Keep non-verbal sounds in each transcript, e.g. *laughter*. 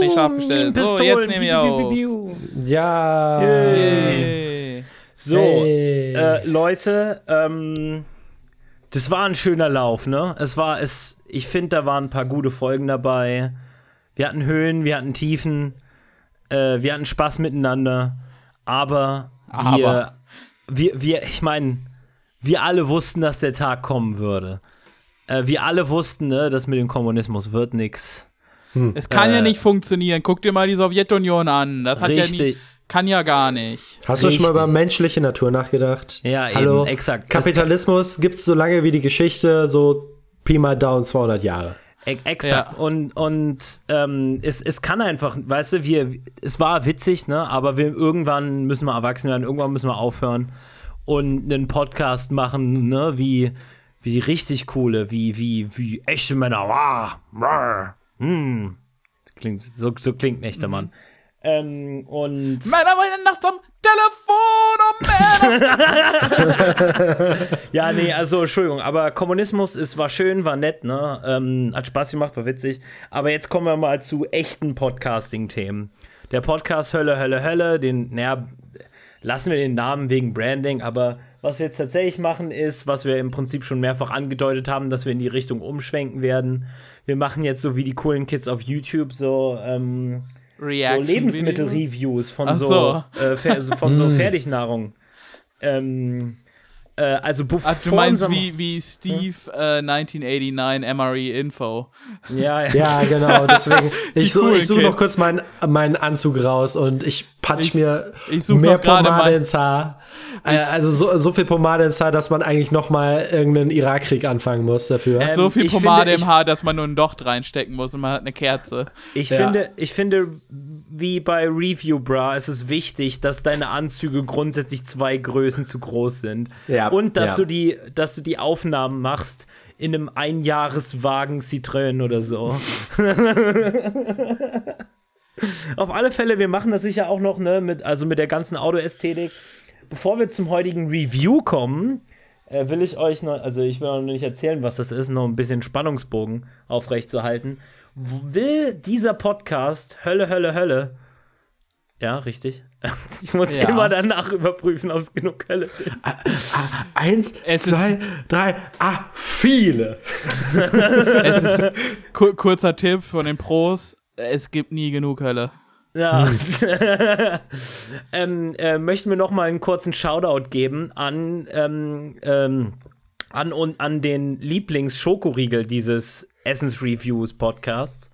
Nicht scharf gestellt. So, jetzt nehme ich auf. Ja. Yay. So, Hey. äh, Leute, ähm, das war ein schöner Lauf, ne? Es war es, ich finde, da waren ein paar gute Folgen dabei. Wir hatten Höhen, wir hatten Tiefen, äh, wir hatten Spaß miteinander, aber wir, Aber. wir, wir ich meine, wir alle wussten, dass der Tag kommen würde. Äh, wir alle wussten, ne, das mit dem Kommunismus wird nix. Es kann ja Äh, nicht funktionieren. Guck dir mal die Sowjetunion an. Das hat ja nie, Richtig. kann ja gar nicht. Hast du schon mal Richtig. über menschliche Natur nachgedacht? Ja, eben, Hallo? exakt. Kapitalismus gibt es so lange wie die Geschichte, so Pi mal Down 200 Jahre. E- Exakt. Ja. Und, und ähm, es, es kann einfach, weißt du, wir, es war witzig, ne? Aber wir irgendwann müssen wir erwachsen werden, irgendwann müssen wir aufhören und einen Podcast machen, ne? Wie, wie richtig coole, wie, wie, wie echte Männer. Wah, wah, hm. Klingt, so, so klingt ein echter Mann. Ähm, und Männer wollen nachts am Telefon um *laughs* ja, nee, also Entschuldigung, aber Kommunismus ist, war schön, war nett, ne? Ähm, hat Spaß gemacht, war witzig. Aber jetzt kommen wir mal zu echten Podcasting-Themen. Der Podcast Hölle, Hölle, Hölle, den, naja, lassen wir den Namen wegen Branding, aber was wir jetzt tatsächlich machen, ist, was wir im Prinzip schon mehrfach angedeutet haben, dass wir in die Richtung umschwenken werden. Wir machen jetzt so wie die coolen Kids auf YouTube so, ähm, so Lebensmittel-Reviews von so, so. Äh, also von so *laughs* Fertignahrung. Ähm, äh, also bevor Ach, du meinst wie, wie Steve äh, 1989 MRE Info. ja, ja. Ja, genau. Deswegen, *laughs* ich, suche noch Kids. kurz meinen, meinen Anzug raus und ich patsch Ich- mir ich such mehr noch gerade Pomade ins Haar. Äh, also so, so viel Pomade ins Haar, dass man eigentlich noch mal irgendeinen Irakkrieg anfangen muss dafür. Ähm, so viel Pomade finde, im Haar, dass man nur ein Docht reinstecken muss und man hat eine Kerze. Ich Ja. finde, ich finde, wie bei Review Bra, ist es wichtig, dass deine Anzüge grundsätzlich zwei Größen zu groß sind. Ja, Und dass ja. du die, dass du die Aufnahmen machst in einem Einjahreswagen Citroën oder so. *laughs* Auf alle Fälle, wir machen das sicher auch noch, ne, mit, also mit der ganzen Autoästhetik. Bevor wir zum heutigen Review kommen, äh, will ich euch noch, also ich will noch nicht erzählen, was das ist, noch ein bisschen Spannungsbogen aufrechtzuerhalten. Will dieser Podcast Hölle, Hölle, Hölle? Ja, richtig. *laughs* Ich muss Ja. immer danach überprüfen, ob es genug Hölle sind. Eins, Es zwei, drei, ah, viele. *laughs* Es ist kur kurzer Tipp von den Pros. Es gibt nie genug Hölle. Ja. *laughs* ähm, äh, möchten wir noch mal einen kurzen Shoutout geben an, ähm, ähm, an, und, an den Lieblings-Schokoriegel dieses Essens-Reviews-Podcasts,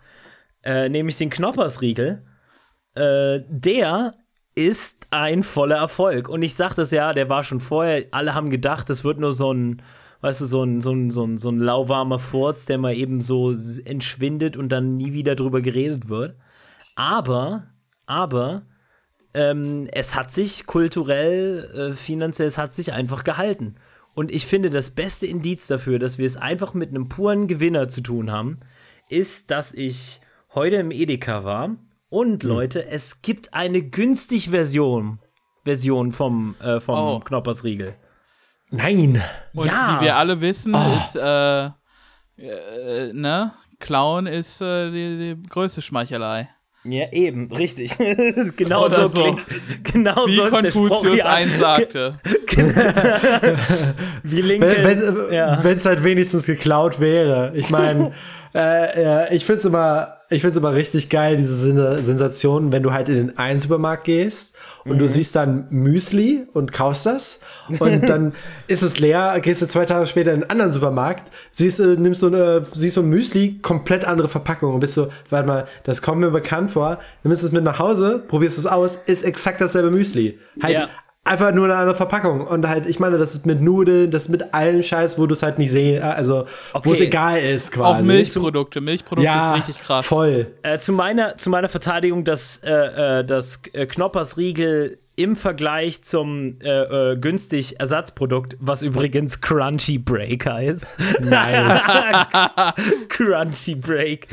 äh, nämlich den Knoppersriegel. Äh, der ist ein voller Erfolg. Und ich sag das ja, der war schon vorher, alle haben gedacht, das wird nur so ein, weißt du, so ein, so ein, so ein, so ein lauwarmer Furz, der mal eben so entschwindet und dann nie wieder drüber geredet wird. Aber, aber, ähm, es hat sich kulturell, äh, finanziell, es hat sich einfach gehalten. Und ich finde, das beste Indiz dafür, dass wir es einfach mit einem puren Gewinner zu tun haben, ist, dass ich heute im Edeka war und Leute, es gibt eine günstig Version, Version vom, äh, vom Oh. Knoppersriegel. Nein. Und Ja. wie wir alle wissen, ist, äh, äh, ne? Klauen ist äh, die, die größte Schmeichelei. Ja, eben, richtig. *laughs* genau Oder so, so. klingt. Genau Wie so Konfuzius eins sagte. *laughs* Wie Lincoln. Wenn es ja. halt wenigstens geklaut wäre. Ich meine, *laughs* äh, ja, ich find's immer, ich find's immer richtig geil, diese Sen Sensation, wenn du halt in den einen Supermarkt gehst und Mhm. du siehst dann Müsli und kaufst das und *laughs* dann ist es leer, gehst du zwei Tage später in einen anderen Supermarkt, siehst, äh, nimmst so eine, siehst so ein Müsli, komplett andere Verpackung und bist so, warte mal, das kommt mir bekannt vor, nimmst es mit nach Hause, probierst es aus, ist exakt dasselbe Müsli. Halt Ja. Einfach nur eine andere Verpackung. Und halt, ich meine, das ist mit Nudeln, das ist mit allen Scheiß, wo du es halt nicht sehen, also wo es Okay. egal ist quasi. Auch Milchprodukte. Milchprodukte Ja, ist richtig krass. voll. Äh, zu, meiner, zu meiner Verteidigung, dass äh, äh, das äh, Knoppersriegel im Vergleich zum äh, äh, günstig Ersatzprodukt, was übrigens Crunchy Break heißt. Nice. *laughs* Crunchy Break.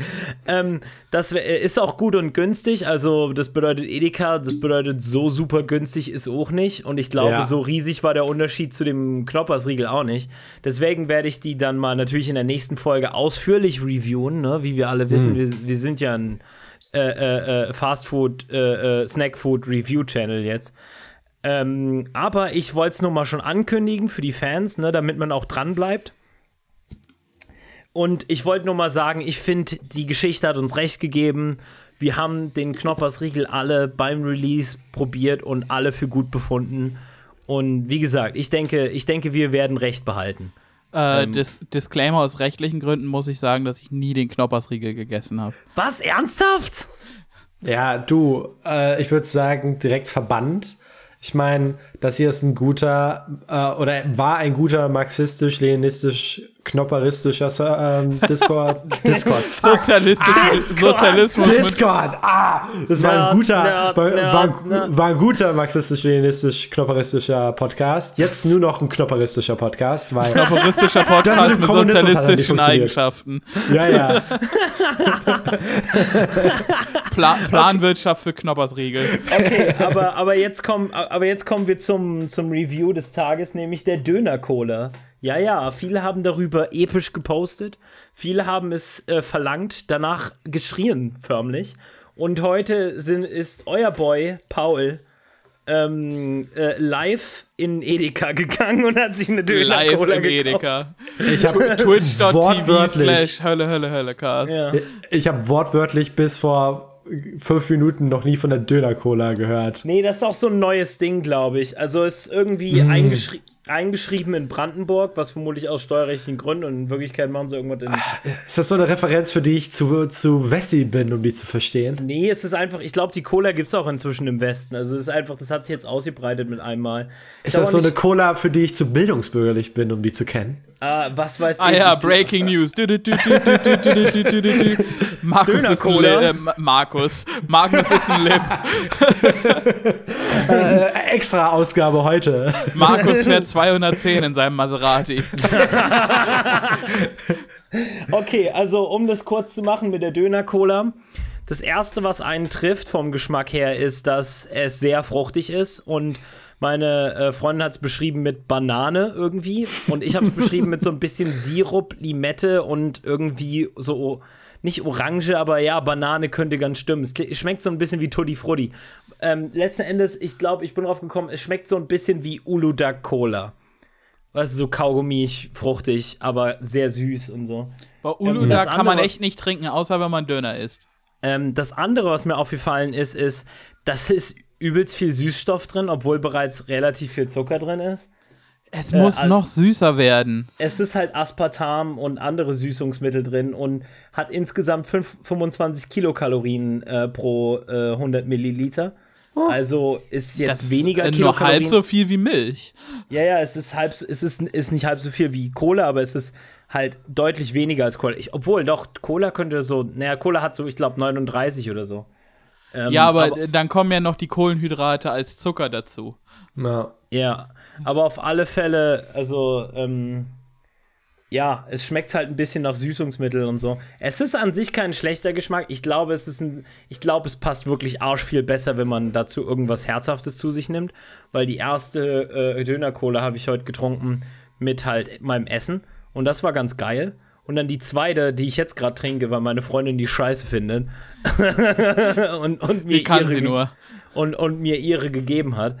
Ähm, das äh, ist auch gut und günstig. Also, das bedeutet Edeka, das bedeutet so super günstig ist auch nicht. Und ich glaube, Ja. so riesig war der Unterschied zu dem Knoppersriegel auch nicht. Deswegen werde ich die dann mal natürlich in der nächsten Folge ausführlich reviewen, ne? wie wir alle wissen. Wir, wir sind ja ein äh, äh, äh Fast Food, äh, äh, Snack Food Review Channel jetzt. Ähm, aber ich wollte es nur mal schon ankündigen für die Fans, ne, damit man auch dran bleibt. Und ich wollte nur mal sagen, ich finde, die Geschichte hat uns recht gegeben. Wir haben den Knoppersriegel alle beim Release probiert und alle für gut befunden. Und wie gesagt, ich denke, ich denke, wir werden Recht behalten. Äh, ähm, Dis Disclaimer aus rechtlichen Gründen muss ich sagen, dass ich nie den Knoppersriegel gegessen habe. Was? Ernsthaft? Ja, du, äh, ich würde sagen, direkt verbannt. Ich meine, das hier ist ein guter äh, oder war ein guter marxistisch-leninistisch knopperistischer ähm, *laughs* Discord. Discord. *laughs* Sozialistisch, Sozialismus. Discord. Ah, das war ein guter, nerd, war, nerd, war, war, ein guter marxistisch-leninistisch knopperistischer Podcast. Jetzt nur noch ein knopperistischer Podcast, weil knopperistischer *laughs* Podcast mit sozialistischen Eigenschaften. Ja, ja. Pla Planwirtschaft für Knoppersriegel. Okay, aber, aber, jetzt kommen, aber jetzt kommen wir zum, zum Review des Tages, nämlich der Döner-Cola. Ja, ja, viele haben darüber episch gepostet. Viele haben es äh, verlangt, danach geschrien förmlich. Und heute sind, ist euer Boy Paul ähm, äh, live in Edeka *laughs* gegangen und hat sich eine Döner Live Cola in Edeka. Ich habe Twitch.tv slash Hölle, Hölle, Hölle, Cast. Ja. Ich habe wortwörtlich bis vor fünf Minuten noch nie von der Döner-Cola gehört. Nee, das ist auch so ein neues Ding, glaube ich. Also ist irgendwie mm. eingeschrieben eingeschrieben in Brandenburg, was vermutlich aus steuerrechtlichen Gründen und in Wirklichkeit machen sie irgendwas in. Ah, ist das so eine Referenz, für die ich zu, zu Wessi bin, um die zu verstehen? Nee, es ist einfach, ich glaube, die Cola gibt es auch inzwischen im Westen. Also es ist einfach, das hat sich jetzt ausgebreitet mit einmal. Ist das so eine Cola, für die ich zu bildungsbürgerlich bin, um die zu kennen? Ah, was weiß ah, ich. Ah ja, Breaking News. Markus ist ein Lip. Markus. Markus ist ein Lip. äh, extra Ausgabe heute. Markus fährt 210 in seinem Maserati. okay, also um das kurz zu machen mit der Döner-Cola. Das erste, was einen trifft vom Geschmack her, ist, dass es sehr fruchtig ist und meine äh, Freundin hat es beschrieben mit Banane irgendwie und ich habe es beschrieben mit so ein bisschen Sirup, Limette und irgendwie so nicht Orange, aber ja, Banane könnte ganz stimmen. Es schmeckt so ein bisschen wie Tutti Frutti. Ähm, letzten Endes, ich glaube, ich bin drauf gekommen, es schmeckt so ein bisschen wie Uludag Cola. Weißt du, so kaugummig, fruchtig, aber sehr süß und so. Bei Uludag ähm, kann man echt nicht trinken, außer wenn man Döner isst. Ähm, das andere, was mir aufgefallen ist, ist, das ist übelst viel Süßstoff drin, obwohl bereits relativ viel Zucker drin ist. Es äh, muss also, noch süßer werden. Es ist halt Aspartam und andere Süßungsmittel drin und hat insgesamt 5, 25 Kilokalorien äh, pro äh, 100 Milliliter. Oh. Also ist jetzt das weniger ist, Kilokalorien. Nur halb so viel wie Milch. Ja, ja, es ist halb, es ist, ist nicht halb so viel wie Cola, aber es ist halt deutlich weniger als Cola. Ich, obwohl, doch, Cola könnte so, naja, Cola hat so, ich glaube, 39 oder so. Ähm, ja, aber, aber, dann kommen ja noch die Kohlenhydrate als Zucker dazu. Ja. Ja, aber auf alle Fälle, also, ähm, ja, es schmeckt halt ein bisschen nach Süßungsmittel und so. Es ist an sich kein schlechter Geschmack. Ich glaube, es ist ein, ich glaube, es passt wirklich arsch viel besser, wenn man dazu irgendwas Herzhaftes zu sich nimmt. Weil die erste äh, Döner-Cola habe ich heute getrunken mit halt meinem Essen. Und das war ganz geil. Und dann die zweite, die ich jetzt gerade trinke, weil meine Freundin die Scheiße findet. *laughs* und, und mir Wie kann ihre, sie nur. Und, und mir ihre gegeben hat.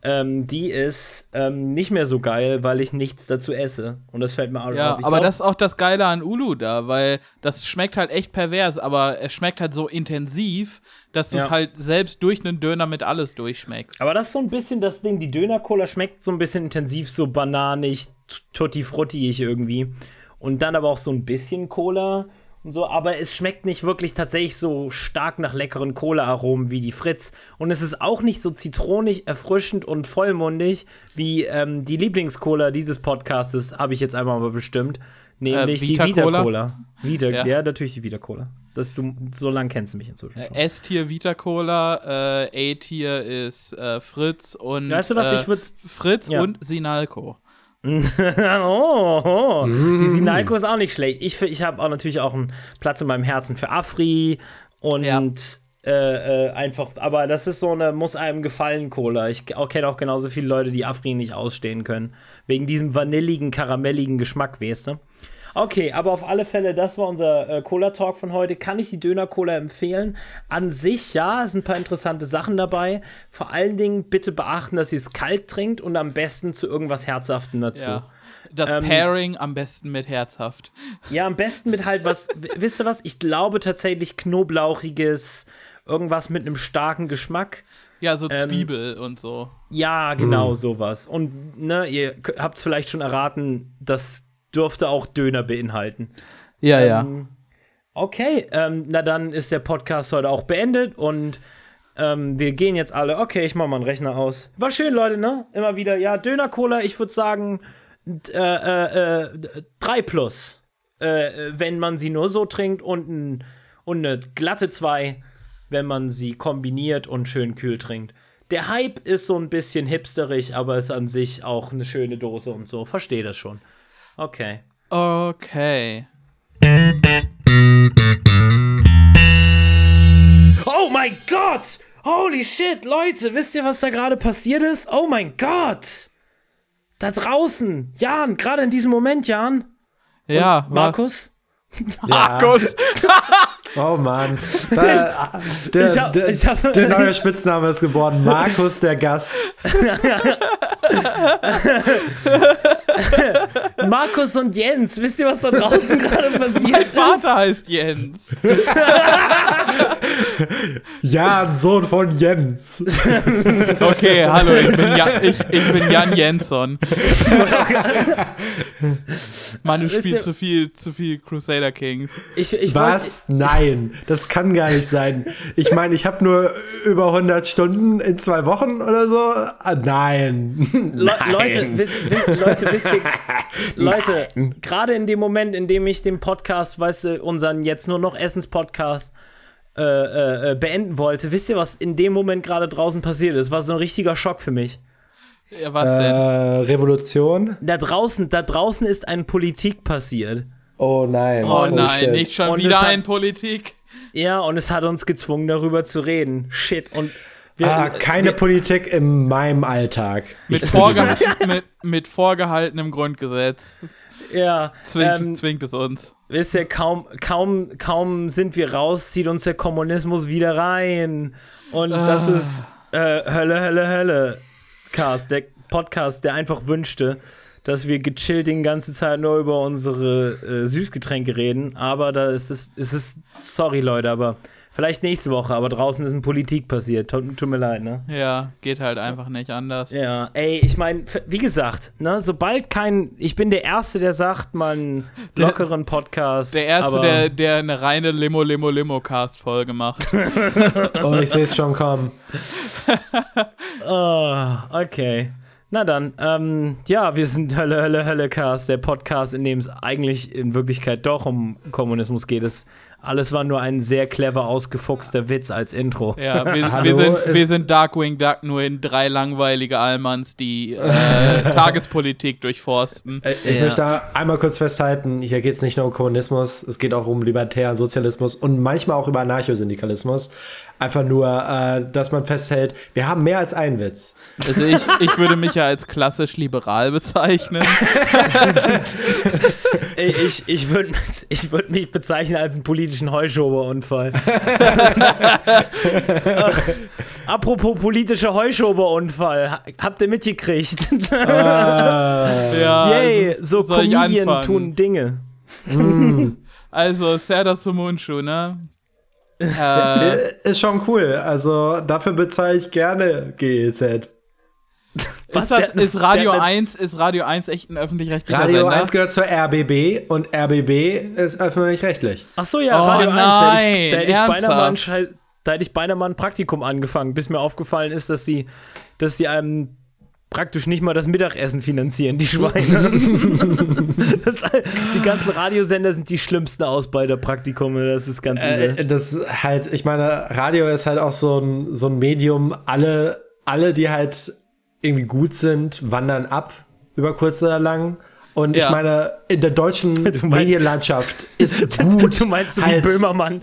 Ähm, die ist ähm, nicht mehr so geil, weil ich nichts dazu esse. Und das fällt mir auch ja, auf. Ja, aber glaub, das ist auch das Geile an Ulu da, weil das schmeckt halt echt pervers, aber es schmeckt halt so intensiv, dass du es halt selbst durch einen Döner mit alles durchschmeckst. Aber das ist so ein bisschen das Ding. Die Döner-Cola schmeckt so ein bisschen intensiv, so bananig, tutti-fruttiig irgendwie und dann aber auch so ein bisschen Cola und so, aber es schmeckt nicht wirklich tatsächlich so stark nach leckeren Cola-Aromen wie die Fritz. Und es ist auch nicht so zitronig, erfrischend und vollmundig wie ähm, die Lieblingscola dieses Podcastes, habe ich jetzt einmal mal bestimmt. Nämlich äh, Vita die Vita-Cola. Vita, ja. ja. natürlich die Vita-Cola. du, so lange kennst du mich inzwischen. Äh, S-Tier Vita Cola, äh, A-Tier ist äh, Fritz und weißt du was, ich würd, Fritz ja. und Sinalco. *laughs* oh, oh. Mm. die Sinalco ist auch nicht schlecht. Ich, ich habe auch natürlich auch einen Platz in meinem Herzen für Afri und ja. äh, äh, einfach, aber das ist so eine muss einem gefallen Cola. Ich kenne auch genauso viele Leute, die Afri nicht ausstehen können. Wegen diesem vanilligen, karamelligen Geschmack, weißt du? Okay, aber auf alle Fälle, das war unser äh, Cola-Talk von heute. Kann ich die Döner-Cola empfehlen? An sich, ja, es sind ein paar interessante Sachen dabei. Vor allen Dingen bitte beachten, dass ihr es kalt trinkt und am besten zu irgendwas Herzhaftem dazu. Ja. Das Ähm, Pairing am besten mit herzhaft. Ja, am besten mit halt was, *laughs* wisst ihr was? Ich glaube tatsächlich knoblauchiges, irgendwas mit einem starken Geschmack. Ja, so Ähm, Zwiebel und so. Ja, genau sowas. Und ne, ihr habt es vielleicht schon erraten, das dürfte auch Döner beinhalten. Ja, Ähm, Okay, ähm, na dann ist der Podcast heute auch beendet und ähm, wir gehen jetzt alle. Okay, ich mach mal einen Rechner aus. War schön, Leute, ne? Immer wieder. Ja, Döner-Cola, ich würde sagen äh, äh, äh, 3 plus. Äh, wenn man sie nur so trinkt und, ein, und eine glatte 2, wenn man sie kombiniert und schön kühl trinkt. Der Hype ist so ein bisschen hipsterig, aber ist an sich auch eine schöne Dose und so. Verstehe das schon. Okay. Okay. Oh mein Gott! Holy shit, Leute, wisst ihr, was da gerade passiert ist? Oh mein Gott! Da draußen, Jan, gerade in diesem Moment, Jan. Ja, was? Markus? *laughs* Oh Mann. Da, der, Ich hab- der, ich hab- der neue Spitzname ist geworden. Markus der Gast. *laughs* Markus und Jens, wisst ihr, was da draußen *laughs* gerade passiert mein ist? Vater heißt Jens. *laughs* Ja, Sohn von Jens. *laughs* Okay, hallo, ich bin, ja, ich, ich bin Jan Jensson. *laughs* Mann, du spielst zu viel, zu viel Crusader Kings. Ich, ich wollt- Was? Nein, das kann gar nicht sein. Ich meine, ich habe nur über 100 Stunden in zwei Wochen oder so. Ah, nein. Le Nein. Leute, wisst, wisst, Leute, wisst ihr, Leute, gerade in dem Moment, in dem ich den Podcast, weißt du, unseren jetzt nur noch Essens-Podcast äh, äh, äh, beenden wollte, wisst ihr, was in dem Moment gerade draußen passiert ist? War so ein richtiger Schock für mich. Ja, was Äh, denn? Revolution? Da draußen, da draußen ist ein Politik passiert. Oh nein. Oh nein, shit. nicht schon Und wieder hat- ein Politik. Ja, und es hat uns gezwungen, darüber zu reden. Shit. Und wir, Ah, keine wir, Politik in meinem Alltag. Mit, Ich- vorge *laughs* mit, mit vorgehaltenem Grundgesetz. Ja, Zwingt, ähm, zwingt es uns. wisst ihr, kaum, kaum, kaum sind wir raus, zieht uns der Kommunismus wieder rein. Und das ist äh, Hölle, Hölle, Hölle. Cast, der Podcast, der einfach wünschte, dass wir gechillt die ganze Zeit nur über unsere äh, Süßgetränke reden. Aber da ist es, es ist, sorry Leute, aber vielleicht nächste Woche. Aber draußen ist ein Politik passiert. Tut, tut mir leid, ne? Ja, geht halt einfach nicht anders. Ja, ey, ich meine, wie gesagt, ne, sobald kein, ich bin der Erste, der sagt, mal einen *laughs* lockeren Podcast. Der Erste, aber, der, der eine reine Limo Limo Limo Cast Folge macht. *laughs* Oh, ich sehe es schon kommen. *laughs* Oh, okay. Na dann, ähm, ja, wir sind Hölle, Hölle, Hölle Cast, der Podcast, in dem es eigentlich in Wirklichkeit doch um Kommunismus geht. Es, alles war nur ein sehr clever ausgefuchster Witz als Intro. Ja, wir, *laughs* Hallo, wir, sind, wir sind Darkwing Duck, nur in drei langweilige Allmanns, die äh, *laughs* Tagespolitik durchforsten. Äh, Ich Ja. möchte einmal kurz festhalten, hier geht es nicht nur um Kommunismus, es geht auch um libertären Sozialismus und manchmal auch über Anarchosyndikalismus. Einfach nur, äh, dass man festhält, wir haben mehr als einen Witz. Also ich, ich würde mich ja als klassisch liberal bezeichnen. *laughs* Ich, ich würde ich würd mich bezeichnen als einen politischen Heuschoberunfall. *laughs* Apropos politischer Heuschoberunfall, ha- habt ihr mitgekriegt? Ah, *laughs* Ja, Yay, also, so Comedien tun Dinge. Also, Serda Sumunchu, ne? Äh, ist schon cool. Also dafür bezahle ich gerne GEZ. *laughs* Was, ist, das, der- ist Radio der- 1, ist Radio 1 echt ein öffentlich-rechtlicher Radio Sender? 1 gehört zur RBB und RBB ist öffentlich-rechtlich. Ach so, ja, Oh Radio 1. nein, da hätte ich, da hätte ich beinahe mal ein ernsthaft? Schei- da hätte ich beinahe mal ein Praktikum angefangen, bis mir aufgefallen ist, dass sie, dass sie einem praktisch nicht mal das Mittagessen finanzieren, die Schweine. *laughs* das, die ganzen Radiosender sind die schlimmsten Ausbeuterpraktikume, das ist ganz. Äh, das ist halt, ich meine, Radio ist halt auch so ein, so ein Medium. Alle, alle, die halt irgendwie gut sind, wandern ab über kurz oder lang. Und ich Ja. meine, in der deutschen meinst- Medienlandschaft ist *laughs* gut. du meinst so halt, wie Böhmermann.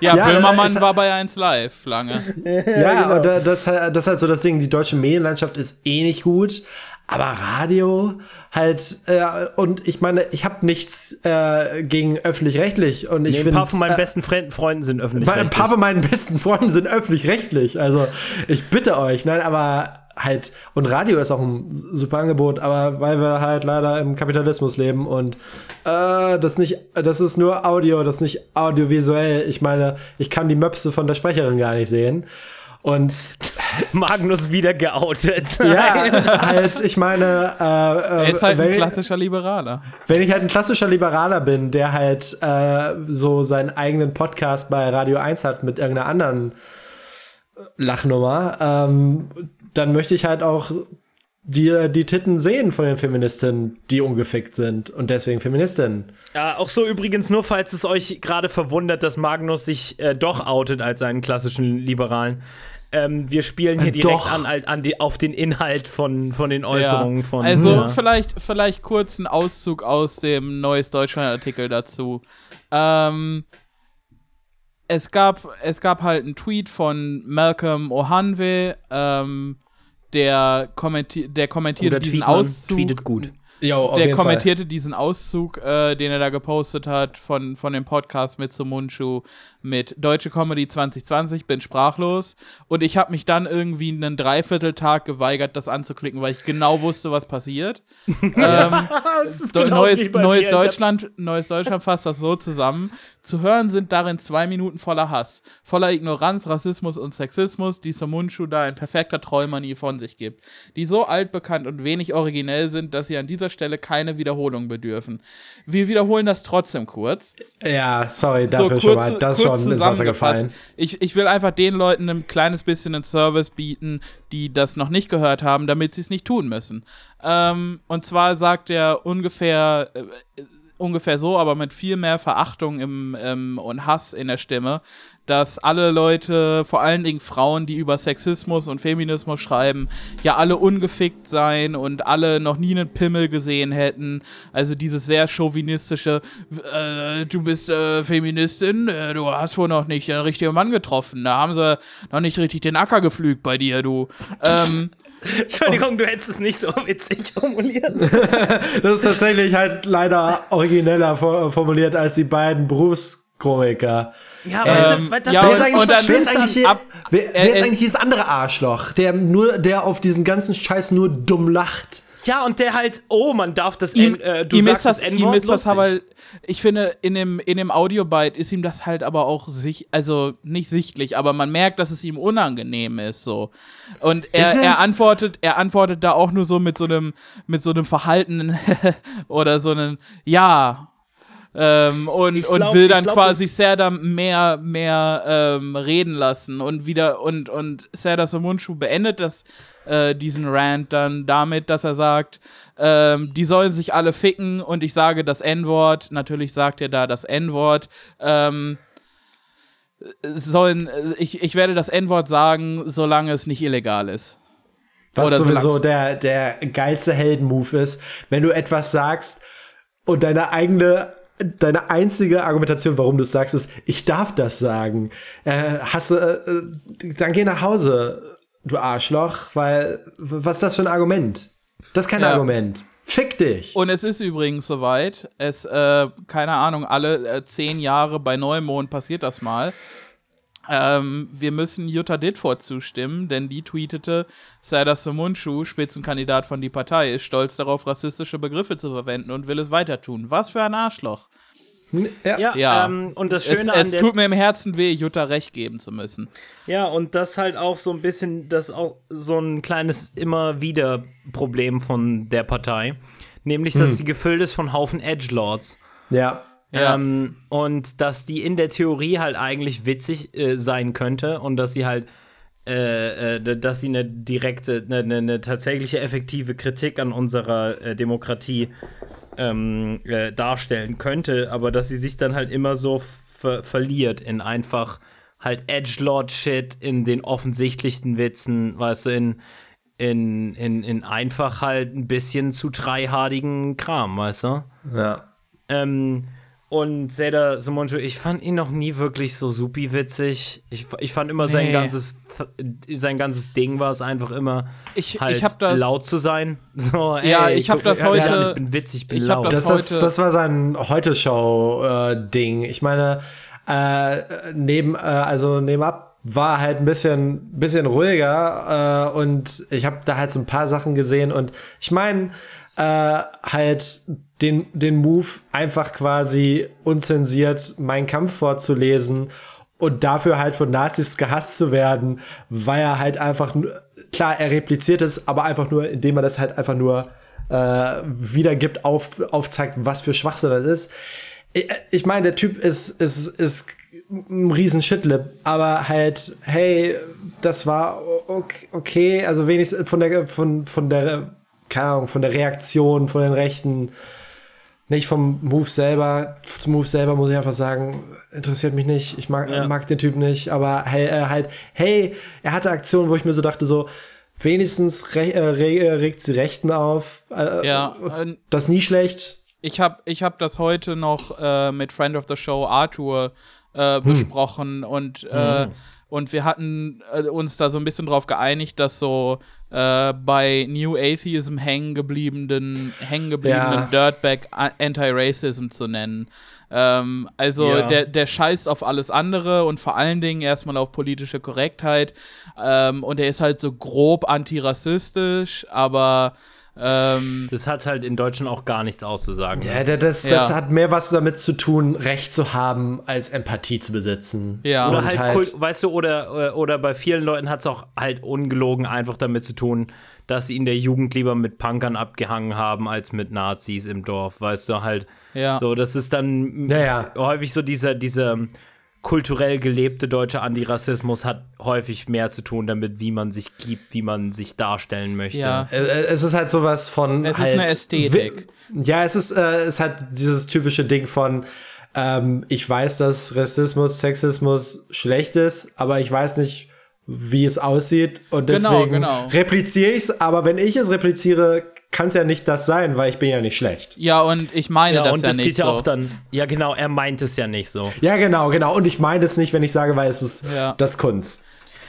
Ja, Ja, Böhmermann war bei 1 Live lange. *laughs* Ja, genau. und da- das, ist halt- das ist halt so das Ding, die deutsche Medienlandschaft ist eh nicht gut. Aber Radio halt, äh, und ich meine, ich habe nichts äh, gegen öffentlich-rechtlich. Und ich nee, finde. Ein paar von meinen äh, besten Fre Freunden sind öffentlich-rechtlich. Ein paar von meinen besten Freunden sind öffentlich-rechtlich. Also ich bitte euch, nein, aber halt, und Radio ist auch ein super Angebot, aber weil wir halt leider im Kapitalismus leben und äh, das nicht, das ist nur Audio, das ist nicht audiovisuell. Ich meine, ich kann die Möpse von der Sprecherin gar nicht sehen. Und *laughs* Magnus wieder geoutet. *laughs* ja, halt, ich meine, äh, Er äh, ist halt ein wenn, klassischer Liberaler. wenn ich halt ein klassischer Liberaler bin, der halt äh, so seinen eigenen Podcast bei Radio 1 hat mit irgendeiner anderen Lachnummer, ähm, dann möchte ich halt auch die, die Titten sehen von den Feministinnen, die ungefickt sind und deswegen Feministinnen. Ja, auch so übrigens nur, falls es euch gerade verwundert, dass Magnus sich äh, doch outet als einen klassischen Liberalen. Ähm, wir spielen hier Äh, direkt doch. an, an die, auf den Inhalt von, von den Äußerungen Ja. von. Also ja. vielleicht, vielleicht kurz ein Auszug aus dem Neues Deutschland-Artikel dazu. Ähm, es, gab, es gab halt einen Tweet von Malcolm Ohanwe, ähm, der, kommenti der kommentierte Oder diesen Tweetmann Auszug. tweetet gut. Jo, der kommentierte diesen Auszug, äh, den er da gepostet hat von, von dem Podcast mit Sumunchu mit Deutsche Comedy 2020, bin sprachlos. Und ich habe mich dann irgendwie einen Dreivierteltag geweigert, das anzuklicken, weil ich genau wusste, was passiert. *laughs* ähm, Das ist Do genauso Neues, Neues, Deutschland, Neues Deutschland fasst das so zusammen. Zu hören sind darin zwei Minuten voller Hass, voller Ignoranz, Rassismus und Sexismus, die Sumunchu da in perfekter Trollmanie von sich gibt. Die so altbekannt und wenig originell sind, dass sie an dieser Stelle keine Wiederholung bedürfen. Wir wiederholen das trotzdem kurz. Ja, sorry, dafür schon mal, das ist schon ins Wasser gefallen. Ich, ich will einfach den Leuten ein kleines bisschen einen Service bieten, die das noch nicht gehört haben, damit sie es nicht tun müssen. Ähm, und zwar sagt er ungefähr, äh, ungefähr so, aber mit viel mehr Verachtung im, ähm, und Hass in der Stimme, dass alle Leute, vor allen Dingen Frauen, die über Sexismus und Feminismus schreiben, ja alle ungefickt seien und alle noch nie einen Pimmel gesehen hätten. Also dieses sehr chauvinistische, äh, du bist äh, Feministin, äh, du hast wohl noch nicht den richtigen Mann getroffen. Da haben sie noch nicht richtig den Acker geflügt bei dir, du. Ähm, Entschuldigung, du hättest es nicht so witzig formuliert. *laughs* Das ist tatsächlich halt leider origineller for- formuliert als die beiden Berufskomiker. Ja, Ähm, weißt du, ja, ist eigentlich, dann- wer ist eigentlich, ab- wer, wer äh, ist eigentlich dieses andere Arschloch, der nur, der auf diesen ganzen Scheiß nur dumm lacht? Ja, und der halt, oh, man darf das, ihm, N, äh, du ihm sagst das, das ihm ist das aber, ich finde, in dem, in dem Audiobite ist ihm das halt aber auch sich, also nicht sichtlich, aber man merkt, dass es ihm unangenehm ist, so. Und er, er antwortet, er antwortet da auch nur so mit so einem, mit so einem verhaltenen *laughs* oder so einem, ja, ähm, und, Ich und glaub- will dann glaub, quasi Serdam mehr, mehr ähm, reden lassen und wieder und, und Serdar Somunchu beendet das, äh, diesen Rant dann damit, dass er sagt, ähm, die sollen sich alle ficken und ich sage das N-Wort, natürlich sagt er da das N-Wort, ähm, sollen, ich, ich werde das N-Wort sagen, solange es nicht illegal ist. Was Oder so sowieso der, der geilste Heldenmove ist, wenn du etwas sagst und deine eigene, deine einzige Argumentation, warum du es sagst, ist, ich darf das sagen. Äh, hast du, äh, äh, dann geh nach Hause, du Arschloch, weil, was ist das für ein Argument? Das ist kein Ja. Argument. Fick dich. Und es ist übrigens soweit, es, äh, keine Ahnung, alle äh, zehn Jahre bei Neumond passiert das mal. Ähm, wir müssen Jutta Ditford zustimmen, denn die tweetete, Serdar Somunchu, Spitzenkandidat von die Partei, ist stolz darauf, rassistische Begriffe zu verwenden und will es weiter tun. Was für ein Arschloch. Ja, Ja. Ähm, und das Es, Schöne es an der, tut mir im Herzen weh, Jutta recht geben zu müssen. Ja, und das halt auch so ein bisschen, das auch so ein kleines immer wieder Problem von der Partei. Nämlich, dass sie gefüllt ist von Haufen Edgelords. Ja. Ja. Ähm, und dass die in der Theorie halt eigentlich witzig äh, sein könnte und dass sie halt, äh, äh, dass sie eine direkte, eine, eine, eine tatsächliche effektive Kritik an unserer äh, Demokratie ähm, äh, darstellen könnte, aber dass sie sich dann halt immer so ver verliert in einfach halt Edgelord-Shit, in den offensichtlichsten Witzen, weißt du, in, in, in, in einfach halt ein bisschen zu dreihardigen Kram, weißt du? Ja. Ähm, Und Seda Sumonchu, ich fand ihn noch nie wirklich so supi witzig. Ich, ich fand immer sein Nee. ganzes sein ganzes Ding war es einfach immer Ich- halt ich hab das- laut zu sein. *laughs* So, Ja, ey, ich hab guck, das ja, ja, heute- Ich bin witzig, ich bin ich laut. das Das, heute- das war sein Heute-Show-Ding. ich meine, äh, neben, äh, also nebenab war halt ein bisschen, bisschen ruhiger äh, und ich habe da halt so ein paar Sachen gesehen und ich meine, äh, halt den, den Move einfach quasi unzensiert meinen Kampf vorzulesen und dafür halt von Nazis gehasst zu werden, weil er halt einfach, klar, er repliziert es, aber einfach nur, indem er das halt einfach nur äh, wiedergibt, auf, aufzeigt, was für Schwachsinn das ist. Ich, ich meine, der Typ ist, ist, ist ein riesen Shitlip, aber halt, hey, das war okay, okay also wenigstens von der, von, von der, keine Ahnung, von der Reaktion von den Rechten, nicht vom Move selber. Zum Move selber muss ich einfach sagen, interessiert mich nicht. Ich mag, Ja. mag den Typ nicht, aber hey, äh, halt, hey, er hatte Aktionen, wo ich mir so dachte, so, wenigstens re äh, äh, regt sie Rechten auf. Äh, Ja, das ist nie schlecht. Ich habe ich hab das heute noch äh, mit Friend of the Show Arthur äh, besprochen und, äh, und wir hatten äh, uns da so ein bisschen drauf geeinigt, dass so äh, bei New Atheism hängen gebliebenen, hängen gebliebenen Ja. Dirtbag A- Anti-Racism zu nennen. Ähm, also Ja. der, der scheißt auf alles andere und vor allen Dingen erstmal auf politische Korrektheit. Ähm, und er ist halt so grob antirassistisch, aber ähm, das hat halt in Deutschland auch gar nichts auszusagen. Ja, da- das, Ja. das hat mehr was damit zu tun, Recht zu haben, als Empathie zu besitzen. Ja. Oder Und halt, halt- weißt du, oder, oder- oder bei vielen Leuten hat es auch halt ungelogen einfach damit zu tun, dass sie in der Jugend lieber mit Punkern abgehangen haben als mit Nazis im Dorf, weißt du, halt. Ja. So, das ist dann Ja, ja. häufig so dieser, dieser kulturell gelebte deutsche Antirassismus hat häufig mehr zu tun damit, wie man sich gibt, wie man sich darstellen möchte. Ja. Äh, äh, Es ist halt sowas von. Es ist halt eine Ästhetik. Ja, es ist, äh, es hat dieses typische Ding von, ähm, ich weiß, dass Rassismus, Sexismus schlecht ist, aber ich weiß nicht, wie es aussieht und Genau, deswegen genau. repliziere ich es, aber wenn ich es repliziere, kann es ja nicht das sein, weil ich bin ja nicht schlecht. Ja, und ich meine Ja, das und ja das nicht geht ja so. auch dann, ja genau, er meint es ja nicht so. Ja, genau, genau. Und ich meine es nicht, wenn ich sage, weil es ist Ja. das Kunst.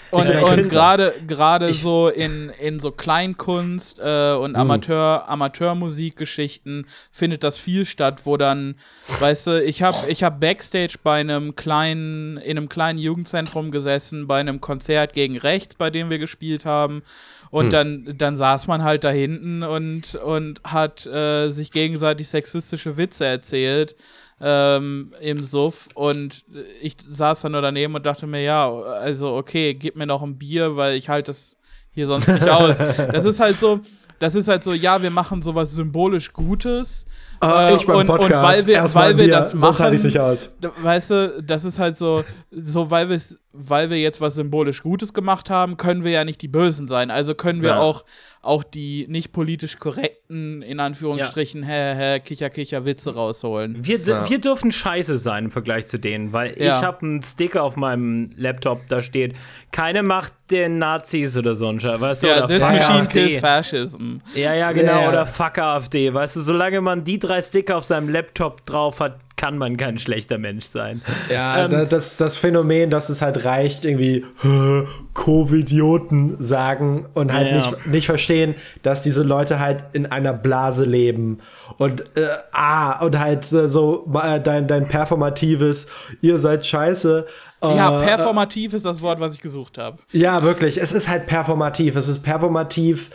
Und, und gerade gerade so in, in so Kleinkunst äh, und Amateur Amateurmusikgeschichten findet das viel statt, wo dann, weißt du, ich habe ich hab backstage bei einem kleinen in einem kleinen Jugendzentrum gesessen bei einem Konzert gegen rechts, bei dem wir gespielt haben. Und dann, dann saß man halt da hinten und, und hat äh, sich gegenseitig sexistische Witze erzählt ähm, im Suff und ich saß dann nur daneben und dachte mir, ja, also okay, gib mir noch ein Bier, weil ich halte das hier sonst nicht *laughs* aus. Das ist halt so, das ist halt so, ja, wir machen sowas symbolisch Gutes. Ah, äh, ich beim und, Podcast. und weil wir, Erstmal weil wir Bier, das machen, halte ich's nicht aus. weißt du, das ist halt so, so weil, weil wir jetzt was symbolisch Gutes gemacht haben, können wir ja nicht die Bösen sein. Also können wir Ja. auch, auch die nicht politisch korrekten, in Anführungsstrichen, hä, hä, kicher, kicher Witze rausholen. Wir, wir dürfen scheiße sein im Vergleich zu denen, weil Ja. ich habe einen Sticker auf meinem Laptop, da steht, keine Macht den Nazis oder so ein Scheiß, weißt du, Ja, oder this machine kills fascism. Ja, ja, genau, Ja, ja. oder fuck AfD, weißt du, solange man die drei Sticker auf seinem Laptop drauf hat, kann man kein schlechter Mensch sein. Ja, Ähm, da- das, das Phänomen, dass es halt reicht, irgendwie "Hä, Covidioten sagen und halt Ja. Nicht, nicht verstehen, dass diese Leute halt in einer Blase leben. Und äh, ah, und halt äh, so äh, dein, dein performatives, ihr seid scheiße. Äh, Ja, performativ ist das Wort, was ich gesucht habe. ja, wirklich. Es ist halt performativ. Es ist performativ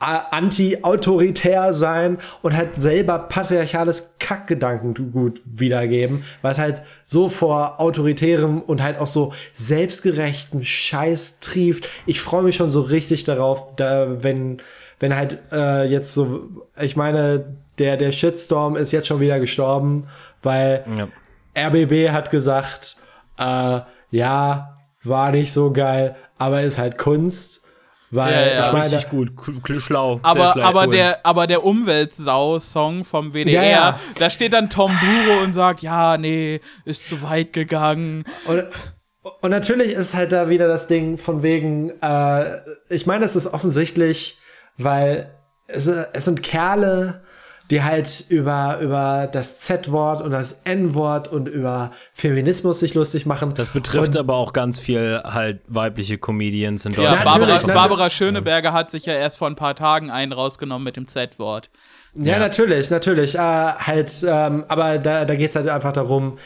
anti-autoritär sein und halt selber patriarchales Kackgedankengut wiedergeben, was halt so vor autoritärem und halt auch so selbstgerechten Scheiß trieft. Ich freue mich schon so richtig darauf, da, wenn, wenn halt äh, jetzt so, ich meine, der, der Shitstorm ist jetzt schon wieder gestorben, weil Ja. RBB hat gesagt, äh, ja, war nicht so geil, aber ist halt Kunst. Weil Ja, ja. ich meine, Richtig gut, schlau. Aber, schlau, aber, cool. der, aber der Umweltsau-Song vom WDR, Ja, ja. da steht dann Tom Buro und sagt, ja, nee, ist zu weit gegangen. Und, und natürlich ist halt da wieder das Ding von wegen, äh, ich meine, es ist offensichtlich, weil es, es sind Kerle, die halt über, über das Z-Wort und das N-Wort und über Feminismus sich lustig machen. Das betrifft und, aber auch ganz viel halt weibliche Comedians in Ja, Deutschland. Barbara, natürlich, natürlich. Barbara Schöneberger hat sich ja erst vor ein paar Tagen einen rausgenommen mit dem Z-Wort. Ja, Ja. natürlich, natürlich. Äh, halt, ähm, aber da, da geht es halt einfach darum,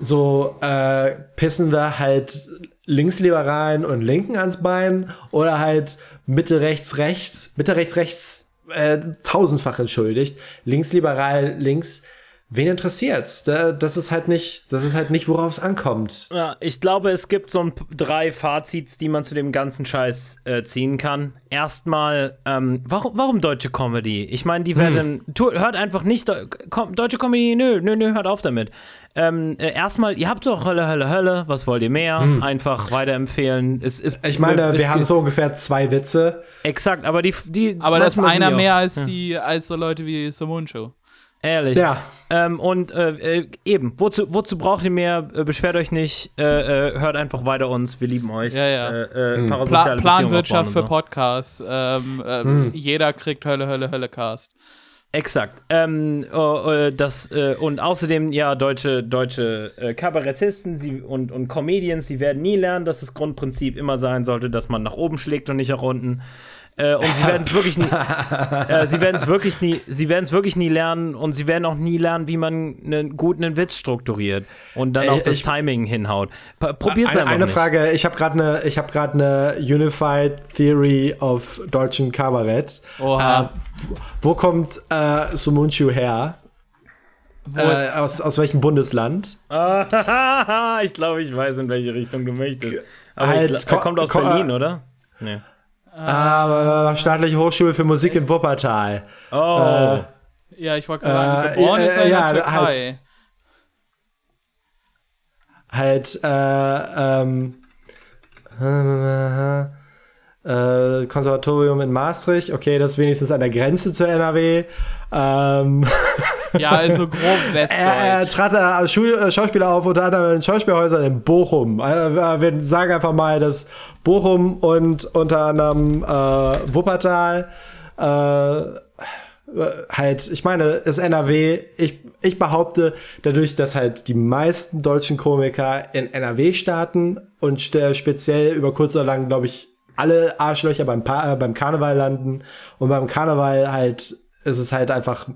so äh, pissen wir halt Linksliberalen und Linken ans Bein oder halt Mitte rechts rechts, Mitte rechts rechts äh, tausendfach entschuldigt, linksliberal links. Wen interessiert's? Da, das ist halt nicht, das ist halt nicht, worauf es ankommt. Ja, ich glaube, es gibt so ein, drei Fazits, die man zu dem ganzen Scheiß äh, ziehen kann. Erstmal, ähm, warum, warum deutsche Comedy? Ich meine, die werden, tu, hört einfach nicht, Kom deutsche Comedy, nö, nö, nö, hört auf damit. Ähm, äh, erstmal, ihr habt doch Hölle, Hölle, Hölle, was wollt ihr mehr? Einfach weiterempfehlen. Es, es, Ich meine, es wir haben so ungefähr zwei Witze. Exakt, aber die, die Aber das ist einer mehr als die, als so Leute wie Somuncho. Ehrlich. Ja. Ähm, und äh, äh, eben, wozu, wozu braucht ihr mehr? Äh, beschwert euch nicht, äh, äh, hört einfach weiter uns, wir lieben euch. Ja, ja. Äh, äh, Hm. Pla Planwirtschaft für und Podcasts. Ähm, ähm, Jeder kriegt Hölle, Hölle, Hölle Cast. so. Exakt. Ähm, äh, äh, das, äh, und außerdem, ja, deutsche, deutsche äh, Kabarettisten sie, und, und Comedians, die werden nie lernen, dass das Grundprinzip immer sein sollte, dass man nach oben schlägt und nicht nach unten. Äh, und sie werden es wirklich nie, *laughs* äh, sie werden es wirklich nie, sie werden es wirklich nie lernen und sie werden auch nie lernen, wie man einen guten Witz strukturiert und dann Ey, auch das ich- Timing hinhaut. Probiert es Eine, einfach eine nicht. Frage, ich habe gerade eine ich habe gerade eine Unified Theory of deutschen Kabarett. Oha. Äh, wo kommt äh, Sumunchu her? Wo, Äh, aus, aus welchem Bundesland? Ah, *laughs* ich glaube, ich weiß, in welche Richtung du möchtest. Aber Halt, ich, er ko- kommt aus Berlin, oder? Nee. Ah, Staatliche Hochschule für Musik in Wuppertal. Oh. ja, ich wollte gerade äh, geboren äh, ist er in ja, der Türkei. Halt, äh, ähm, äh, Konservatorium in Maastricht. Okay, das ist wenigstens an der Grenze zur NRW. Ähm, *laughs* Ja, also grob Er, er Westdeutsch. trat äh, Schauspieler auf, unter anderem in Schauspielhäusern in Bochum. Äh, wir sagen einfach mal, dass Bochum und unter anderem äh, Wuppertal äh, halt, ich meine, ist NRW. Ich, ich behaupte, dadurch, dass halt die meisten deutschen Komiker in NRW starten und speziell über kurz oder lang, glaube ich, alle Arschlöcher beim, pa äh, beim Karneval landen und beim Karneval halt ist es halt einfach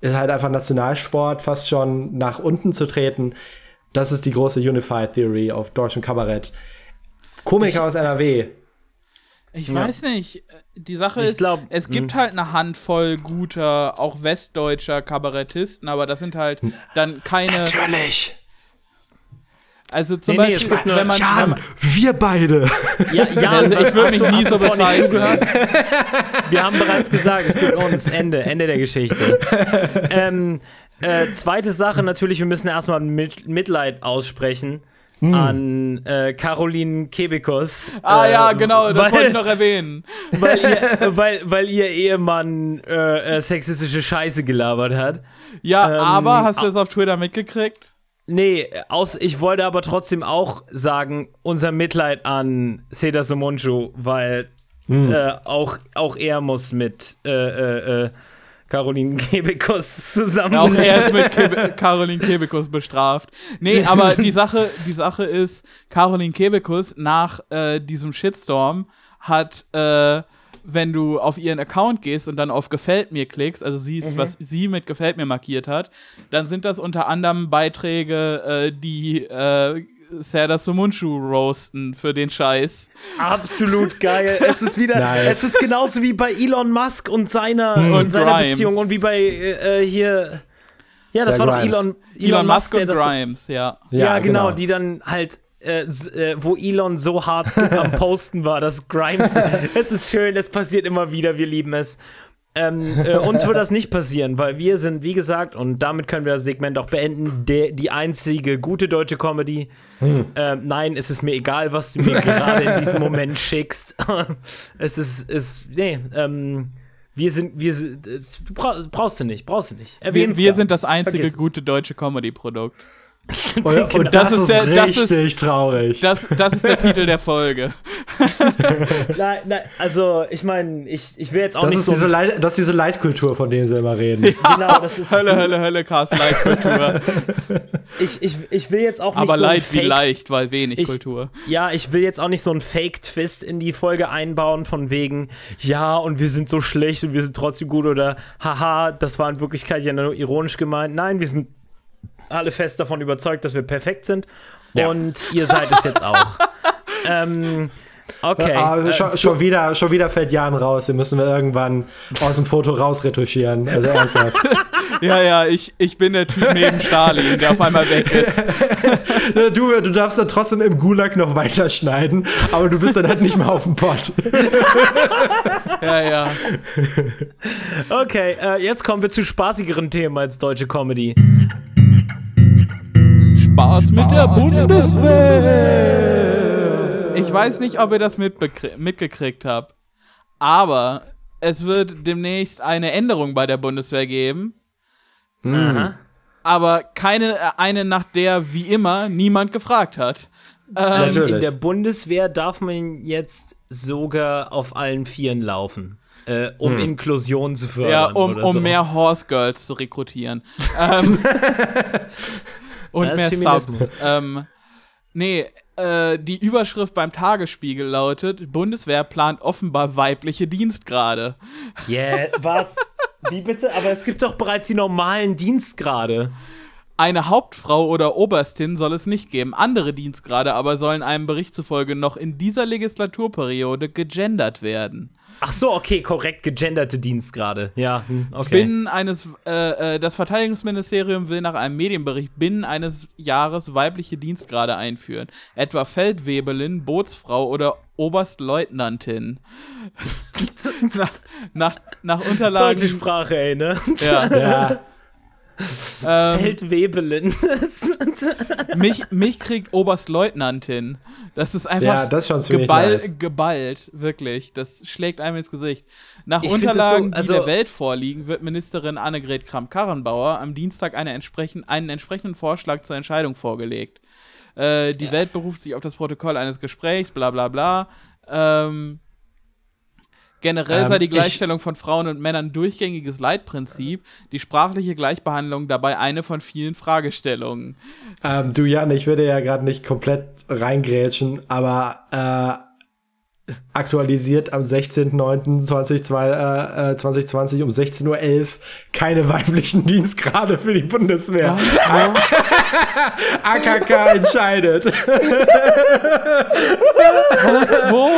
ist halt einfach Nationalsport, fast schon nach unten zu treten. Das ist die große Unified Theory auf deutschem Kabarett. Komiker aus NRW. Ich weiß nicht. Die Sache Ich ist, glaub, es gibt halt eine Handvoll guter, auch westdeutscher Kabarettisten, aber das sind halt dann keine. Natürlich. Also zum Nee, nee, Beispiel, nur- wenn man. Ja, wenn man wir beide. Ja, *laughs* ja also ich würde mich nie so bezeichnen. Wir haben bereits gesagt, es gibt uns. Ende, Ende der Geschichte. ähm, äh, zweite Sache natürlich, wir müssen erstmal Mit Mitleid aussprechen an äh, Caroline Kebekus. Ah äh, ja, genau, das weil- wollte ich noch erwähnen. *laughs* weil ihr, weil, weil ihr Ehemann äh, äh, sexistische Scheiße gelabert hat. Ja, Ähm, aber hast du das auf Twitter mitgekriegt? Nee, aus, ich wollte aber trotzdem auch sagen, unser Mitleid an Seda Somuncu, weil äh, auch, auch er muss mit äh, äh, äh, Caroline Kebekus zusammen. Auch er ist mit Kebe Caroline Kebekus bestraft. Nee, aber die Sache, die Sache ist, Caroline Kebekus nach äh, diesem Shitstorm hat, äh, wenn du auf ihren Account gehst und dann auf Gefällt mir klickst, also siehst, was sie mit Gefällt mir markiert hat, dann sind das unter anderem Beiträge, äh, die äh, Serdar Sumunchu roasten für den Scheiß. Absolut geil. *laughs* Es ist wieder, Nice. es ist genauso wie bei Elon Musk und seiner, Und und seiner Grimes. Beziehung und wie bei äh, hier. Ja, das Ja, war doch Grimes. Elon, Elon, Musk der und das- Grimes, ja. Ja, Ja, genau, genau. die dann halt, äh, äh, wo Elon so hart *laughs* am Posten war, dass Grimes, *laughs* es ist schön, es passiert immer wieder, wir lieben es. Ähm, äh, uns wird das nicht passieren, weil wir sind, wie gesagt, und damit können wir das Segment auch beenden, der, die einzige gute deutsche Comedy. Ähm, nein, es ist mir egal, was du mir *laughs* gerade in diesem Moment schickst. es ist, es, nee, ähm, wir sind, wir sind, es, du brauchst, du nicht, brauchst du nicht. Wir, wir sind das einzige Vergiss gute deutsche Comedy-Produkt. *laughs* Und, und das, Das ist der- das ist- richtig traurig. Das, das ist der *laughs* Titel der Folge. *laughs* Nein, nein, also ich meine, ich, ich will jetzt auch Das nicht ist, so. diese Leid, das ist diese Leitkultur, von denen sie immer reden. genau, das ist, Hölle, Hölle, Hölle, Cast Light Kultur. ich, ich, ich will jetzt auch nicht Aber so ein Light wie leicht, weil wenig Ich- Kultur. Ja, ich will jetzt auch nicht so einen Fake-Twist in die Folge einbauen, von wegen, ja, und wir sind so schlecht und wir sind trotzdem gut oder haha, das war in Wirklichkeit ja nur ironisch gemeint. Nein, wir sind alle fest davon überzeugt, dass wir perfekt sind. Ja. Und ihr seid es jetzt auch. *laughs* ähm, okay. Ah, äh, schon, zu- schon, wieder, schon wieder fällt Jan raus. Den müssen wir irgendwann aus dem Foto rausretuschieren. Also ernsthaft. *laughs* Ja, ja, ich, ich bin der Typ neben *laughs* Stalin, der auf einmal weg ist. du, du darfst dann trotzdem im Gulag noch weiterschneiden, aber du bist dann halt nicht mehr auf dem Pott. Ja, ja. Okay, äh, jetzt kommen wir zu spaßigeren Themen als deutsche Comedy. Spaß mit der Bundeswehr. Ich weiß nicht, ob ihr das mitgekriegt habt, aber es wird demnächst eine Änderung bei der Bundeswehr geben, Aha. aber keine eine, nach der wie immer niemand gefragt hat. Ähm. In der Bundeswehr darf man jetzt sogar auf allen Vieren laufen, äh, um Inklusion zu fördern. ja, um, oder um so. mehr Horse Girls zu rekrutieren. ähm, *laughs* *laughs* und mehr. Subs. Ähm, nee, äh, die Überschrift beim Tagesspiegel lautet: Bundeswehr plant offenbar weibliche Dienstgrade. Yeah, was? Wie bitte? Aber es gibt doch bereits die normalen Dienstgrade. Eine Hauptfrau oder Oberstin soll es nicht geben. Andere Dienstgrade aber sollen einem Bericht zufolge noch in dieser Legislaturperiode gegendert werden. Ach so, okay, korrekt gegenderte Dienstgrade. Ja, hm, okay. Binnen eines, äh, äh, das Verteidigungsministerium will nach einem Medienbericht binnen eines Jahres weibliche Dienstgrade einführen. Etwa Feldwebelin, Bootsfrau oder Oberstleutnantin. *laughs* nach, nach, nach Deutsche Unterlagen. Sprache, ey, ne? Ja, *laughs* Ja. Ähm, Feldwebelin. *laughs* mich, mich kriegt Oberstleutnantin. Das ist einfach Ja, das ist schon ziemlich geball, nice. geballt, wirklich. Das schlägt einem ins Gesicht. Nach Ich Unterlagen, so- also- die der Welt vorliegen, wird Ministerin Annegret Kramp-Karrenbauer am Dienstag eine entsprechend, einen entsprechenden Vorschlag zur Entscheidung vorgelegt. Äh, die Welt beruft sich auf das Protokoll eines Gesprächs, bla bla bla. Ähm, Generell Ähm, sei die ich- Gleichstellung von Frauen und Männern durchgängiges Leitprinzip, die sprachliche Gleichbehandlung dabei eine von vielen Fragestellungen. Ähm, du, Jan, ich würde ja gerade nicht komplett reingrätschen, aber äh, aktualisiert am 16.09.2020 äh, äh, 2020 um 16.11 Uhr keine weiblichen Dienstgrade für die Bundeswehr. AKK *laughs* entscheidet. Was? Wo?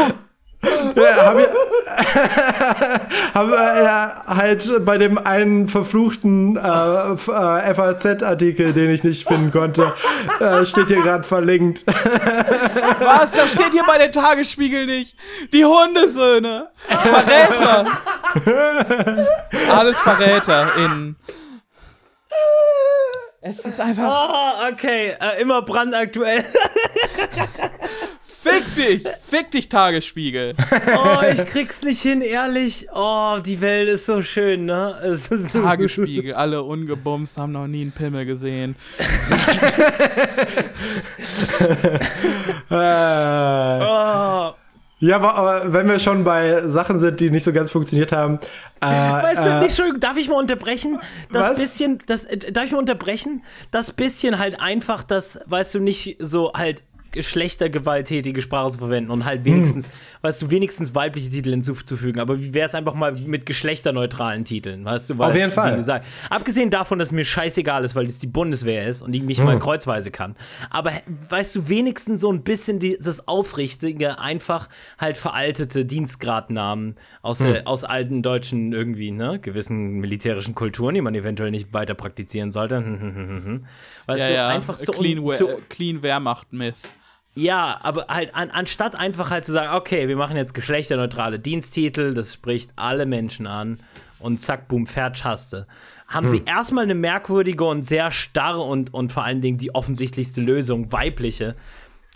Ja, haben wir *laughs* haben wir äh, halt bei dem einen verfluchten äh, F- äh, FAZ-Artikel, den ich nicht finden konnte, äh, steht hier gerade verlinkt. *laughs* Was? Das steht hier bei den Tagesspiegel nicht. Die Hundesöhne. Verräter. Alles Verräter in. Es ist einfach. Ah, okay, äh, immer brandaktuell. *laughs* Fick dich! Fick dich, Tagesspiegel! Oh, ich krieg's nicht hin, ehrlich. Oh, die Welt ist so schön, ne? Es ist so Tagesspiegel, alle ungebumst, haben noch nie einen Pimmel gesehen. Äh, Oh, ja, aber, aber wenn wir schon bei Sachen sind, die nicht so ganz funktioniert haben, äh, Weißt du, äh, nicht, Entschuldigung, darf ich mal unterbrechen? Das Was? bisschen, das, äh, darf ich mal unterbrechen? Das bisschen halt einfach, das, weißt du, nicht so halt geschlechtergewalttätige Sprache zu verwenden und halt wenigstens, weißt du, wenigstens weibliche Titel hinzuzufügen. Aber wie wäre es einfach mal mit geschlechterneutralen Titeln, weißt du? Weil, Auf jeden Fall. Wie gesagt, abgesehen davon, dass mir scheißegal ist, weil es die Bundeswehr ist und ich mich mal kreuzweise kann. Aber weißt du, wenigstens so ein bisschen die, das Aufrichtige, einfach halt veraltete Dienstgradnamen aus, der, aus alten deutschen irgendwie, ne, gewissen militärischen Kulturen, die man eventuell nicht weiter praktizieren sollte. *laughs* weißt Ja, du, ja. einfach zu, clean, zu, äh, clean Wehrmacht-Myth. Ja, aber halt an, anstatt einfach halt zu sagen, okay, wir machen jetzt geschlechterneutrale Diensttitel, das spricht alle Menschen an und zack, boom, fertig haste. Haben sie erstmal eine merkwürdige und sehr starre und, und vor allen Dingen die offensichtlichste Lösung, weibliche,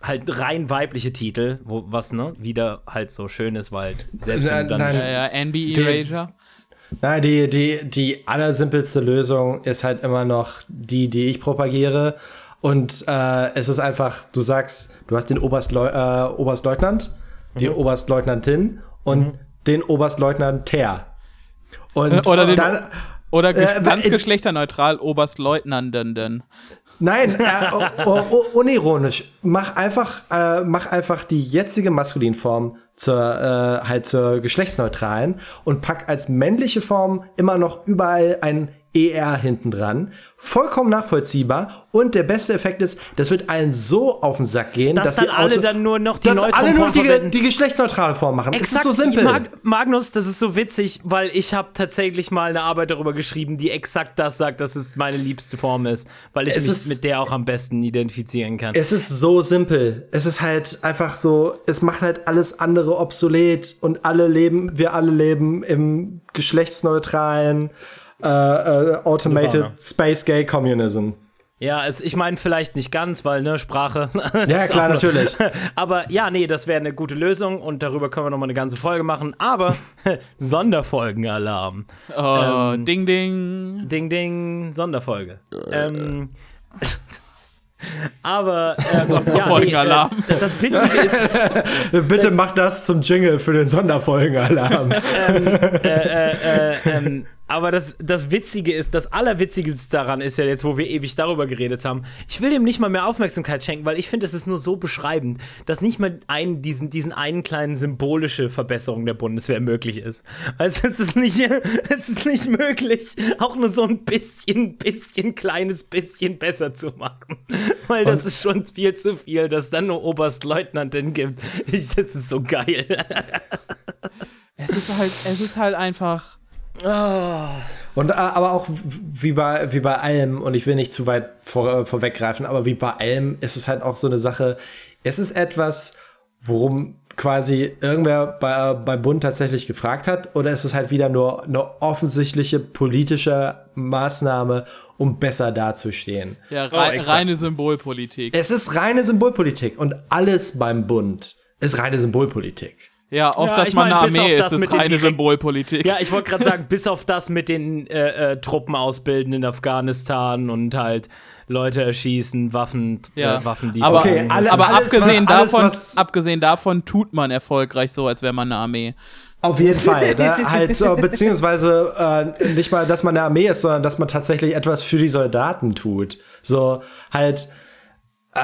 halt rein weibliche Titel, wo was, ne, wieder halt so schön ist, weil selbst wenn du dann nein. Ja, ja, NB Die- Erasure. Nein, die, die, die allersimpelste Lösung ist halt immer noch die, die ich propagiere. Und äh, es ist einfach, du sagst, du hast den Oberstleu äh, Oberstleutnant, die Mhm. Oberstleutnantin und den Oberstleutnant Ter. Und Äh, oder den- dann, Oder ge Äh, ganz in- geschlechterneutral Oberstleutnantenden. Nein, äh, *laughs* oh, oh, unironisch. Mach einfach, äh, mach einfach die jetzige Maskulinform zur, äh, halt zur geschlechtsneutralen und pack als männliche Form immer noch überall ein ER hinten dran. Vollkommen nachvollziehbar. Und der beste Effekt ist, das wird allen so auf den Sack gehen, Dass dass, dann alle dann nur noch die dass alle nur die, die geschlechtsneutrale Form machen. es ist so simpel. Mag Magnus, das ist so witzig, weil ich habe tatsächlich mal eine Arbeit darüber geschrieben, die exakt das sagt, dass es meine liebste Form ist, weil ich Es mich ist- mit der auch am besten identifizieren kann. Es ist so simpel. Es ist halt einfach so, es macht halt alles andere obsolet und alle leben, wir alle leben im geschlechtsneutralen äh, äh, Automated Nirvana. Space Gay Communism. Ja, es, ich meine vielleicht nicht ganz, weil, ne, Sprache. *laughs* Ja, klar, natürlich. *laughs* Aber ja, nee, das wäre eine gute Lösung und darüber können wir nochmal eine ganze Folge machen. Aber *laughs* Sonderfolgenalarm. Oh, Ähm, ding, ding. Ding, ding, Sonderfolge. Ähm, aber ähm, Sonderfolgenalarm. Ja, nee, äh, das Witzige ist, Bitte mach das zum Jingle für den Sonderfolgenalarm. äh, ähm, aber das, das Witzige ist, das Allerwitzige daran ist ja jetzt, wo wir ewig darüber geredet haben. Ich will dem nicht mal mehr Aufmerksamkeit schenken, weil ich finde, es ist nur so beschreibend, dass nicht mal ein, diesen, diesen einen kleinen symbolische Verbesserung der Bundeswehr möglich ist. Also es ist nicht, *laughs* es ist nicht möglich, auch nur so ein bisschen, bisschen, kleines bisschen besser zu machen. *laughs* Weil das ist schon viel zu viel, dass dann nur Oberstleutnantin gibt. *laughs* Ich, das ist so geil. Es ist halt, es ist halt einfach. Und äh, aber auch wie bei, wie bei allem, und ich will nicht zu weit vor, äh, vorweggreifen, aber wie bei allem ist es halt auch so eine Sache, es ist etwas, worum quasi irgendwer bei, äh, bei Bund tatsächlich gefragt hat, oder ist es halt wieder nur eine offensichtliche politische Maßnahme, um besser dazustehen? Ja, Oh, rei exakt. reine Symbolpolitik. Es ist reine Symbolpolitik und alles beim Bund ist reine Symbolpolitik. Ja, auch Ja, dass man eine Armee das ist, ist reine Symbolpolitik. Ja, ich wollte gerade sagen, bis auf das mit den äh, äh, Truppen ausbilden in Afghanistan und halt Leute erschießen, Waffen, Ja. äh, Waffen aber, Okay, alle- aber alles, abgesehen, was- alles, davon, was- abgesehen davon tut man erfolgreich so, als wäre man eine Armee. Auf jeden Fall. Ne? *laughs* Halt, so, beziehungsweise äh, nicht mal, dass man eine Armee ist, sondern dass man tatsächlich etwas für die Soldaten tut. So halt, äh,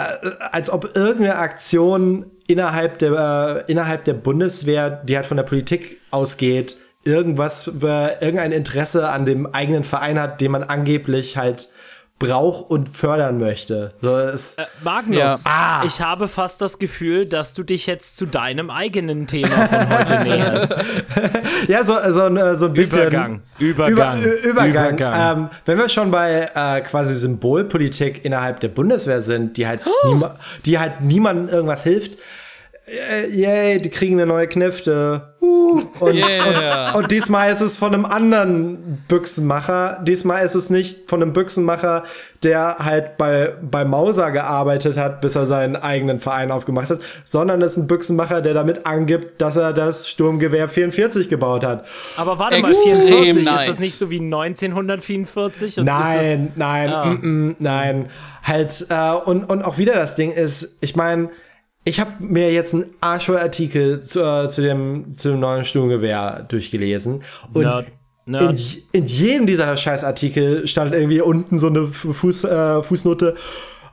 als ob irgendeine Aktion innerhalb der, äh, innerhalb der Bundeswehr, die halt von der Politik ausgeht, irgendwas, äh, irgendein Interesse an dem eigenen Verein hat, den man angeblich halt braucht und fördern möchte. So, es, Magnus, Ja. Ah. ich habe fast das Gefühl, dass du dich jetzt zu deinem eigenen Thema von heute *laughs* näherst. Ja, so, so, ein- so ein bisschen. Übergang. Übergang. Über, Übergang. Übergang. Ähm, wenn wir schon bei äh, quasi Symbolpolitik innerhalb der Bundeswehr sind, die halt, Oh. die halt niemandem irgendwas hilft, äh, yay, die kriegen eine neue Knifte. Uh, und, Yeah. und, und diesmal ist es von einem anderen Büchsenmacher. Diesmal ist es nicht von einem Büchsenmacher, der halt bei, bei Mauser gearbeitet hat, bis er seinen eigenen Verein aufgemacht hat, sondern es ist ein Büchsenmacher, der damit angibt, dass er das Sturmgewehr 44 gebaut hat. Aber warte mal, Extrem 44, nice. ist das nicht so wie 1944? Und Nein, nein, Ah. mm, mm, nein. Halt, äh, und, und auch wieder das Ding ist, ich meine, ich habe mir jetzt einen Arschvoll-Artikel zu, äh, zu, dem, zu dem neuen Sturmgewehr durchgelesen. Und Nerd. Nerd. In, in jedem dieser Scheißartikel stand irgendwie unten so eine Fuß, äh, Fußnote.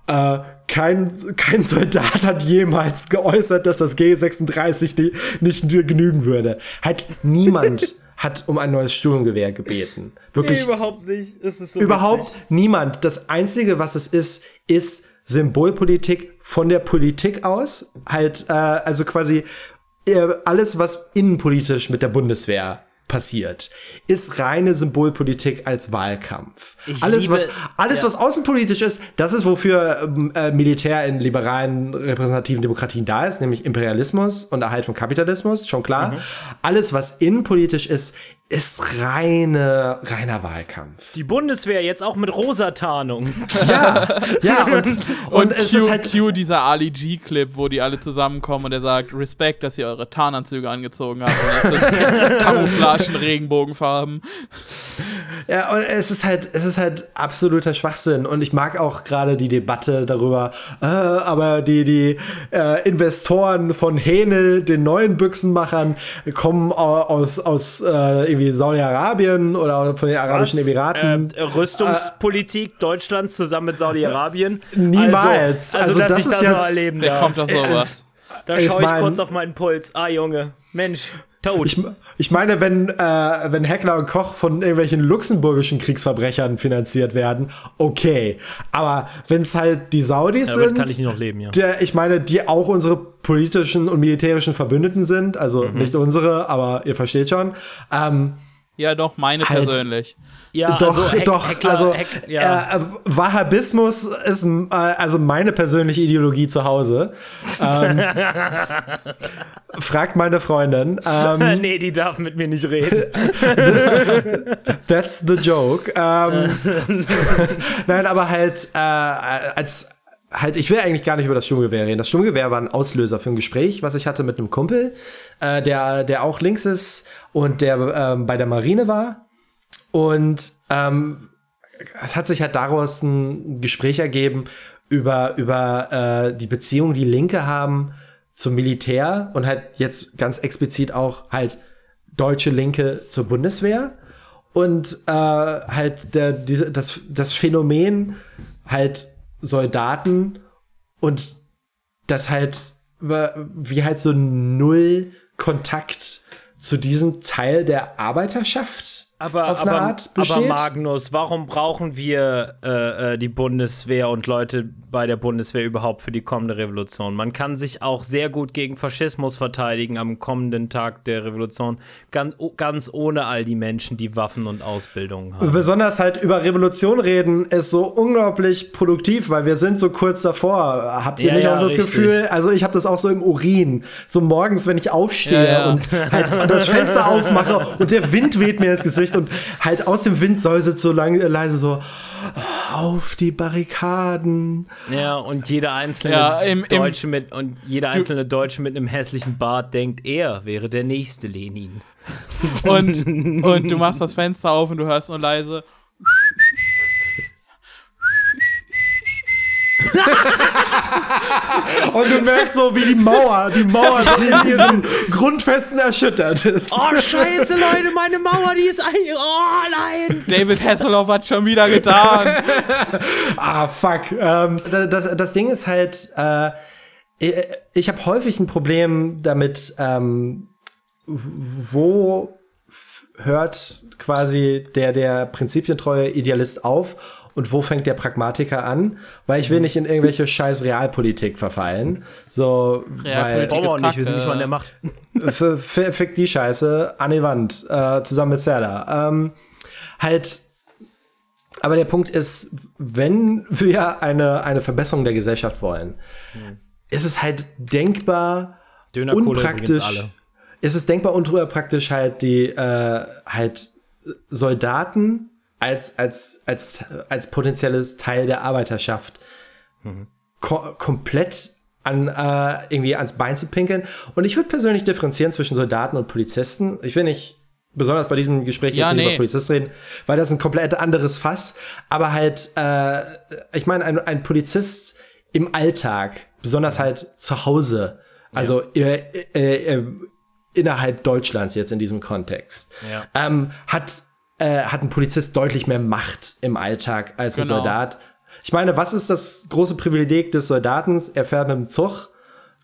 Äh, kein, kein Soldat hat jemals geäußert, dass das G36 ni- nicht genügen würde. Halt niemand *laughs* hat um ein neues Sturmgewehr gebeten. Wirklich Nee, überhaupt nicht. Es ist so Überhaupt witzig. niemand. Das Einzige, was es ist, ist Symbolpolitik von der Politik aus. Halt, äh, also quasi äh, alles, was innenpolitisch mit der Bundeswehr passiert, ist reine Symbolpolitik als Wahlkampf. Ich alles, liebe- was, alles, ja. was außenpolitisch ist, das ist, wofür ähm, äh, Militär in liberalen repräsentativen Demokratien da ist, nämlich Imperialismus und Erhalt von Kapitalismus, schon klar. Mhm. Alles, was innenpolitisch ist, ist reine, reiner Wahlkampf. Die Bundeswehr jetzt auch mit Rosatarnung. *laughs* Ja, ja, und, *laughs* und, Und, es Q, ist halt. Q dieser Ali G-Clip, wo die alle zusammenkommen und er sagt, Respekt, dass ihr eure Tarnanzüge angezogen habt. Und jetzt ist *laughs* Camouflage in Regenbogenfarben. Ja, und es ist halt, es ist halt absoluter Schwachsinn. Und ich mag auch gerade die Debatte darüber, äh, aber die, die äh, Investoren von Hähnel, den neuen Büchsenmachern, kommen au- aus, aus äh, irgendwie Saudi-Arabien oder von den Arabischen Emiraten. Äh, Rüstungspolitik Deutschlands zusammen mit Saudi-Arabien. Niemals. Also, also, Also dass das ich ist das noch jetzt- erleben Wer darf. kommt auf sowas? Da schaue ich mein- kurz auf meinen Puls. Ah, Junge. Mensch. Ich, ich meine, wenn, äh, wenn Heckler und Koch von irgendwelchen luxemburgischen Kriegsverbrechern finanziert werden, okay. Aber wenn es halt die Saudis Damit sind, kann ich nicht noch leben, ja. der, ich meine, die auch unsere politischen und militärischen Verbündeten sind, also Mhm. nicht unsere, aber ihr versteht schon. Ähm, Ja, doch, meine Halt. persönlich. Ja, doch, also doch, Heckler- also Heck- ja. äh, Wahhabismus ist äh, also meine persönliche Ideologie zu Hause. Ähm, *laughs* fragt meine Freundin. Ähm, *laughs* nee, die darf mit mir nicht reden. *laughs* That's the joke. Ähm, nein, aber halt äh, als halt, ich will eigentlich gar nicht über das Sturmgewehr reden. Das Sturmgewehr war ein Auslöser für ein Gespräch, was ich hatte mit einem Kumpel, äh, der der auch links ist und der ähm, bei der Marine war. Und ähm, es hat sich halt daraus ein Gespräch ergeben über über äh, die Beziehung, die Linke haben zum Militär und halt jetzt ganz explizit auch halt deutsche Linke zur Bundeswehr und äh, halt der, diese, das, das Phänomen halt Soldaten und das halt wie halt so null Kontakt zu diesem Teil der Arbeiterschaft Aber, auf eine aber, Art aber. Magnus, warum brauchen wir äh, äh, die Bundeswehr und Leute bei der Bundeswehr überhaupt für die kommende Revolution? Man kann sich auch sehr gut gegen Faschismus verteidigen am kommenden Tag der Revolution, ganz, ganz ohne all die Menschen, die Waffen und Ausbildung haben. Besonders halt über Revolution reden ist so unglaublich produktiv, weil wir sind so kurz davor. Habt ihr Ja, nicht ja, auch das richtig. Gefühl? Also ich habe das auch so im Urin. So morgens, wenn ich aufstehe ja. und halt das Fenster aufmache und der Wind weht mir ins Gesicht *laughs* und halt aus dem Wind säuselt so lang, leise so auf die Barrikaden. Ja, und jeder einzelne Ja, im- im- Deutsche mit und jeder einzelne Deutsche mit einem hässlichen Bart denkt, er wäre der nächste Lenin. *laughs* Und, und du machst das Fenster auf und du hörst nur leise. *laughs* *laughs* Und du merkst so, wie die Mauer, die Mauer so in ihren Grundfesten erschüttert ist. Oh, scheiße, Leute, meine Mauer, die ist ein. Oh, nein! David Hasselhoff hat schon wieder getan. *laughs* Ah, fuck. Ähm, das, das Ding ist halt, äh, ich, habe häufig ein Problem damit, ähm, wo hört quasi der, der prinzipientreue Idealist auf und wo fängt der Pragmatiker an? Weil ich will nicht in irgendwelche scheiß Realpolitik verfallen. So, Realpolitik. Auch ist nicht, wir sind Kacke. nicht mal an der Macht. weil fick die Scheiße an die Wand, äh, zusammen mit Sarah. Ähm, halt, aber der Punkt ist, wenn wir eine, eine Verbesserung der Gesellschaft wollen, ist es halt denkbar Dönerkohle unpraktisch. Ist es denkbar unpraktisch, halt die äh, halt Soldaten als, als, als, als potenzielles Teil der Arbeiterschaft ko komplett an äh, irgendwie ans Bein zu pinkeln. Und ich würde persönlich differenzieren zwischen Soldaten und Polizisten. Ich will nicht besonders bei diesem Gespräch Ja, jetzt nee. über Polizist reden, weil das ein komplett anderes Fass. Aber halt, äh, ich meine, ein, ein Polizist im Alltag, besonders halt zu Hause, also äh, äh, äh, innerhalb Deutschlands jetzt in diesem Kontext, Ja. ähm, hat, äh, hat ein Polizist deutlich mehr Macht im Alltag als ein Genau. Soldat. Ich meine, was ist das große Privileg des Soldatens? Er fährt mit dem Zug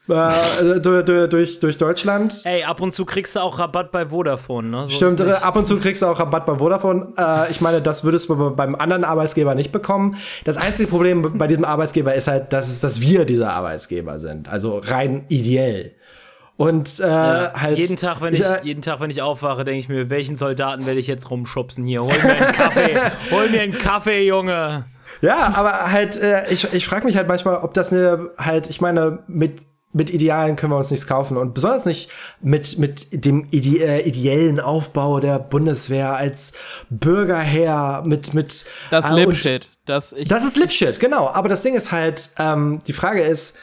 äh, *laughs* durch, durch, durch Deutschland. Ey, ab und zu kriegst du auch Rabatt bei Vodafone, ne? So Stimmt, ab und zu kriegst du auch Rabatt bei Vodafone. Äh, ich meine, das würdest du be- beim anderen Arbeitsgeber nicht bekommen. Das einzige Problem bei diesem Arbeitsgeber ist halt, dass, es, dass wir dieser Arbeitsgeber sind. Also rein ideell. Und äh, halt. jeden Tag, wenn ich, äh, jeden Tag, wenn ich aufwache, denke ich mir, welchen Soldaten werde ich jetzt rumschubsen hier? Hol mir einen Kaffee, *laughs* hol mir einen Kaffee, Junge. Ja, aber halt, äh, ich, ich frage mich halt manchmal, ob das eine halt, ich meine, mit mit Idealen können wir uns nichts kaufen und besonders nicht mit, mit dem ide äh, ideellen Aufbau der Bundeswehr als Bürgerheer mit, mit. Das äh, Lipshit. Das, ich, Das ist Lipshit, genau. Aber das Ding ist halt, ähm, die Frage ist,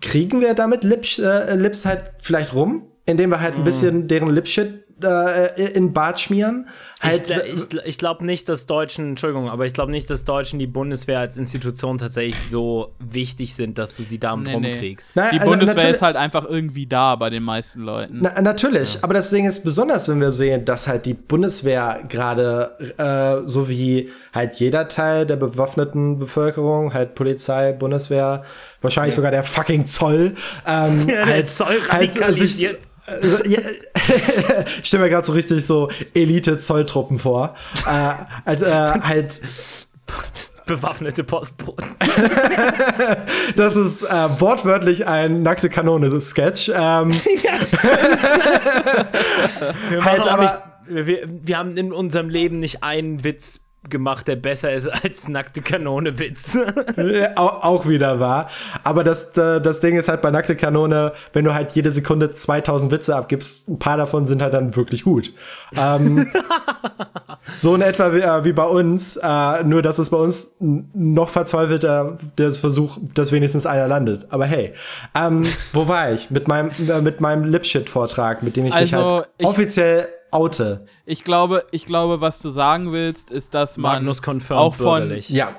kriegen wir damit Lips, äh, Lips halt vielleicht rum, indem wir halt Mhm. ein bisschen deren Lipshit äh, in Bart schmieren? Halt, ich, ich, ich glaube nicht, dass Deutschen, Entschuldigung, aber ich glaube nicht, dass Deutschen die Bundeswehr als Institution tatsächlich so wichtig sind, dass du sie damit Nee, nee. rumkriegst. Nein, die äh, Bundeswehr natürlich- ist halt einfach irgendwie da bei den meisten Leuten. Na, natürlich, aber das Ding ist besonders, wenn wir sehen, dass halt die Bundeswehr gerade äh, so wie halt jeder Teil der bewaffneten Bevölkerung, halt Polizei, Bundeswehr, wahrscheinlich sogar der fucking Zoll, ähm, *laughs* der halt, Zoll halt sich, ja, *laughs* ich stelle mir gerade so richtig so Elite-Zolltruppen vor. äh, also, äh, *laughs* halt, Bewaffnete Postboten. *laughs* das ist äh, wortwörtlich ein nackte Kanone-Sketch. Ähm, Wir, Halt, machen auch aber- nicht, wir, wir haben in unserem Leben nicht einen Witz gemacht, der besser ist als nackte Kanone-Witz. Äh, *laughs* auch, auch wieder wahr. Aber das, äh, das Ding ist halt bei Nackte Kanone, wenn du halt jede Sekunde 2000 Witze abgibst, ein paar davon sind halt dann wirklich gut. Ähm, *laughs* so in etwa wie, äh, wie bei uns, äh, nur dass es bei uns noch verzweifelter der Versuch, dass wenigstens einer landet. Aber hey, ähm, *laughs* wo war ich? Mit meinem, äh, mit meinem Lipshit-Vortrag, mit dem ich mich Also, halt ich- offiziell oute. Ich glaube, ich glaube, was du sagen willst, ist, dass man Magnus confirmed auch von, bürgerlich. Ja.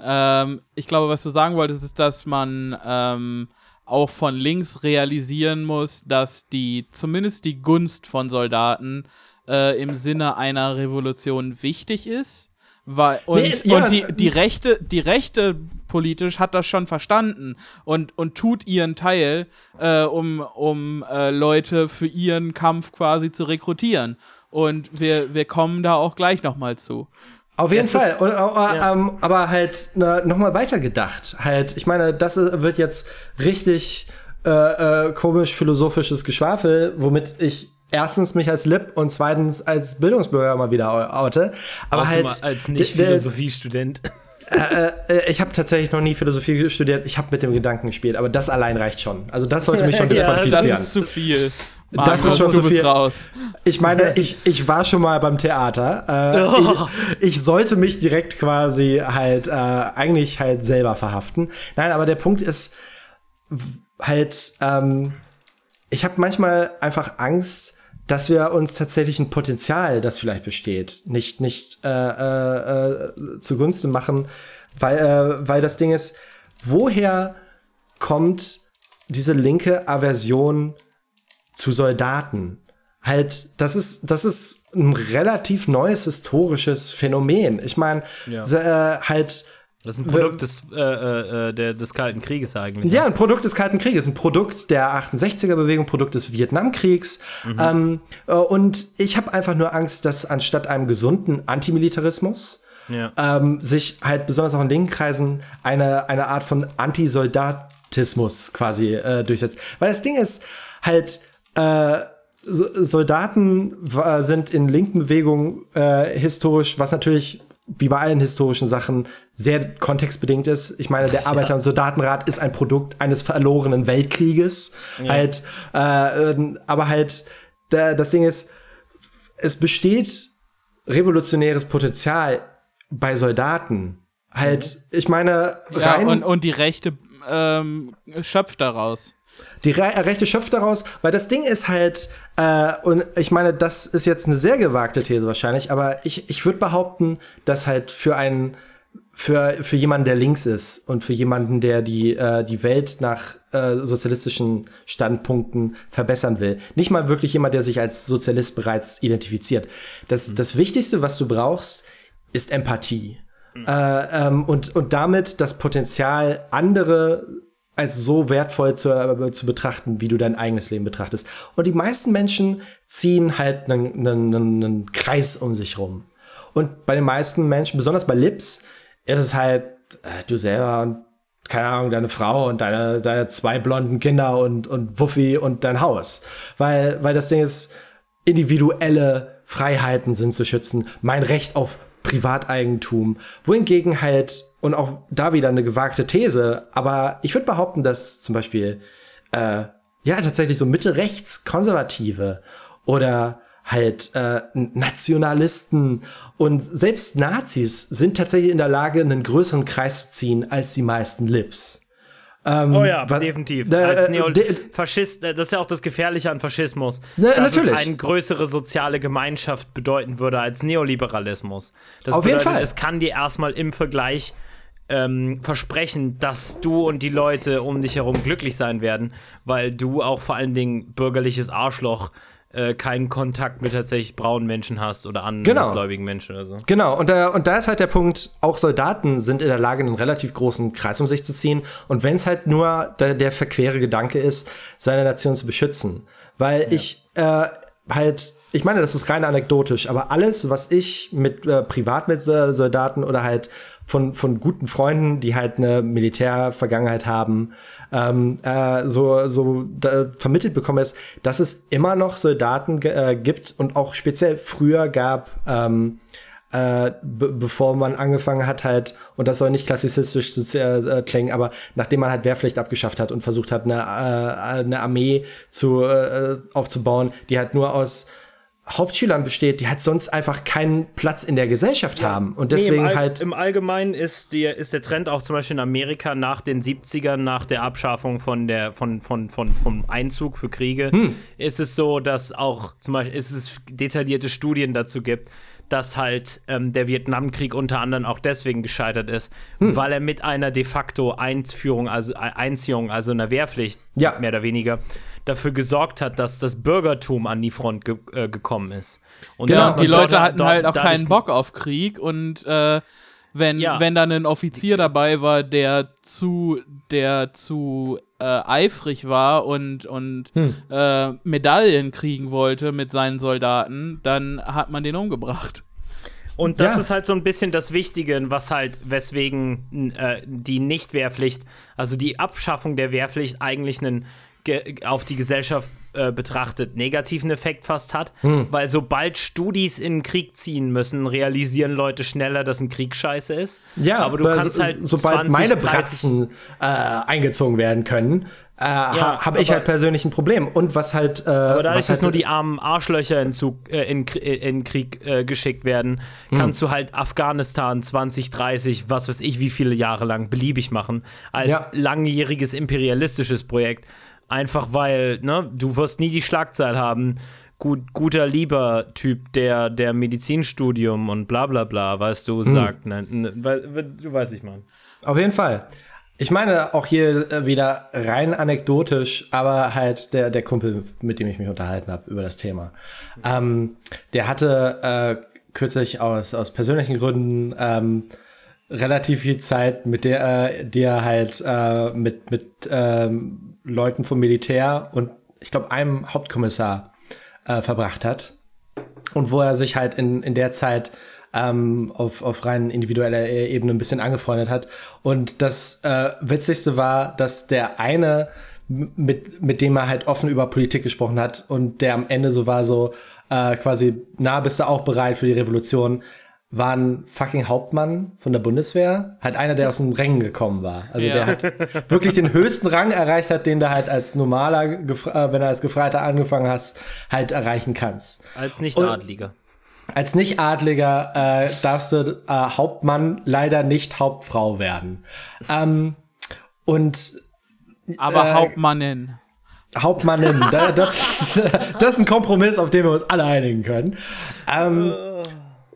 ähm, ich glaube, was du sagen wolltest, ist, dass man ähm, auch von links realisieren muss, dass die zumindest die Gunst von Soldaten äh, im Sinne einer Revolution wichtig ist. Weil, und Nee, ja, und die, die Rechte, die Rechte politisch hat das schon verstanden und, und tut ihren Teil, äh, um, um äh, Leute für ihren Kampf quasi zu rekrutieren. Und wir, wir kommen da auch gleich nochmal zu. Auf jeden Es Fall. ist- Und, äh, ja. ähm, aber halt äh, nochmal weitergedacht. Halt, ich meine, das äh, wird jetzt richtig äh, äh, komisch philosophisches Geschwafel, womit ich erstens mich als Lip und zweitens als Bildungsbürger mal wieder oute. Aber Außer halt mal als d- d- Nicht-Philosophie-Student. äh, ich habe tatsächlich noch nie Philosophie studiert. Ich habe mit dem Gedanken gespielt, aber das allein reicht schon. Also das sollte mich schon *laughs* Ja, Das disqualifizieren. ist zu viel. Das ist schon zu viel. raus. Ich meine, *laughs* ich, ich war schon mal beim Theater. Äh, ich, ich sollte mich direkt quasi halt äh, eigentlich halt selber verhaften. Nein, aber der Punkt ist halt, ähm, ich habe manchmal einfach Angst, dass wir uns tatsächlich ein Potenzial, das vielleicht besteht, nicht nicht äh, äh, äh, zugunsten machen, weil äh, weil das Ding ist, woher kommt diese linke Aversion zu Soldaten. Halt, das ist, das ist ein relativ neues historisches Phänomen. Ich meine, Ja. äh, halt, Das ist ein Produkt des, äh, äh, der, des Kalten Krieges eigentlich. ja, ein Produkt des Kalten Krieges, ein Produkt der 68er-Bewegung, Produkt des Vietnamkriegs. Ähm, äh, und ich habe einfach nur Angst, dass anstatt einem gesunden Antimilitarismus Ja. ähm, sich halt besonders auch in linken Kreisen eine, eine Art von Antisoldatismus quasi äh, durchsetzt. Weil das Ding ist halt, äh, So- Soldaten sind in linken Bewegungen äh, historisch, was natürlich wie bei allen historischen Sachen sehr kontextbedingt ist. Ich meine, der *laughs* Arbeiter- und Soldatenrat ist ein Produkt eines verlorenen Weltkrieges. Halt, äh, ähm, aber halt, der, das Ding ist, es besteht revolutionäres Potenzial bei Soldaten. Halt, ich meine, Ja, rein und, und die Rechte ähm, schöpft daraus. Die Re Rechte schöpft daraus, weil das Ding ist halt, äh, und ich meine, das ist jetzt eine sehr gewagte These wahrscheinlich, aber ich, ich würde behaupten, dass halt für einen, für, für jemanden, der links ist und für jemanden, der die, äh, die Welt nach äh, sozialistischen Standpunkten verbessern will, nicht mal wirklich jemand, der sich als Sozialist bereits identifiziert. Das, das Wichtigste, was du brauchst, ist Empathie. Äh, ähm, und, und damit das Potenzial, andere als so wertvoll zu, äh, zu betrachten, wie du dein eigenes Leben betrachtest. Und die meisten Menschen ziehen halt einen, einen, einen Kreis um sich rum. Und bei den meisten Menschen, besonders bei Lips, ist es halt äh, du selber und keine Ahnung, deine Frau und deine, deine zwei blonden Kinder und, und Wuffi und dein Haus. Weil, weil das Ding ist, individuelle Freiheiten sind zu schützen. Mein Recht auf Privateigentum. Wohingegen halt, und auch da wieder eine gewagte These, aber ich würde behaupten, dass zum Beispiel äh, ja, tatsächlich so Mitte-Rechts-Konservative oder halt äh, Nationalisten und selbst Nazis sind tatsächlich in der Lage, einen größeren Kreis zu ziehen als die meisten Lips. Ähm, oh ja, was, definitiv. Äh, Als Neo Faschist, das ist ja auch das Gefährliche an Faschismus. Ne, dass natürlich. es eine größere soziale Gemeinschaft bedeuten würde als Neoliberalismus. Das Auf bedeutet, jeden Fall. Es kann dir erstmal im Vergleich ähm, versprechen, dass du und die Leute um dich herum glücklich sein werden, weil du auch vor allen Dingen bürgerliches Arschloch äh, keinen Kontakt mit tatsächlich braunen Menschen hast oder andersgläubigen genau. Menschen oder so. Genau, und da, und da ist halt der Punkt, auch Soldaten sind in der Lage, einen relativ großen Kreis um sich zu ziehen. Und wenn es halt nur der, der verquere Gedanke ist, seine Nation zu beschützen. Weil ja. ich äh, halt ich meine, das ist rein anekdotisch, aber alles, was ich mit äh, privat mit äh, Soldaten oder halt von, von guten Freunden, die halt eine Militärvergangenheit haben, ähm, äh, so, so vermittelt bekomme, ist, dass es immer noch Soldaten äh, gibt und auch speziell früher gab, ähm, äh, bevor man angefangen hat halt, und das soll nicht klassizistisch zu äh, klingen, aber nachdem man halt Wehrpflicht abgeschafft hat und versucht hat, eine, äh, eine Armee zu, äh, aufzubauen, die halt nur aus Hauptschülern besteht, die halt sonst einfach keinen Platz in der Gesellschaft ja. haben. Und deswegen nee, im halt. Im Allgemeinen ist, die, ist der Trend auch zum Beispiel in Amerika nach den 70ern, nach der Abschaffung von der, von, von, von, vom Einzug für Kriege, hm. ist es so, dass auch zum Beispiel ist es detaillierte Studien dazu gibt, dass halt ähm, der Vietnamkrieg unter anderem auch deswegen gescheitert ist, hm. weil er mit einer de facto Einführung, also Einziehung, also einer Wehrpflicht, ja. mehr oder weniger, dafür gesorgt hat, dass das Bürgertum an die Front ge äh, gekommen ist. Und genau, die Leute hatten dort, halt auch keinen Bock auf Krieg und äh, wenn, ja. wenn dann ein Offizier dabei war, der zu, der zu äh, eifrig war und, und hm. äh, Medaillen kriegen wollte mit seinen Soldaten, dann hat man den umgebracht. Und das ja. ist halt so ein bisschen das Wichtige, was halt, weswegen äh, die Nichtwehrpflicht, also die Abschaffung der Wehrpflicht eigentlich einen auf die Gesellschaft äh, betrachtet negativen Effekt fast hat, hm. weil sobald Studis in den Krieg ziehen müssen, realisieren Leute schneller, dass ein Krieg scheiße ist. Ja, aber du kannst so, halt sobald 20, meine Bratzen äh, eingezogen werden können, äh, ja, habe ich halt persönlich ein Problem. Und was halt. Äh, aber da ist es halt nur die armen Arschlöcher in, Zug, äh, in, äh, in Krieg äh, geschickt werden, hm. kannst du halt Afghanistan 20, 30, was weiß ich, wie viele Jahre lang beliebig machen, als ja. langjähriges imperialistisches Projekt. Einfach weil, ne, du wirst nie die Schlagzeile haben, gut, guter lieber Typ, der, der Medizinstudium und bla bla bla, weißt du, hm. sagt. Ne, ne, du weißt, ich meine. Auf jeden Fall. Ich meine auch hier äh, wieder rein anekdotisch, aber halt der, der Kumpel, mit dem ich mich unterhalten habe über das Thema. Ähm, der hatte äh, kürzlich aus, aus persönlichen Gründen ähm, relativ viel Zeit, mit der, äh, der halt äh, mit, mit ähm, Leuten vom Militär und ich glaube einem Hauptkommissar äh, verbracht hat. Und wo er sich halt in, in der Zeit ähm, auf, auf rein individueller Ebene ein bisschen angefreundet hat. Und das äh, Witzigste war, dass der eine, mit, mit dem er halt offen über Politik gesprochen hat und der am Ende so war, so äh, quasi, na, bist du auch bereit für die Revolution? War ein fucking Hauptmann von der Bundeswehr, halt einer, der aus den Rängen gekommen war. Also ja. der hat wirklich den höchsten Rang erreicht hat, den du halt als normaler, äh, wenn du als Gefreiter angefangen hast, halt erreichen kannst. Als Nicht-Adliger. Als Nicht-Adliger äh, darfst du äh, Hauptmann leider nicht Hauptfrau werden. Ähm, und aber äh, Hauptmannin. Hauptmannin, das, *laughs* das ist ein Kompromiss, auf den wir uns alle einigen können. Ähm, äh.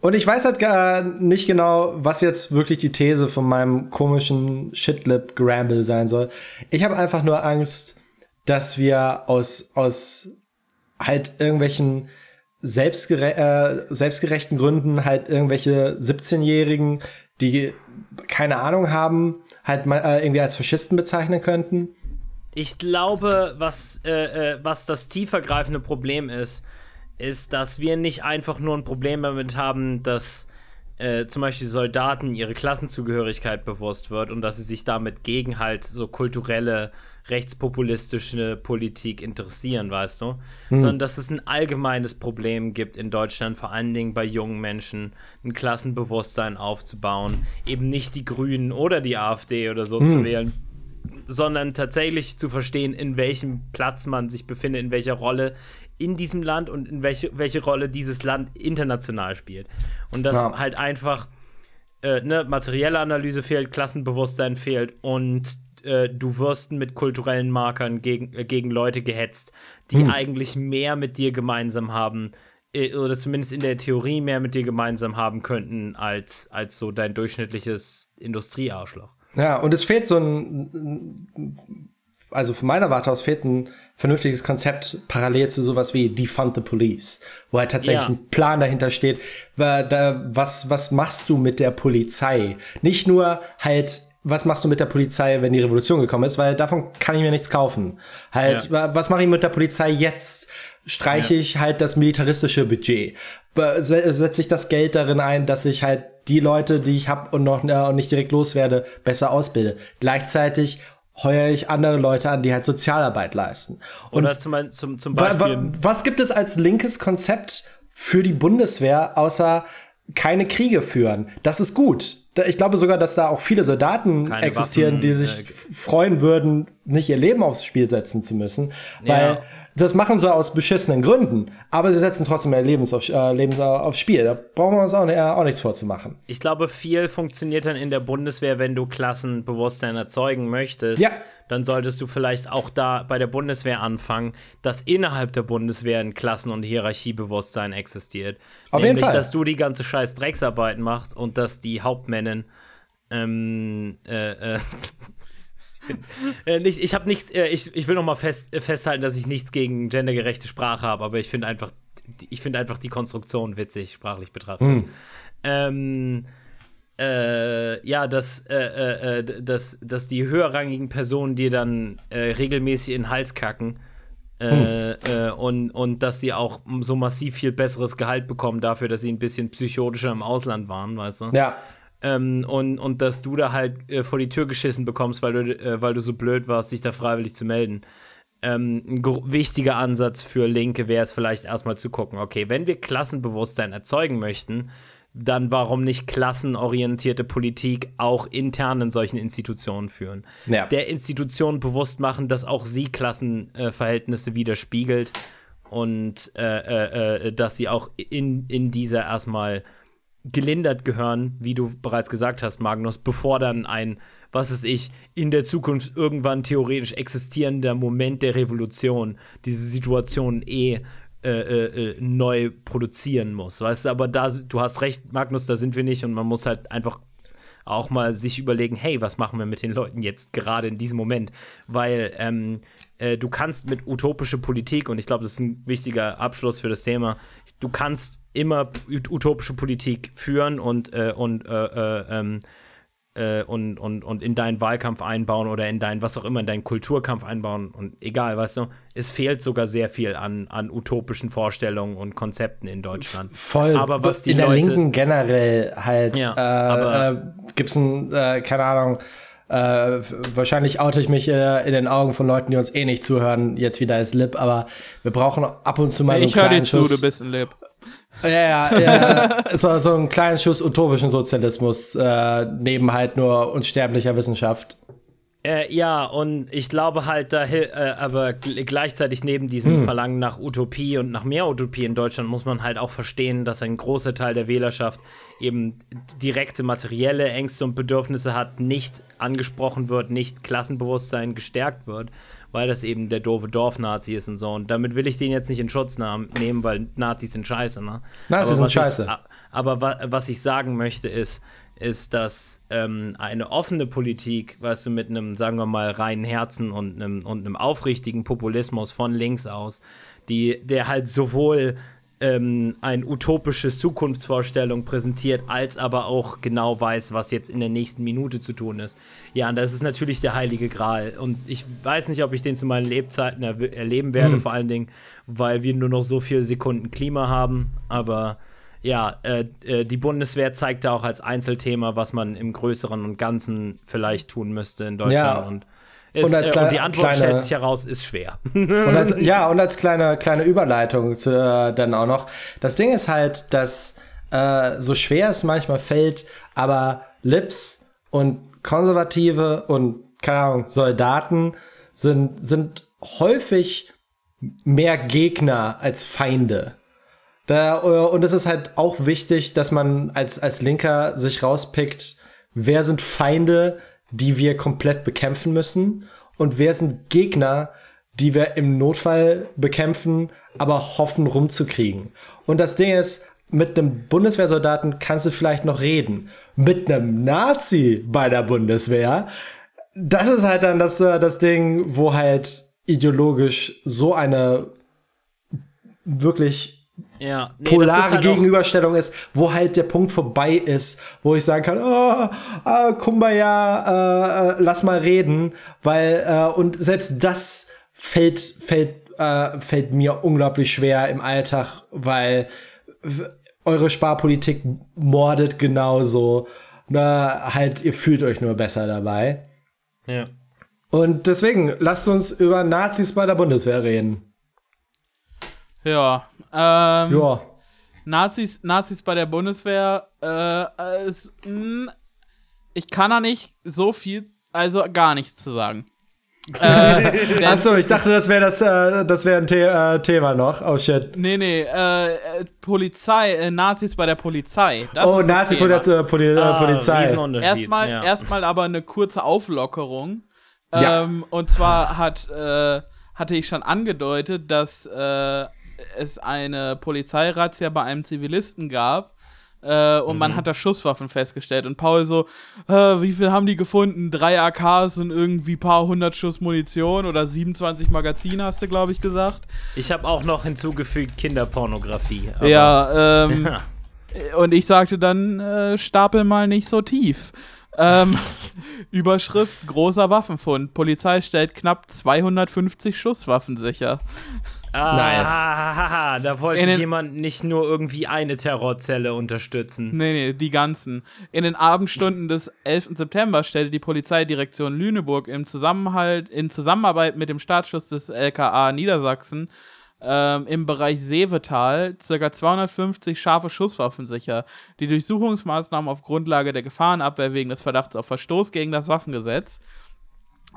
Und ich weiß halt gar nicht genau, was jetzt wirklich die These von meinem komischen Shitlip Gramble sein soll. Ich habe einfach nur Angst, dass wir aus, aus halt irgendwelchen selbstgere äh, selbstgerechten Gründen halt irgendwelche 17-Jährigen, die keine Ahnung haben, halt mal äh, irgendwie als Faschisten bezeichnen könnten. Ich glaube, was, äh, äh was das tiefergreifende Problem ist, ist, dass wir nicht einfach nur ein Problem damit haben, dass äh, zum Beispiel Soldaten ihre Klassenzugehörigkeit bewusst wird und dass sie sich damit gegen halt so kulturelle, rechtspopulistische Politik interessieren, weißt du? Hm. Sondern dass es ein allgemeines Problem gibt in Deutschland, vor allen Dingen bei jungen Menschen, ein Klassenbewusstsein aufzubauen, eben nicht die Grünen oder die AfD oder so hm. zu wählen, sondern tatsächlich zu verstehen, in welchem Platz man sich befindet, in welcher Rolle in diesem Land und in welche, welche Rolle dieses Land international spielt. Und dass Ja. halt einfach äh, ne, materielle Analyse fehlt, Klassenbewusstsein fehlt und äh, du wirst mit kulturellen Markern gegen, äh, gegen Leute gehetzt, die eigentlich mehr mit dir gemeinsam haben, äh, oder zumindest in der Theorie mehr mit dir gemeinsam haben könnten, als, als so dein durchschnittliches Industriearschloch. Ja, und es fehlt so ein, also von meiner Warte aus fehlt ein vernünftiges Konzept parallel zu sowas wie Defund the Police, wo halt tatsächlich Ja. ein Plan dahinter steht, was, was machst du mit der Polizei? Nicht nur halt, was machst du mit der Polizei, wenn die Revolution gekommen ist, weil davon kann ich mir nichts kaufen. Halt, Ja. wa- was mache ich mit der Polizei jetzt? Streiche ich halt das militaristische Budget? Setze ich das Geld darin ein, dass ich halt die Leute, die ich habe und noch äh, und nicht direkt loswerde, besser ausbilde? Gleichzeitig heuere ich andere Leute an, die halt Sozialarbeit leisten. Und Oder zum, zum, zum Beispiel. wa- was gibt es als linkes Konzept für die Bundeswehr, außer keine Kriege führen? Das ist gut. Ich glaube sogar, dass da auch viele Soldaten Keine existieren, Waffen, die sich äh, freuen würden, nicht ihr Leben aufs Spiel setzen zu müssen. Weil Ja. Das machen sie aus beschissenen Gründen, aber sie setzen trotzdem ihr Lebens auf, äh, Leben aufs Spiel. Da brauchen wir uns auch, äh, auch nichts vorzumachen. Ich glaube, viel funktioniert dann in der Bundeswehr, wenn du Klassenbewusstsein erzeugen möchtest. Ja. Dann solltest du vielleicht auch da bei der Bundeswehr anfangen, dass innerhalb der Bundeswehr ein Klassen- und Hierarchiebewusstsein existiert. Auf jeden Nämlich, Fall. dass du die ganze scheiß Drecksarbeit machst und dass die Hauptmännin ähm, äh, äh, *laughs* äh, nicht, ich habe nichts, äh, ich, ich will noch mal fest, äh, festhalten, dass ich nichts gegen gendergerechte Sprache habe, aber ich finde einfach, ich finde einfach die Konstruktion witzig, sprachlich betrachtet. Ähm, äh, ja, dass, äh, dass, dass die höherrangigen Personen dir dann regelmäßig in den Hals kacken. Äh, äh, und, und dass sie auch so massiv viel besseres Gehalt bekommen dafür, dass sie ein bisschen psychotischer im Ausland waren, weißt du? Ja. Ähm, und, und dass du da halt äh, vor die Tür geschissen bekommst, weil du, äh, weil du so blöd warst, dich da freiwillig zu melden. Ähm, ein wichtiger Ansatz für Linke wäre es vielleicht erstmal zu gucken, okay, wenn wir Klassenbewusstsein erzeugen möchten, dann warum nicht klassenorientierte Politik auch intern in solchen Institutionen führen? Ja. Der Institution bewusst machen, dass auch sie Klassenverhältnisse widerspiegelt und äh, äh, äh, dass sie auch in, in dieser erstmal gelindert gehören, wie du bereits gesagt hast, Magnus, bevor dann ein, was weiß ich, in der Zukunft irgendwann theoretisch existierender Moment der Revolution diese Situation eh äh, äh, äh, neu produzieren muss. Weißt du, aber da, du hast recht, Magnus, da sind wir nicht und man muss halt einfach auch mal sich überlegen, hey, was machen wir mit den Leuten jetzt gerade in diesem Moment? Weil ähm, äh, du kannst mit utopische Politik, und ich glaube, das ist ein wichtiger Abschluss für das Thema, du kannst immer ut- utopische Politik führen und, äh, und, äh, äh, ähm, äh, und, und, und in deinen Wahlkampf einbauen oder in deinen, was auch immer, in deinen Kulturkampf einbauen und egal, weißt du, es fehlt sogar sehr viel an, an utopischen Vorstellungen und Konzepten in Deutschland. Voll. Aber was die in der Leute, Linken generell halt Ja, äh, äh, gibt's ein, äh, keine Ahnung, äh, wahrscheinlich oute ich mich äh, in den Augen von Leuten, die uns eh nicht zuhören, jetzt wieder als Lip, aber wir brauchen ab und zu mal ich so einen höre kleinen dir zu, Schuss. du bist ein Leb. Ja, ja, ja. *laughs* So, so einen kleinen Schuss utopischen Sozialismus äh, neben halt nur unsterblicher Wissenschaft. Äh, ja, und ich glaube halt, da, äh, aber gl- gleichzeitig neben diesem Verlangen nach Utopie und nach mehr Utopie in Deutschland muss man halt auch verstehen, dass ein großer Teil der Wählerschaft eben direkte materielle Ängste und Bedürfnisse hat, nicht angesprochen wird, nicht Klassenbewusstsein gestärkt wird, weil das eben der doofe Dorfnazi ist und so. Und damit will ich den jetzt nicht in Schutz nehmen, weil Nazis sind scheiße, ne? Nazis sind scheiße. Ich, aber wa was ich sagen möchte ist, ist, dass ähm, eine offene Politik, weißt du, mit einem, sagen wir mal, reinen Herzen und einem, und einem aufrichtigen Populismus von links aus, die, der halt sowohl ähm, eine utopische Zukunftsvorstellung präsentiert, als aber auch genau weiß, was jetzt in der nächsten Minute zu tun ist. Ja, und das ist natürlich der heilige Gral. Und ich weiß nicht, ob ich den zu meinen Lebzeiten erw- erleben werde, vor allen Dingen, weil wir nur noch so viele Sekunden Klima haben. Aber ja, äh, äh, die Bundeswehr zeigt da auch als Einzelthema, was man im Größeren und Ganzen vielleicht tun müsste in Deutschland. Ja. Und, ist, Und als äh, und die Antwort kleine- stellt sich heraus, ist schwer. *laughs* Und als, ja, und als kleine, kleine Überleitung zu, äh, dann auch noch. Das Ding ist halt, dass äh, so schwer es manchmal fällt, aber Lips und Konservative und keine Ahnung, Soldaten sind, sind häufig mehr Gegner als Feinde. Da, äh, und es ist halt auch wichtig, dass man als, als Linker sich rauspickt, wer sind Feinde, die wir komplett bekämpfen müssen und wer sind Gegner, die wir im Notfall bekämpfen, aber hoffen rumzukriegen. Und das Ding ist, mit einem Bundeswehrsoldaten kannst du vielleicht noch reden. Mit einem Nazi bei der Bundeswehr, das ist halt dann das, äh, das Ding, wo halt ideologisch so eine wirklich Ja, nee, polare halt Gegenüberstellung ist, wo halt der Punkt vorbei ist, wo ich sagen kann, oh, ah, Kumbaya, äh, äh, lass mal reden, weil äh, und selbst das fällt fällt äh, fällt mir unglaublich schwer im Alltag, weil eure Sparpolitik mordet genauso. Na, halt, ihr fühlt euch nur besser dabei. Ja. Und deswegen, lasst uns über Nazis bei der Bundeswehr reden. Ja. Ähm, Ja. Nazis, Nazis bei der Bundeswehr, äh, es, mh, ich kann da nicht so viel, also gar nichts zu sagen. *laughs* äh, Achso, ich dachte, das wäre das, äh, das wäre ein The äh, Thema noch. Oh shit. nee, nee, äh, äh, Polizei, äh, Nazis bei der Polizei. Das oh, ist das Nazi Thema. Poli Poli Ah, Polizei. Erstmal, ja. erstmal aber eine kurze Auflockerung. Ja. Ähm, und zwar hat, äh, hatte ich schon angedeutet, dass äh, es eine Polizeirazzia bei einem Zivilisten gab. Äh, und Mhm. man hat da Schusswaffen festgestellt. Und Paul so, äh, wie viel haben die gefunden? Drei AKs und irgendwie paar hundert Schuss Munition oder 27 Magazine, hast du, glaube ich, gesagt. Ich habe auch noch hinzugefügt Kinderpornografie. Ja, ähm. *laughs* Und ich sagte dann, äh, stapel mal nicht so tief. Ähm, *laughs* Überschrift: Großer Waffenfund. Polizei stellt knapp 250 Schusswaffen sicher. Ah, da wollte den- jemand nicht nur irgendwie eine Terrorzelle unterstützen. Nee, nee, die ganzen. In den Abendstunden des 11. September stellte die Polizeidirektion Lüneburg im Zusammenhalt, in Zusammenarbeit mit dem Staatsschutz des LKA Niedersachsen ähm, im Bereich Seevetal ca. 250 scharfe Schusswaffen sicher. Die Durchsuchungsmaßnahmen auf Grundlage der Gefahrenabwehr wegen des Verdachts auf Verstoß gegen das Waffengesetz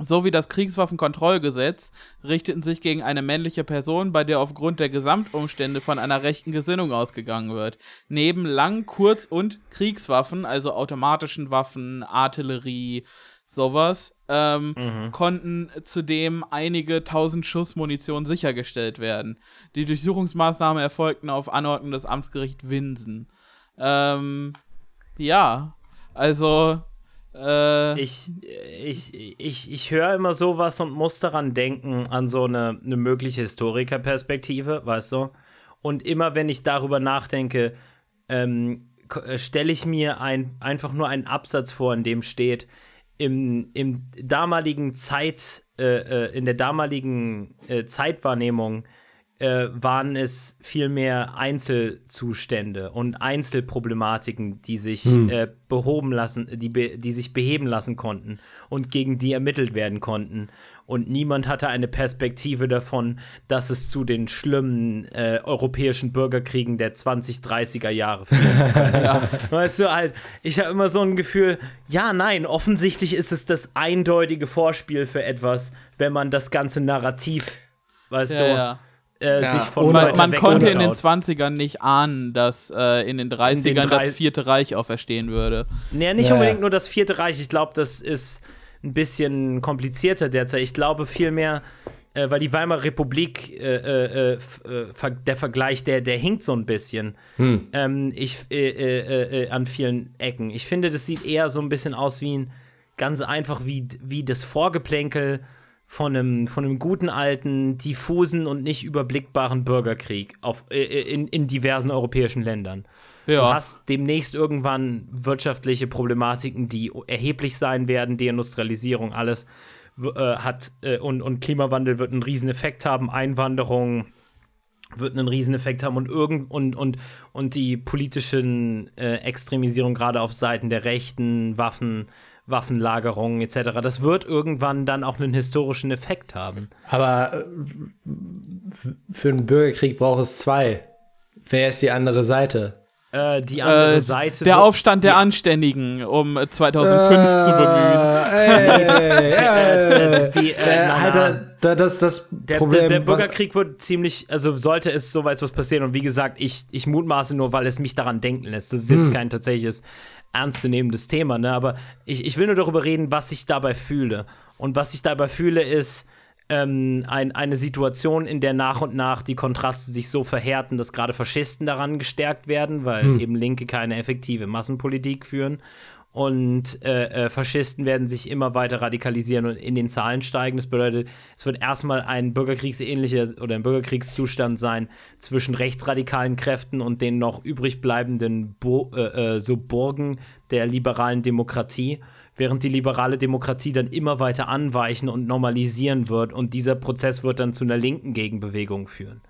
sowie das Kriegswaffenkontrollgesetz richteten sich gegen eine männliche Person, bei der aufgrund der Gesamtumstände von einer rechten Gesinnung ausgegangen wird. Neben Lang-, Kurz- und Kriegswaffen, also automatischen Waffen, Artillerie, sowas, ähm, konnten zudem einige tausend Schuss Munition sichergestellt werden. Die Durchsuchungsmaßnahmen erfolgten auf Anordnung des Amtsgericht Winsen. Ähm, ja, also äh, Ich, ich, ich, ich höre immer sowas und muss daran denken, an so eine, eine mögliche Historikerperspektive, weißt du? Und immer wenn ich darüber nachdenke, ähm, stelle ich mir ein, einfach nur einen Absatz vor, in dem steht, im, im damaligen Zeit, äh, äh, in der damaligen äh, Zeitwahrnehmung äh, waren es vielmehr Einzelzustände und Einzelproblematiken, die sich äh, behoben lassen, die, be die sich beheben lassen konnten und gegen die ermittelt werden konnten. Und niemand hatte eine Perspektive davon, dass es zu den schlimmen äh, europäischen Bürgerkriegen der 20, 30er Jahre führen *laughs* könnte. Weißt du, halt, ich habe immer so ein Gefühl, ja, nein, offensichtlich ist es das eindeutige Vorspiel für etwas, wenn man das ganze Narrativ, weißt ja, du, ja. Äh, Ja, sich von Man, man konnte in den anschaut. 20ern nicht ahnen, dass äh, in den 30ern drei- das Vierte Reich auferstehen würde. Nee, nicht Ja, unbedingt ja. nur das Vierte Reich. Ich glaube, das ist ein bisschen komplizierter derzeit. Ich glaube vielmehr, äh, weil die Weimarer Republik, äh, äh, äh, äh, der Vergleich, der, der hinkt so ein bisschen. Ähm, ich, äh, äh, äh, an vielen Ecken. Ich finde, das sieht eher so ein bisschen aus wie ein, ganz einfach wie, wie das Vorgeplänkel von einem, von einem guten alten, diffusen und nicht überblickbaren Bürgerkrieg auf, äh, äh, in, in diversen europäischen Ländern. Du Ja, hast demnächst irgendwann wirtschaftliche Problematiken, die erheblich sein werden, Deindustrialisierung, alles äh, hat äh, und, und Klimawandel wird einen riesen Effekt haben, Einwanderung wird einen riesen Effekt haben. Und irgend und, und, und die politischen äh, Extremisierung gerade auf Seiten der Rechten, Waffen, Waffenlagerungen etc. Das wird irgendwann dann auch einen historischen Effekt haben. Aber äh, für einen Bürgerkrieg braucht es zwei. Wer ist die andere Seite? Äh, die andere Äh, Seite. der Aufstand der Anständigen, um 2005 zu bemühen. Äh, *laughs* die, äh, äh, da- das, das Der, Problem. der, der was- Bürgerkrieg wird ziemlich, also sollte es soweit was passieren und wie gesagt, ich, ich mutmaße nur, weil es mich daran denken lässt. Das ist Hm. jetzt kein tatsächliches ernstzunehmendes Thema, ne? aber ich, ich will nur darüber reden, was ich dabei fühle. Und was ich dabei fühle, ist ähm, ein, eine Situation, in der nach und nach die Kontraste sich so verhärten, dass gerade Faschisten daran gestärkt werden, weil Hm. eben Linke keine effektive Massenpolitik führen. Und äh, äh, Faschisten werden sich immer weiter radikalisieren und in den Zahlen steigen. Das bedeutet, es wird erstmal ein bürgerkriegsähnlicher oder ein Bürgerkriegszustand sein zwischen rechtsradikalen Kräften und den noch übrig bleibenden Bo äh, äh, so Burgen der liberalen Demokratie, während die liberale Demokratie dann immer weiter anweichen und normalisieren wird. Und dieser Prozess wird dann zu einer linken Gegenbewegung führen.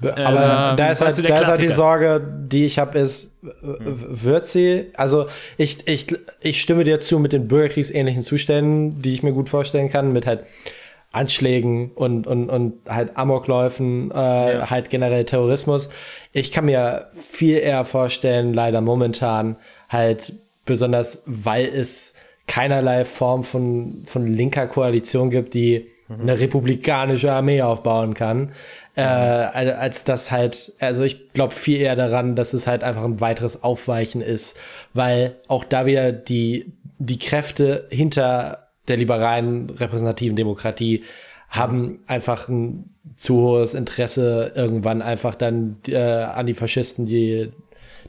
Aber Ähm, da ist halt, da ist halt die. Sorge, die ich habe, ist, äh, wird sie, also ich, ich, ich stimme dir zu mit den bürgerkriegsähnlichen Zuständen, die ich mir gut vorstellen kann, mit halt Anschlägen und, und, und halt Amokläufen, äh, halt generell Terrorismus. Ich kann mir viel eher vorstellen, leider momentan, halt besonders, weil es keinerlei Form von, von linker Koalition gibt, die eine republikanische Armee aufbauen kann, äh, als als das halt, also ich glaube viel eher daran, dass es halt einfach ein weiteres Aufweichen ist, weil auch da wieder die, die Kräfte hinter der liberalen repräsentativen Demokratie haben einfach ein zu hohes Interesse, irgendwann einfach dann äh, an die Faschisten die,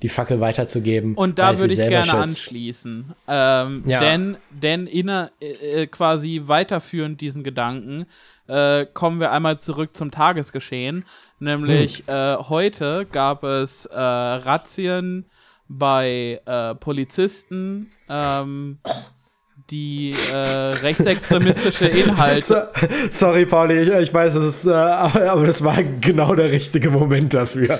die Fackel weiterzugeben. Und da würde ich gerne schützt. anschließen. Ähm, Ja. Denn, denn inner, äh, äh, quasi weiterführend diesen Gedanken äh, kommen wir einmal zurück zum Tagesgeschehen. Nämlich Hm. äh, heute gab es äh, Razzien bei äh, Polizisten, ähm, die äh, rechtsextremistische Inhalte. So, *laughs* sorry, Pauli, ich, ich weiß, es ist, äh, aber, aber das war genau der richtige Moment dafür. *laughs*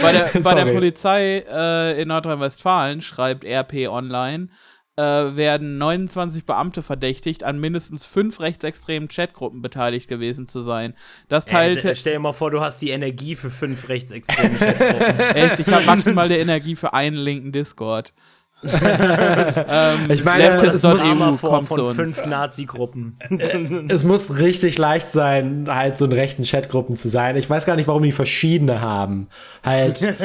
Bei der, bei der. Polizei äh, in Nordrhein-Westfalen, schreibt RP Online, äh, werden 29 Beamte verdächtigt, an mindestens fünf rechtsextremen Chatgruppen beteiligt gewesen zu sein. Das teilte. Äh, stell dir mal vor, du hast die Energie für fünf rechtsextreme Chatgruppen. *laughs* echt, ich habe maximal die Energie für einen linken Discord. *laughs* ähm, Ich meine, es muss vor kommt zu von fünf Nazi-Gruppen. Es muss richtig leicht sein, halt so in rechten Chatgruppen zu sein. Ich weiß gar nicht, warum die verschiedene haben. Halt, *laughs*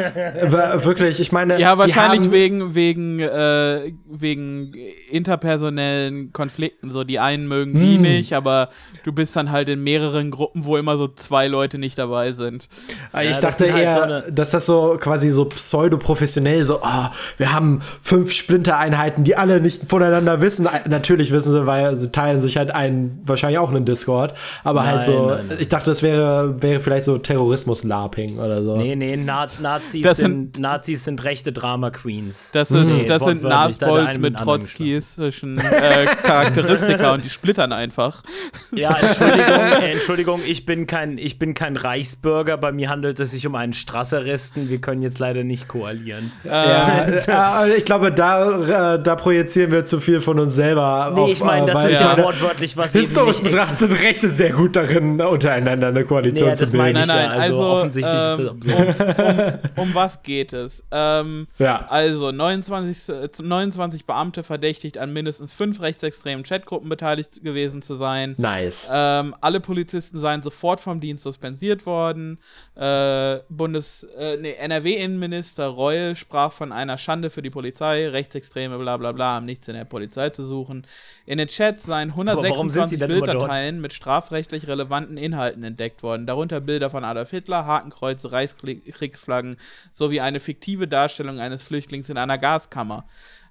wirklich, ich meine. Ja, die wahrscheinlich wegen, wegen, äh, wegen interpersonellen Konflikten. So, die einen mögen die Hm. nicht, aber du bist dann halt in mehreren Gruppen, wo immer so zwei Leute nicht dabei sind. Ich Ja, das dachte sind halt eher, so eine- dass das so quasi so pseudo-professionell so, oh, wir haben fünf Splintereinheiten, die alle nicht voneinander wissen. Äh, Natürlich wissen sie, weil sie teilen sich halt einen, wahrscheinlich auch einen Discord. Aber halt Nein, so, nein, nein. ich dachte, das wäre, wäre vielleicht so Terrorismus-LARPing oder so. Nee, nee, Na Nazis, Das sind, Nazis sind rechte Drama-Queens. Das, ist, Nee, das sind eine mit trotzkistischen äh, Charakteristika und die splittern einfach. Ja, Entschuldigung, äh, *laughs* Entschuldigung, ich bin kein, ich bin kein Reichsbürger. Bei mir handelt es sich um einen Strasseristen. Wir können jetzt leider nicht koalieren. Ja, äh, ich glaube, da, äh, da projizieren wir zu viel von uns selber. Nee, auf, ich meine, das äh, ist ja wortwörtlich was Historisch betrachtet sind Rechte sehr gut darin, untereinander eine Koalition Nee, zu das bilden. meine Nein, ich nein, ja. Also, also, offensichtlich ist ähm, das absurd. um, um was geht es? Ähm, Ja. Also 29, äh, 29 Beamte verdächtigt, an mindestens fünf rechtsextremen Chatgruppen beteiligt gewesen zu sein. Nice. Ähm, alle Polizisten seien sofort vom Dienst suspendiert worden. Äh, Bundes, äh, nee, NRW-Innenminister Reul sprach von einer Schande für die Polizei. Rechtsextreme, bla bla bla, haben nichts in der Polizei zu suchen. In den Chats seien warum sind sie 126 denn immer dort? Bilddateien mit strafrechtlich relevanten Inhalten entdeckt worden. Darunter Bilder von Adolf Hitler, Hakenkreuze, Reichskriegsflaggen sowie eine fiktive Darstellung eines Flüchtlings in einer Gaskammer.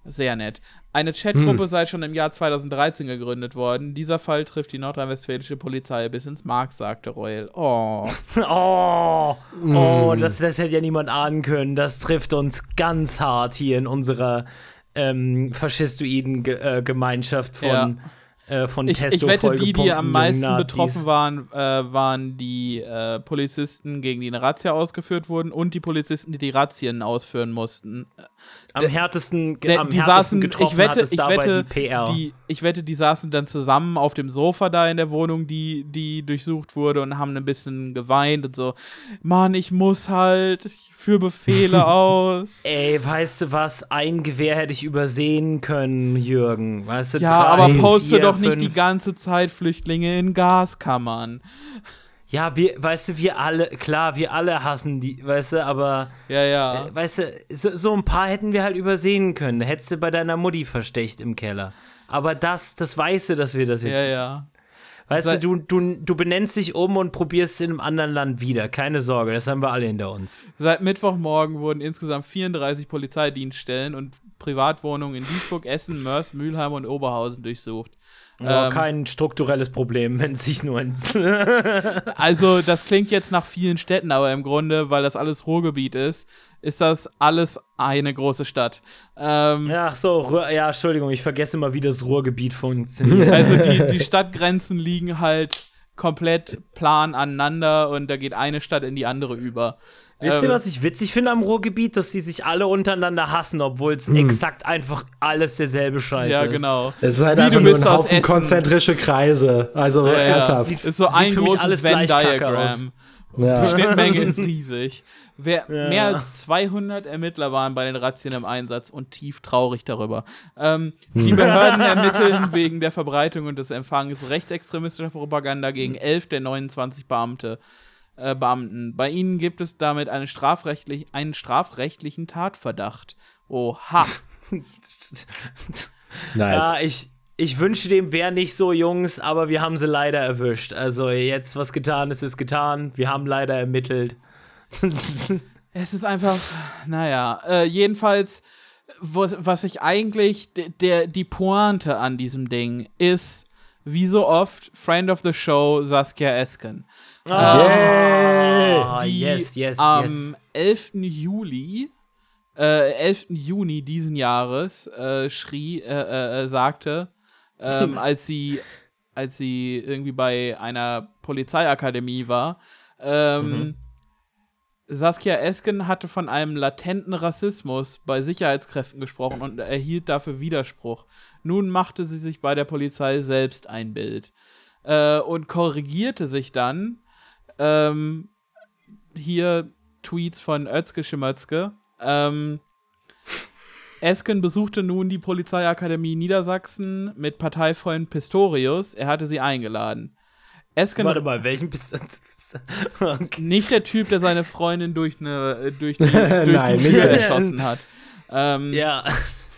Sehr nett. Eine Chatgruppe sei schon im Jahr 2013 gegründet worden. Dieser Fall trifft die nordrhein-westfälische Polizei bis ins Mark, sagte Reul. Oh. *laughs* Oh, oh das, das hätte ja niemand ahnen können. Das trifft uns ganz hart hier in unserer ähm, faschistoiden Ge äh, Gemeinschaft von, äh, von Ich, ich Testo wette, die, die am meisten Nazis. betroffen waren, äh, waren die äh, Polizisten, gegen die eine Razzia ausgeführt wurden und die Polizisten, die die Razzien ausführen mussten. Am härtesten, Der, am die härtesten saßen, getroffen ich wette, hat, ich wette, die, ich wette, die saßen dann zusammen auf dem Sofa da in der Wohnung, die, die durchsucht wurde und haben ein bisschen geweint und so. Mann, ich muss halt, ich führe Befehle *laughs* aus. Ey, weißt du was? Ein Gewehr hätte ich übersehen können, Jürgen. Weißt du, Ja, drei, aber poste vier, doch nicht fünf. die ganze Zeit Flüchtlinge in Gaskammern. Ja, wir, weißt du, wir alle, klar, wir alle hassen die, weißt du, aber, Ja, ja. äh, weißt du, so, so ein paar hätten wir halt übersehen können. Hättest du bei deiner Mutti verstecht im Keller. Aber das, das weißt du, dass wir das jetzt. ja, ja. weißt du, du, du, du benennst dich um und probierst in einem anderen Land wieder. Keine Sorge, das haben wir alle hinter uns. Seit Mittwochmorgen wurden insgesamt 34 Polizeidienststellen und Privatwohnungen in Duisburg, Essen, Mörs, Mülheim und Oberhausen durchsucht. Ja, Ähm, kein strukturelles Problem, *laughs* wenn es sich nur ins. *laughs* Also, das klingt jetzt nach vielen Städten, aber im Grunde, weil das alles Ruhrgebiet ist, ist das alles eine große Stadt. Ähm, ja, ach so, ja, Entschuldigung, ich vergesse immer, wie das Ruhrgebiet funktioniert. *laughs* Also, die, die Stadtgrenzen liegen halt komplett plan aneinander und da geht eine Stadt in die andere über. Wisst ihr, Ähm, was ich witzig finde am Ruhrgebiet? Dass sie sich alle untereinander hassen, obwohl es exakt einfach alles derselbe Scheiß Ja, ist. genau. Es ist halt Wie, einfach du nur bist ein Haufen konzentrische Kreise. Also Ja, ernsthaft. sieht- ist so sieht ein für mich großes alles gleich kacke Venn-Diagramm. Ja. Schnittmenge *laughs* ist riesig. Wer, Mehr als 200 Ermittler waren bei den Razzien im Einsatz und tief traurig darüber. Ähm, die Behörden *laughs* ermitteln wegen der Verbreitung und des Empfangs rechtsextremistischer Propaganda gegen 11 der 29 Beamte, äh, Beamten. Bei ihnen gibt es damit eine strafrechtlich, einen strafrechtlichen Tatverdacht. Oha. *laughs* Nice. Ja, ich, ich wünsche dem wäre nicht so, Jungs, aber wir haben sie leider erwischt. Also jetzt, was getan ist, ist getan. Wir haben leider ermittelt. *laughs* Es ist einfach, naja, äh, jedenfalls, was, was ich eigentlich, de- der, die Pointe an diesem Ding ist, wie so oft, Friend of the Show Saskia Esken. Ah, die yes, yes, am 11. Juli, äh, 11. Juni diesen Jahres äh, schrie, äh, äh, äh, sagte, ähm, *laughs* als sie, als sie irgendwie bei einer Polizeiakademie war, ähm, Saskia Esken hatte von einem latenten Rassismus bei Sicherheitskräften gesprochen und erhielt dafür Widerspruch. Nun machte sie sich bei der Polizei selbst ein Bild äh, und korrigierte sich dann. Ähm, hier Tweets von Özke Schimötzke. Ähm, Esken besuchte nun die Polizeiakademie Niedersachsen mit Parteifreund Pistorius. Er hatte sie eingeladen. Esken Warte mal, welchen du? *laughs* Okay. nicht der Typ, der seine Freundin durch, eine, äh, durch die, *laughs* durch Nein, die Tür erschossen hat. Ähm, Ja.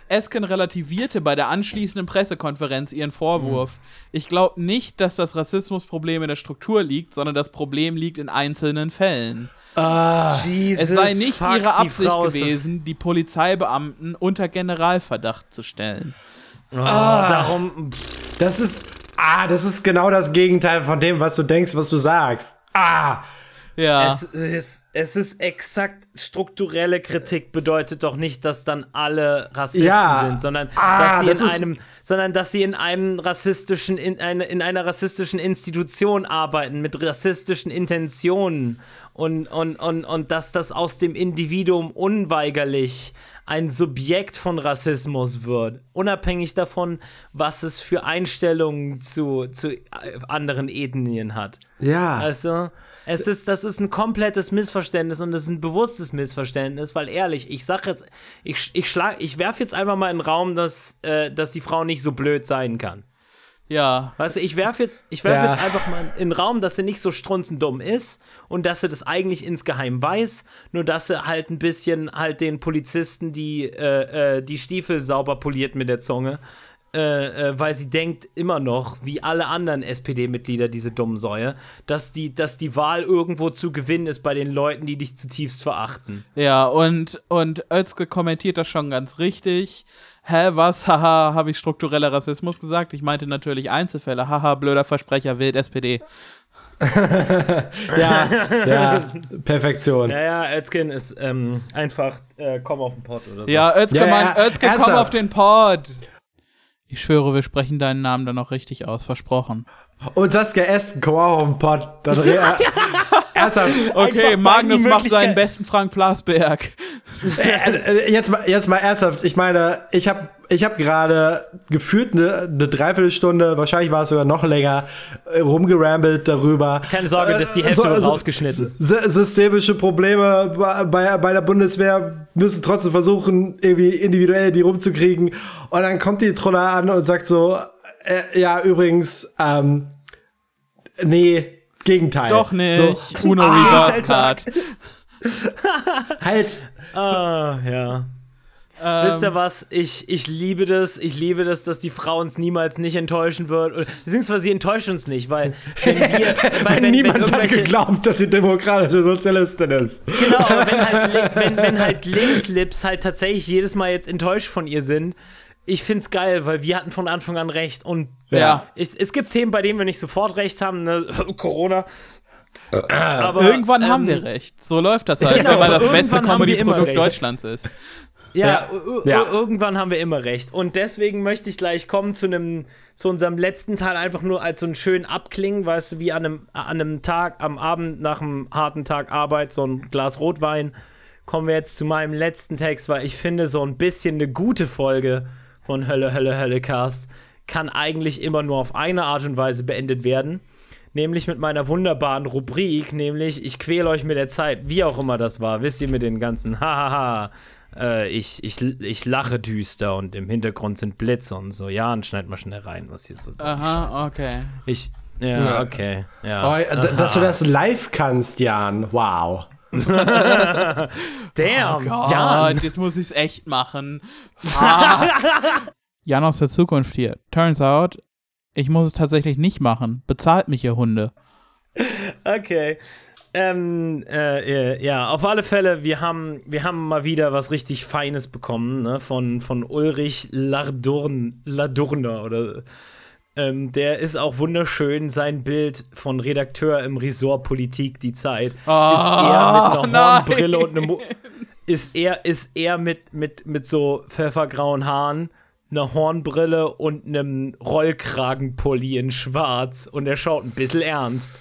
Esken relativierte bei der anschließenden Pressekonferenz ihren Vorwurf. Ich glaube nicht, dass das Rassismusproblem in der Struktur liegt, sondern das Problem liegt in einzelnen Fällen. Ah, Es sei nicht fuck, ihre die Absicht das- gewesen, die Polizeibeamten unter Generalverdacht zu stellen. Oh, darum. das ist. Ah, das ist genau das Gegenteil von dem, was du denkst, was du sagst. Ah! Ja. Es ist, es ist exakt strukturelle Kritik, bedeutet doch nicht, dass dann alle Rassisten Ja. sind, sondern Ah, dass sie das in einem, sondern dass sie in einem rassistischen, in, eine, in einer rassistischen Institution arbeiten, mit rassistischen Intentionen und, und, und, und dass das aus dem Individuum unweigerlich ein Subjekt von Rassismus wird, unabhängig davon, was es für Einstellungen zu, zu äh, anderen Ethnien hat. Ja. Also, es ist, das ist ein komplettes Missverständnis und es ist ein bewusstes Missverständnis, weil ehrlich, ich sag jetzt, ich, ich schlag, ich werf jetzt einfach mal in den Raum, dass, äh, dass die Frau nicht so blöd sein kann. ja. Weißt du, ich werf jetzt, ich werf Ja. jetzt einfach mal in den Raum, dass sie nicht so strunzendumm ist und dass sie das eigentlich insgeheim weiß, nur dass sie halt ein bisschen halt den Polizisten die, äh, äh, die Stiefel sauber poliert mit der Zunge. Äh, äh, weil sie denkt immer noch, wie alle anderen SPD-Mitglieder, diese dummen Säue, dass die, dass die Wahl irgendwo zu gewinnen ist bei den Leuten, die dich zutiefst verachten. Ja, und, und Özke kommentiert das schon ganz richtig. Hä, was? *laughs* Haha, habe ich struktureller Rassismus gesagt? Ich meinte natürlich Einzelfälle. Haha, blöder Versprecher, wählt SPD. *laughs* Ja, ja, Perfektion. Ja, ja, Özkin ist ähm, einfach, äh, komm auf den Pott oder so. Ja, Özke, Ja, ja, Özke, komm auf den Pod. Ich schwöre, wir sprechen deinen Namen dann noch richtig aus, versprochen. Und Saskia Esten, komm auch auf den Pott. Dann re- *laughs* ernsthaft. *laughs* Okay, Einfach Magnus macht seinen besten Frank Plasberg. *laughs* Äh, äh, jetzt, mal, jetzt mal ernsthaft. Ich meine, ich habe ich hab gerade gefühlt eine, eine Dreiviertelstunde, wahrscheinlich war es sogar noch länger, äh, rumgerambelt darüber. Keine Sorge, das ist die Hälfte wird rausgeschnitten. Sy- Systemische Probleme bei, bei, bei der Bundeswehr müssen trotzdem versuchen, irgendwie individuell die rumzukriegen. Und dann kommt die Troller an und sagt so, äh, ja, übrigens, ähm, nee, Gegenteil. Doch nicht. So, Uno Reverse Card. halt, Ah, ja. Wisst ihr was? Ich, ich liebe das. Ich liebe das, dass die Frau uns niemals nicht enttäuschen wird. Beziehungsweise sie enttäuscht uns nicht, weil wenn wir. *laughs* Weil, wenn, niemand daran irgendwelche- geglaubt, dass sie demokratische Sozialistin ist. Genau, aber wenn halt, *laughs* wenn, wenn halt Linkslips halt tatsächlich jedes Mal jetzt enttäuscht von ihr sind, ich find's geil, weil wir hatten von Anfang an recht. Und Ja. es, es gibt Themen, bei denen wir nicht sofort recht haben, ne? *laughs* Corona. Aber, Irgendwann ähm, haben wir recht. So läuft das halt, *laughs* Genau, wenn man das beste Comedy-Produkt. Deutschlands ist. Ja, Ja. irgendwann haben wir immer recht. Und deswegen möchte ich gleich kommen zu einem, zu unserem letzten Teil einfach nur als so einen schönen Abklingen, weißt du, wie an einem, an einem Tag, am Abend nach einem harten Tag Arbeit, so ein Glas Rotwein. Kommen wir jetzt zu meinem letzten Text, weil ich finde, so ein bisschen eine gute Folge von Hölle, Hölle, Hölle Cast kann eigentlich immer nur auf eine Art und Weise beendet werden. Nämlich mit meiner wunderbaren Rubrik, nämlich ich quäle euch mit der Zeit, wie auch immer das war. Wisst ihr, mit den ganzen Hahaha. Äh, ich, ich, ich lache düster und im Hintergrund sind Blitze und so. Ja, und schneid mal schnell rein, was hier so Scheiße. Aha, okay. Ich. Ja, Ja. okay. Ja. Oh, dass du das live kannst, Jan. Wow. *laughs* Damn, Gott, Jan. jetzt muss ich's echt machen. Fuck. *laughs* Jan aus der Zukunft hier. Turns out, ich muss es tatsächlich nicht machen. Bezahlt mich, ihr Hunde. Okay. Ähm, äh, äh, ja, auf alle Fälle, wir haben, wir haben mal wieder was richtig Feines bekommen, ne, von, von Ulrich Ladurn, Ladurner oder ähm, der ist auch wunderschön. Sein Bild von Redakteur im Ressort Politik, die Zeit, ist er mit einer nein. Hornbrille und einem Mo ist er, ist er mit, mit, mit so pfeffergrauen Haaren, einer Hornbrille und einem Rollkragenpulli in schwarz und er schaut ein bisschen ernst.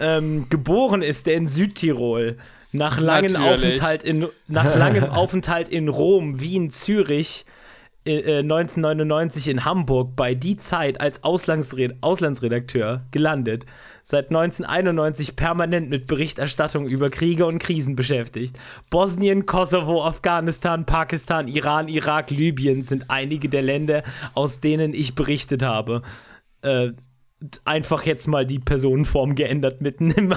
Ähm, geboren ist er in Südtirol. Nach langem. Aufenthalt in nach langem *laughs* Aufenthalt in Rom, Wien, Zürich, äh, äh, 1999 in Hamburg bei Die Zeit als Auslandsred Auslandsredakteur gelandet. Seit 1991 permanent mit Berichterstattung über Kriege und Krisen beschäftigt. Bosnien, Kosovo, Afghanistan, Pakistan, Iran, Irak, Libyen sind einige der Länder, aus denen ich berichtet habe. Äh, einfach jetzt mal die Personenform geändert mitten im *laughs*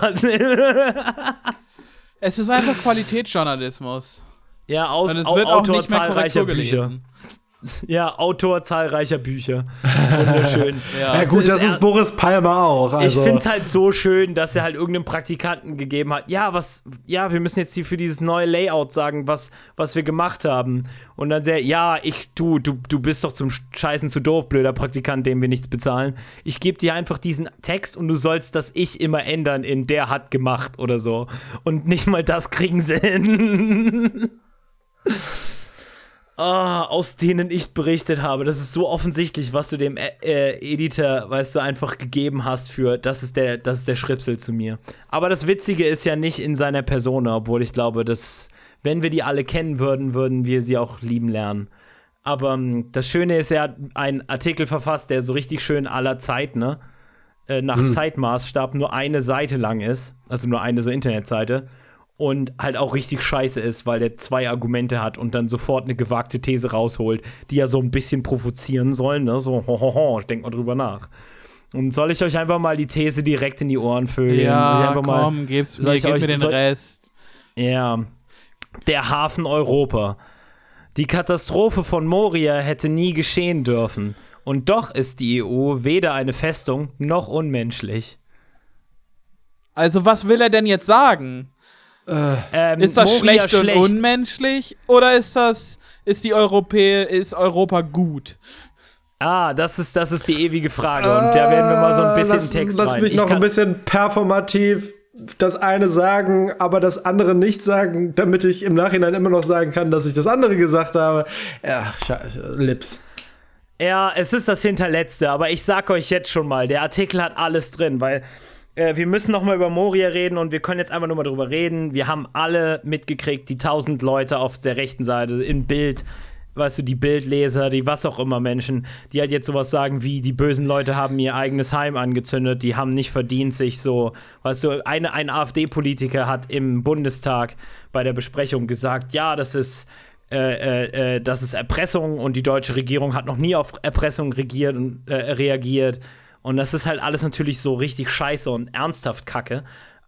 Es ist einfach Qualitätsjournalismus. Ja, aus, Und es wird auch Autor nicht mehr zahlreicher Korrektur Bücher. Ja, Autor zahlreicher Bücher. Wunderschön. *laughs* Ja. Ja, gut, ist das ist er- Boris Palmer auch. Also. Ich finde es halt so schön, dass er halt irgendeinem Praktikanten gegeben hat. Ja, was, ja, wir müssen jetzt hier für dieses neue Layout sagen, was, was wir gemacht haben. Und dann der, ja, ich, du, du, du bist doch zum Scheißen zu doof, blöder Praktikant, dem wir nichts bezahlen. Ich gebe dir einfach diesen Text und du sollst das Ich immer ändern in der hat gemacht oder so. Und nicht mal das kriegen sie hin. *laughs* Ah, aus denen ich berichtet habe. Das ist so offensichtlich, was du dem äh, äh, Editor, weißt du, einfach gegeben hast für, das ist der, das ist der Schripsel zu mir. Aber das Witzige ist ja nicht in seiner Persona, obwohl ich glaube, dass, wenn wir die alle kennen würden, würden wir sie auch lieben lernen. Aber ähm, das Schöne ist, er hat einen Artikel verfasst, der so richtig schön aller Zeit, ne? Äh, nach Zeitmaßstab nur eine Seite lang ist, also nur eine so Internetseite und halt auch richtig scheiße ist, weil der zwei Argumente hat und dann sofort eine gewagte These rausholt, die ja so ein bisschen provozieren sollen, ne? So, ho, ho, ho, denk mal drüber nach. Und soll ich euch einfach mal die These direkt in die Ohren ich Ja, einfach mal- komm, gib's mir, gib euch- mir den soll- Rest. ja. Der Hafen Europa. Die Katastrophe von Moria hätte nie geschehen dürfen. Und doch ist die EU weder eine Festung noch unmenschlich. Also, was will er denn jetzt sagen? Ähm, Ist das Moria schlecht, und unmenschlich? Oder ist das, ist die Europä ist Europa gut? Ah, das ist, das ist die ewige Frage. Und da werden wir mal so ein bisschen lass, Text lass rein. mich Ich noch ein bisschen performativ das eine sagen, aber das andere nicht sagen, damit ich im Nachhinein immer noch sagen kann, dass ich das andere gesagt habe. Ja, Sche- Lips. Ja, es ist das hinterletzte, aber ich sag euch jetzt schon mal, der Artikel hat alles drin, weil äh, wir müssen noch mal über Moria reden und wir können jetzt einfach nur mal drüber reden. Wir haben alle mitgekriegt, die tausend Leute auf der rechten Seite in Bild, weißt du, die Bildleser, die was auch immer Menschen, die halt jetzt sowas sagen wie, die bösen Leute haben ihr eigenes Heim angezündet, die haben nicht verdient, sich so, weißt du, eine, ein AfD-Politiker hat im Bundestag bei der Besprechung gesagt, ja, das ist äh, äh, äh, das ist Erpressung und die deutsche Regierung hat noch nie auf Erpressung regiert äh, reagiert. Und das ist halt alles natürlich so richtig scheiße und ernsthaft kacke.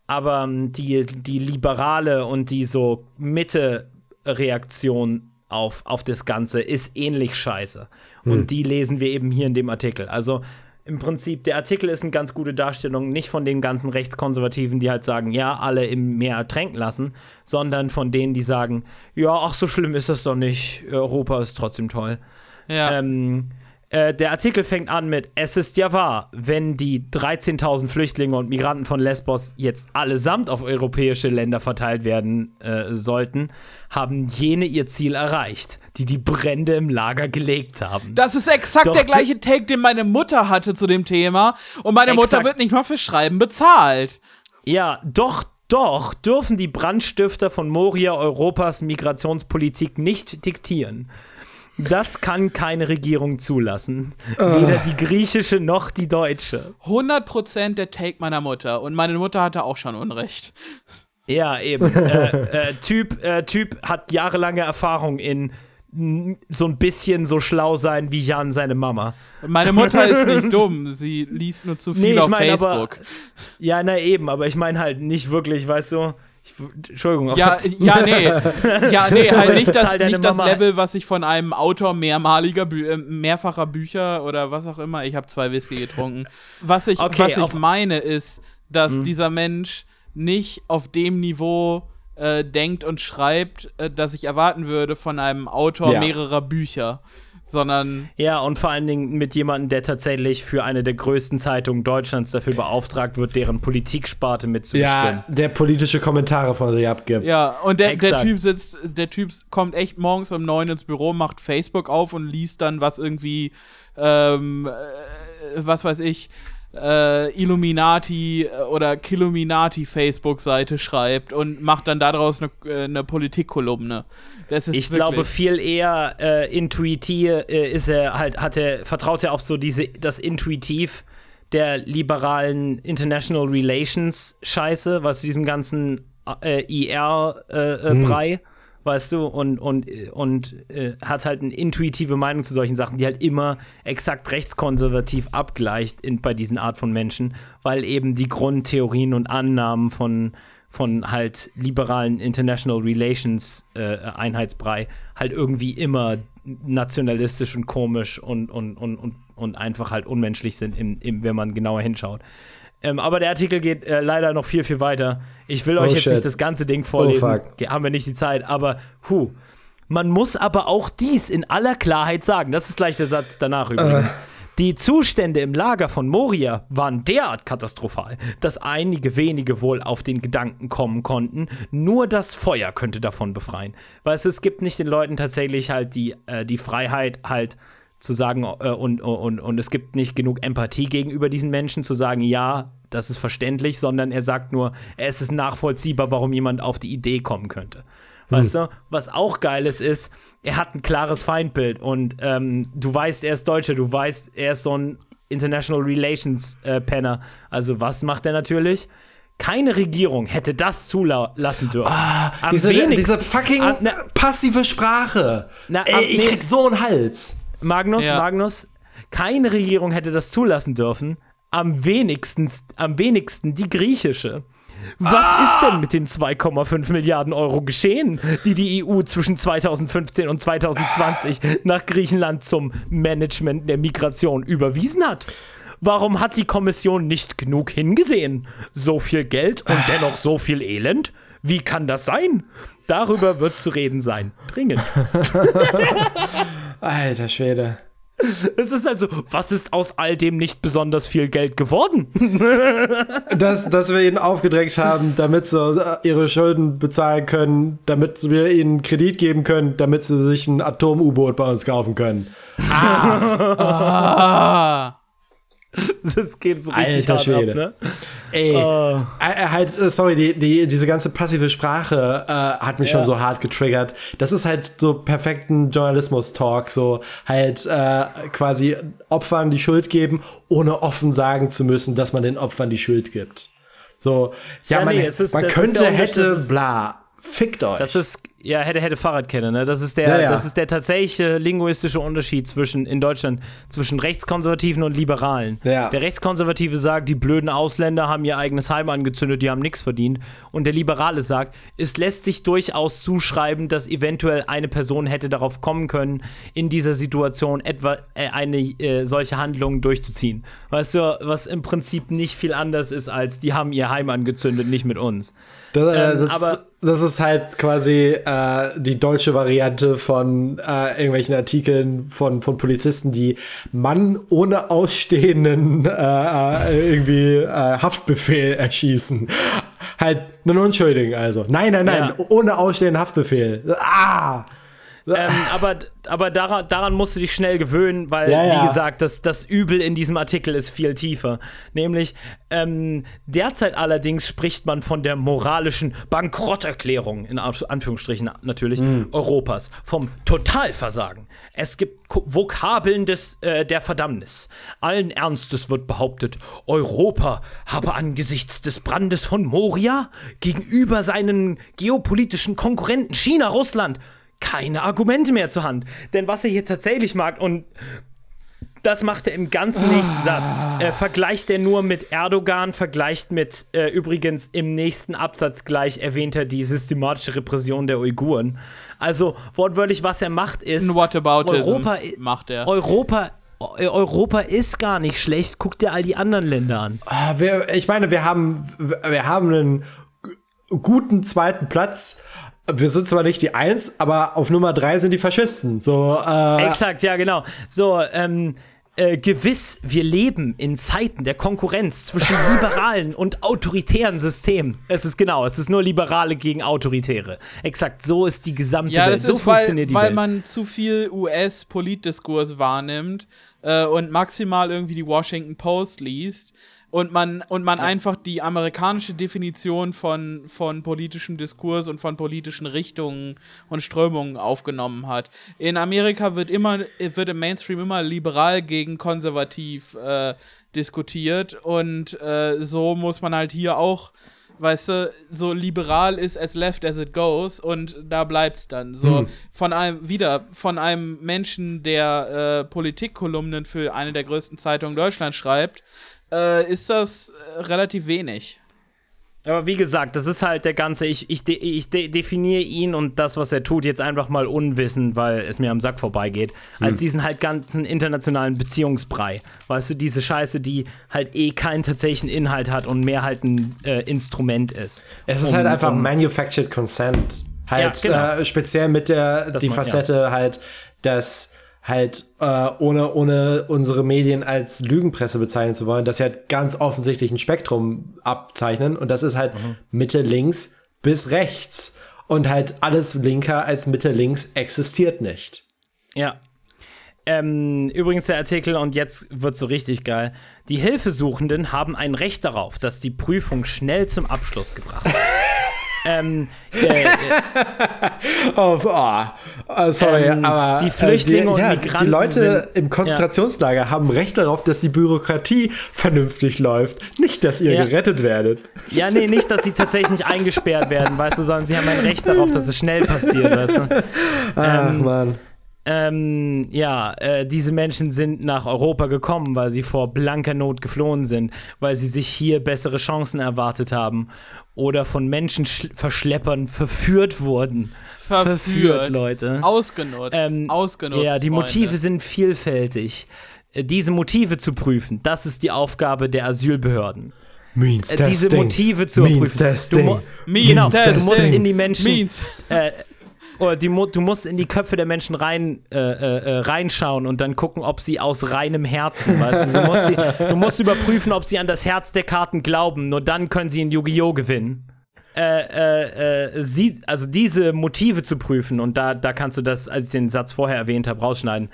Aber ähm, die, die liberale und die so Mitte-Reaktion auf, auf das Ganze ist ähnlich scheiße. Und Hm. die lesen wir eben hier in dem Artikel. Also im Prinzip, der Artikel ist eine ganz gute Darstellung, nicht von den ganzen Rechtskonservativen, die halt sagen, ja, alle im Meer ertränken lassen, sondern von denen, die sagen, ja, ach, so schlimm ist das doch nicht, Europa ist trotzdem toll. Ja. Ähm, äh, der Artikel fängt an mit: Es ist ja wahr, wenn die 13.000 Flüchtlinge und Migranten von Lesbos jetzt allesamt auf europäische Länder verteilt werden äh, sollten, haben jene ihr Ziel erreicht, die die Brände im Lager gelegt haben. Das ist exakt Doch, der gleiche Take, den meine Mutter hatte zu dem Thema. Und meine. Mutter wird nicht mal für Schreiben bezahlt. Ja, doch, doch dürfen die Brandstifter von Moria Europas Migrationspolitik nicht diktieren. Das kann keine Regierung zulassen. Weder die griechische noch die deutsche. 100% der Take meiner Mutter. Und meine Mutter hatte auch schon Unrecht. Ja, eben. äh, äh, typ, äh, typ hat jahrelange Erfahrung in so ein bisschen so schlau sein wie Jan seine Mama. Meine Mutter ist *laughs* nicht dumm. Sie liest nur zu viel Nee, ich auf mein, aber- Facebook. Ja, na eben, aber ich meine halt nicht wirklich, weißt du. Ich, Entschuldigung. Ja, *laughs* ja, nee. Ja, nee, *laughs* halt nicht das, nicht das. Level, was ich von einem Autor mehrmaliger, Bü äh, mehrfacher Bücher oder was auch immer, ich habe zwei Whisky getrunken. Was ich, Okay, was ich meine ist, dass dieser Mensch nicht auf dem Niveau äh, denkt und schreibt, äh, dass ich erwarten würde von einem Autor Ja. mehrerer Bücher, sondern Ja, und vor allen Dingen mit jemandem, der tatsächlich für eine der größten Zeitungen Deutschlands dafür beauftragt wird, deren Politiksparte mitzubestimmen. Ja, der politische Kommentare von sich abgibt. Ja, und der, der. Typ sitzt, der Typ kommt echt morgens um neun ins Büro, macht Facebook auf und liest dann, was irgendwie, ähm, äh, was weiß ich, äh, Illuminati äh, oder Killuminati Facebook-Seite schreibt und macht dann daraus eine, äh, eine Politikkolumne. Das ist Ich wirklich, glaube viel eher äh, intuitiv äh, ist er halt hat er vertraut er auf so diese das Intuitiv der liberalen International Relations Scheiße, was diesem ganzen äh, IR äh, äh, Brei, weißt du, und und und äh, hat halt eine intuitive Meinung zu solchen Sachen, die halt immer exakt rechtskonservativ abgleicht in, bei diesen Art von Menschen, weil eben die Grundtheorien und Annahmen von von halt liberalen International Relations äh, Einheitsbrei halt irgendwie immer nationalistisch und komisch und, und, und, und, und einfach halt unmenschlich sind, im, im, wenn man genauer hinschaut. Ähm, aber der Artikel geht äh, leider noch viel, viel weiter. Ich will euch Oh, jetzt shit. nicht das ganze Ding vorlesen. Oh, fuck. Haben wir nicht die Zeit, aber hu. Man muss aber auch dies in aller Klarheit sagen. Das ist gleich der Satz danach übrigens. Die Zustände im Lager von Moria waren derart katastrophal, dass einige wenige wohl auf den Gedanken kommen konnten, nur das Feuer könnte davon befreien. Weil es, es gibt nicht den Leuten tatsächlich halt die, äh, die Freiheit, halt zu sagen, äh, und, und, und es gibt nicht genug Empathie gegenüber diesen Menschen, zu sagen, ja, das ist verständlich, sondern er sagt nur, es ist nachvollziehbar, warum jemand auf die Idee kommen könnte. Weißt du, was auch geiles ist, er hat ein klares Feindbild und ähm, du weißt, er ist Deutscher, du weißt, er ist so ein International Relations äh, Penner. Also was macht er natürlich? Keine Regierung hätte das zulassen dürfen. Ah, Diese, diese fucking Ah, na- passive Sprache. Na, Ey, ich krieg so einen Hals. Magnus, Ja. Magnus, keine Regierung hätte das zulassen dürfen. Am wenigsten, am wenigsten die griechische. Was ist denn mit den 2,5 Milliarden Euro geschehen, die die EU zwischen 2015 und 2020 nach Griechenland zum Management der Migration überwiesen hat? Warum hat die Kommission nicht genug hingesehen? So viel Geld und dennoch so viel Elend? Wie kann das sein? Darüber wird zu reden sein. Dringend. *laughs* Alter Schwede. Es ist also, was ist aus all dem nicht besonders viel Geld geworden? *laughs* Dass, dass wir ihnen aufgedrängt haben, damit sie ihre Schulden bezahlen können, damit wir ihnen Kredit geben können, damit sie sich ein Atom-U-Boot bei uns kaufen können. Ah, *laughs* *laughs* Das geht so richtig Alter hart Schwede. ab, ne? Ey, Oh. halt, äh, sorry, die, die, diese ganze passive Sprache äh, hat mich Ja. schon so hart getriggert. Das ist halt so perfekten Journalismus-Talk, so halt äh, quasi Opfern die Schuld geben, ohne offen sagen zu müssen, dass man den Opfern die Schuld gibt. So, ja, Ja, man, nee, ist- man könnte, hätte, bla. Fickt euch. Das ist, ja, hätte, hätte Fahrradkenne, ne? Das ist der, Ja, ja. das ist der tatsächliche linguistische Unterschied zwischen, in Deutschland, zwischen Rechtskonservativen und Liberalen. Ja. Der Rechtskonservative sagt, die blöden Ausländer haben ihr eigenes Heim angezündet, die haben nichts verdient. Und der Liberale sagt, es lässt sich durchaus zuschreiben, dass eventuell eine Person hätte darauf kommen können, in dieser Situation etwa äh, eine äh, solche Handlung durchzuziehen. Weißt du, was im Prinzip nicht viel anders ist, als die haben ihr Heim angezündet, nicht mit uns. Das, äh, Ähm, das, aber- das ist halt quasi äh, die deutsche Variante von äh, irgendwelchen Artikeln von, von Polizisten, die Mann ohne ausstehenden äh, äh, irgendwie äh, Haftbefehl erschießen. Halt einen Unschuldigen also. Nein, nein, nein, Ja. ohne ausstehenden Haftbefehl. Ah! Ähm, *laughs* aber aber daran, daran musst du dich schnell gewöhnen, weil, Ja, ja. wie gesagt, das, das Übel in diesem Artikel ist viel tiefer. Nämlich, ähm, derzeit allerdings spricht man von der moralischen Bankrotterklärung, in Anf- Anführungsstrichen natürlich, Hm. Europas, vom Totalversagen. Es gibt Vokabeln des, äh, der Verdammnis. Allen Ernstes wird behauptet, Europa habe angesichts des Brandes von Moria gegenüber seinen geopolitischen Konkurrenten China, Russland keine Argumente mehr zur Hand. Denn was er hier tatsächlich mag, und das macht er im ganzen nächsten Satz, äh, vergleicht er nur mit Erdogan, vergleicht mit, äh, übrigens im nächsten Absatz gleich erwähnt er die systematische Repression der Uiguren. Also wortwörtlich, was er macht, ist, Europa, macht er. Europa, Eu- Europa ist gar nicht schlecht. Guck dir all die anderen Länder an. Ah, Wir, ich meine, wir haben, wir haben einen guten zweiten Platz. Wir sind zwar nicht die Eins, aber auf Nummer drei sind die Faschisten. So, äh, Exakt, ja, genau. So, ähm, äh, gewiss, wir leben in Zeiten der Konkurrenz zwischen *laughs* liberalen und autoritären Systemen. Es ist genau, es ist nur Liberale gegen Autoritäre. Exakt, so ist die gesamte Ja, Welt. das so ist, weil, funktioniert die weil Welt. man zu viel US-Politdiskurs wahrnimmt äh, und maximal irgendwie die Washington Post liest und man, und man einfach die amerikanische Definition von, von politischem Diskurs und von politischen Richtungen und Strömungen aufgenommen hat. In Amerika wird immer, wird im Mainstream immer liberal gegen konservativ äh, diskutiert und äh, so muss man halt hier auch weißt du, so liberal ist as left as it goes und da bleibt's dann. So von einem, wieder, von einem Menschen, der äh, Politikkolumnen für eine der größten Zeitungen Deutschlands schreibt, äh, ist das äh, relativ wenig. Aber wie gesagt, das ist halt der ganze, ich, ich, de, ich de, definiere ihn und das, was er tut, jetzt einfach mal unwissend, weil es mir am Sack vorbeigeht, als diesen halt ganzen internationalen Beziehungsbrei. Weißt du, diese Scheiße, die halt eh keinen tatsächlichen Inhalt hat und mehr halt ein äh, Instrument ist. Es ist Um- halt einfach um- manufactured consent. Halt Ja, genau. äh, speziell mit der die man- ja. Facette halt, dass halt äh, ohne ohne unsere Medien als Lügenpresse bezeichnen zu wollen, dass sie halt ganz offensichtlich ein Spektrum abzeichnen und das ist halt Mhm. Mitte links bis rechts und halt alles linker als Mitte links existiert nicht. Ja. Ähm, übrigens der Artikel, und jetzt wird so richtig geil. Die Hilfesuchenden haben ein Recht darauf, dass die Prüfung schnell zum Abschluss gebracht wird. *laughs* ähm, äh, äh, *laughs* Oh, oh, oh, sorry, Ähm, aber die Flüchtlinge äh, die, und ja, Migranten die Leute sind- im Konzentrationslager haben Recht darauf, dass die Bürokratie vernünftig läuft, nicht, dass ihr Ja. gerettet werdet. ja, nee, nicht, dass sie tatsächlich nicht eingesperrt werden, weißt du, sondern sie haben ein Recht darauf, dass es schnell passiert, weißt du. *laughs* Ach man. Ähm, ja, äh, diese Menschen sind nach Europa gekommen, weil sie vor blanker Not geflohen sind, weil sie sich hier bessere Chancen erwartet haben oder von Menschenverschleppern verführt wurden. Verführt, Leute. Ausgenutzt. Ähm, ausgenutzt. Ja, die Freunde. Motive sind vielfältig. Äh, Diese Motive zu prüfen, das ist die Aufgabe der Asylbehörden. Means Äh, diese testing. Motive zu Means prüfen. testing. Du, mu Means genau, testing. du musst in die Menschen Means. äh, oder die, du musst in die Köpfe der Menschen rein, äh, äh, äh, reinschauen und dann gucken, ob sie aus reinem Herzen, weißt du, du musst, sie, du musst überprüfen, ob sie an das Herz der Karten glauben. Nur dann können sie in Yu-Gi-Oh! gewinnen. Äh, äh, äh, sie, also diese Motive zu prüfen, und da, da kannst du das, als ich den Satz vorher erwähnt habe, rausschneiden.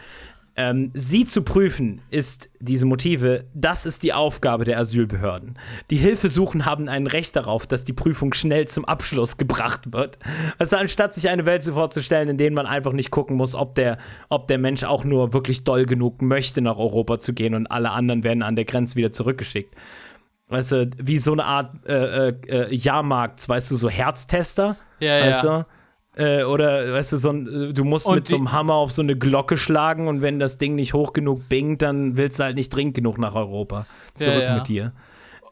Ähm, sie zu prüfen ist diese Motive, das ist die Aufgabe der Asylbehörden. Die Hilfesuchen haben ein Recht darauf, dass die Prüfung schnell zum Abschluss gebracht wird. Also anstatt sich eine Welt so vorzustellen, in der man einfach nicht gucken muss, ob der, ob der Mensch auch nur wirklich doll genug möchte, nach Europa zu gehen und alle anderen werden an der Grenze wieder zurückgeschickt. Weißt du, wie so eine Art äh, äh, äh Jahrmarkt, weißt du, so Herztester. Ja, weißt ja. du? Äh, oder weißt du, so ein, äh, du musst Und mit so einem Hammer auf so eine Glocke schlagen und wenn das Ding nicht hoch genug bingt, dann willst du halt nicht dringend genug nach Europa. Zurück Ja, ja. mit dir.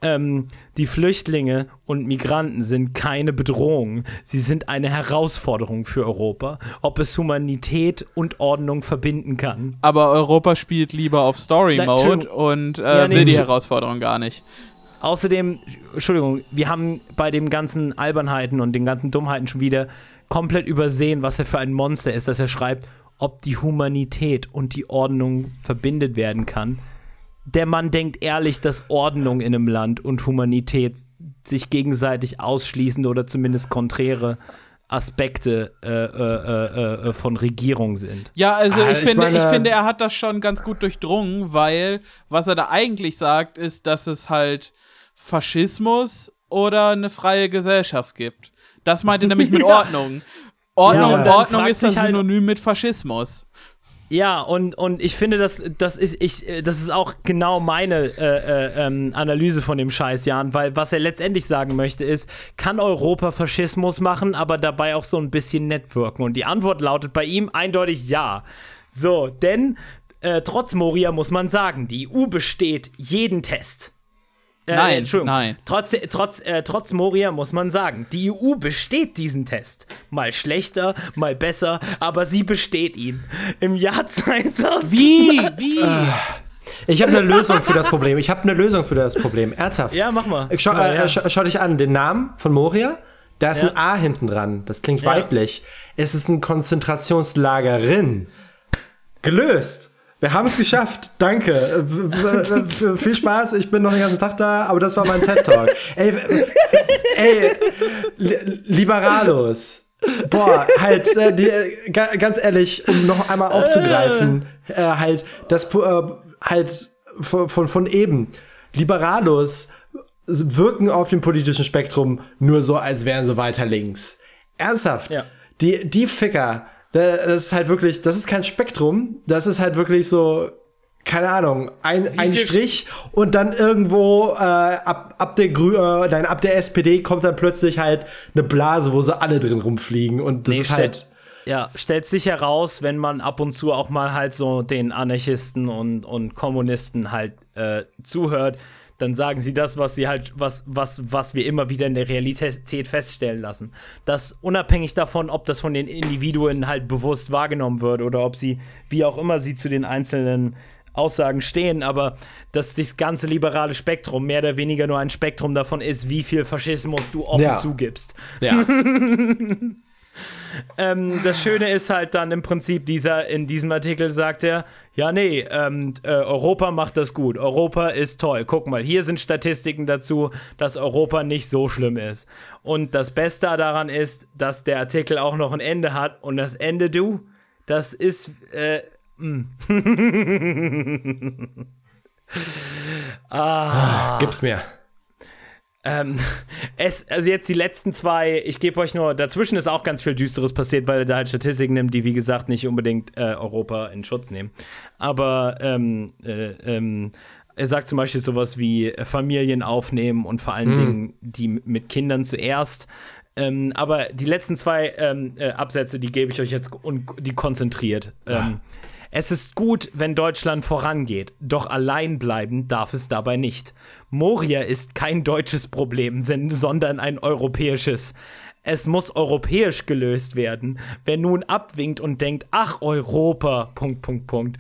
Ähm, die Flüchtlinge und Migranten sind keine Bedrohung. Sie sind eine Herausforderung für Europa, ob es Humanität und Ordnung verbinden kann. Aber Europa spielt lieber auf Story Na, Mode Entschuldigung. und äh, Ja, nee, will die Herausforderung gar nicht. Außerdem, Entschuldigung, wir haben bei den ganzen Albernheiten und den ganzen Dummheiten schon wieder komplett übersehen, was er für ein Monster ist, dass er schreibt, ob die Humanität und die Ordnung verbindet werden kann. Der Mann denkt ehrlich, dass Ordnung in einem Land und Humanität sich gegenseitig ausschließende oder zumindest konträre Aspekte äh, äh, äh, äh, von Regierung sind. Ja, also Ah, ich, ich finde, meine- ich finde, er hat das schon ganz gut durchdrungen, weil was er da eigentlich sagt, ist, dass es halt Faschismus oder eine freie Gesellschaft gibt. Das meint er nämlich mit Ordnung. *laughs* Ordnung, Ja, Ordnung ist das halt- Synonym mit Faschismus. Ja, und, und ich finde, das, das, ist, ich, das ist auch genau meine äh, äh, ähm, Analyse von dem Scheiß, Jan, weil was er letztendlich sagen möchte ist, kann Europa Faschismus machen, aber dabei auch so ein bisschen networken? Und die Antwort lautet bei ihm eindeutig ja. So, denn äh, trotz Moria muss man sagen, die EU besteht jeden Test. Äh, Nein, Entschuldigung. nein. Trotz, trotz, äh, trotz Moria muss man sagen, die EU besteht diesen Test. Mal schlechter, mal besser, aber sie besteht ihn. Im Jahr 2000. Wie? Wie? Ich habe eine Lösung für das Problem. Ich habe eine Lösung für das Problem. Ernsthaft. Ja, mach mal. Schau, Ja, äh, ja. schau, schau dich an, den Namen von Moria, da ist Ja. ein A hinten dran. Das klingt Ja. weiblich. Es ist ein Konzentrationslagerin. Gelöst. Wir haben es geschafft. Danke. Viel Spaß. Ich bin noch den ganzen Tag da, aber das war mein TED Talk. ey, ey, Li- Liberalos. Boah, halt, äh, die, ga- ganz ehrlich, um noch einmal aufzugreifen, äh, halt, das, äh, halt von, von, von eben. Liberalos wirken auf dem politischen Spektrum nur so, als wären sie weiter links. Ernsthaft. Ja. Die, die Ficker, das ist halt wirklich, das ist kein Spektrum, das ist halt wirklich so, keine Ahnung, ein, ein Strich und dann irgendwo äh, ab, ab der Grü äh, nein, ab der SPD kommt dann plötzlich halt eine Blase, wo sie alle drin rumfliegen und das Nee, ist halt. stellt- Ja, stellt sich heraus, wenn man ab und zu auch mal halt so den Anarchisten und, und Kommunisten halt äh, zuhört, dann sagen sie das, was sie halt, was, was, was wir immer wieder in der Realität feststellen lassen. Dass unabhängig davon, ob das von den Individuen halt bewusst wahrgenommen wird oder ob sie, wie auch immer sie zu den einzelnen Aussagen stehen, aber dass das ganze liberale Spektrum mehr oder weniger nur ein Spektrum davon ist, wie viel Faschismus du offen Ja. zugibst. Ja. *laughs* Ähm, das Schöne ist halt dann im Prinzip, dieser, in diesem Artikel sagt er, ja, nee, ähm, äh, Europa macht das gut. Europa ist toll. Guck mal, hier sind Statistiken dazu, dass Europa nicht so schlimm ist. Und das Beste daran ist, dass der Artikel auch noch ein Ende hat. Und das Ende, du, das ist, äh, *laughs* Gib's mir. Ähm, *laughs* es, also jetzt die letzten zwei, ich gebe euch nur, dazwischen ist auch ganz viel Düsteres passiert, weil er da halt Statistiken nimmt, die wie gesagt nicht unbedingt äh, Europa in Schutz nehmen. Aber ähm, äh, ähm, er sagt zum Beispiel sowas wie äh, Familien aufnehmen und vor allen Dingen die mit Kindern zuerst. Ähm, aber die letzten zwei ähm, äh, Absätze, die gebe ich euch jetzt und die konzentriert. Ähm, es ist gut, wenn Deutschland vorangeht, doch allein bleiben darf es dabei nicht. Moria ist kein deutsches Problem, sondern ein europäisches. Es muss europäisch gelöst werden. Wer nun abwinkt und denkt, ach Europa, Punkt, Punkt, Punkt,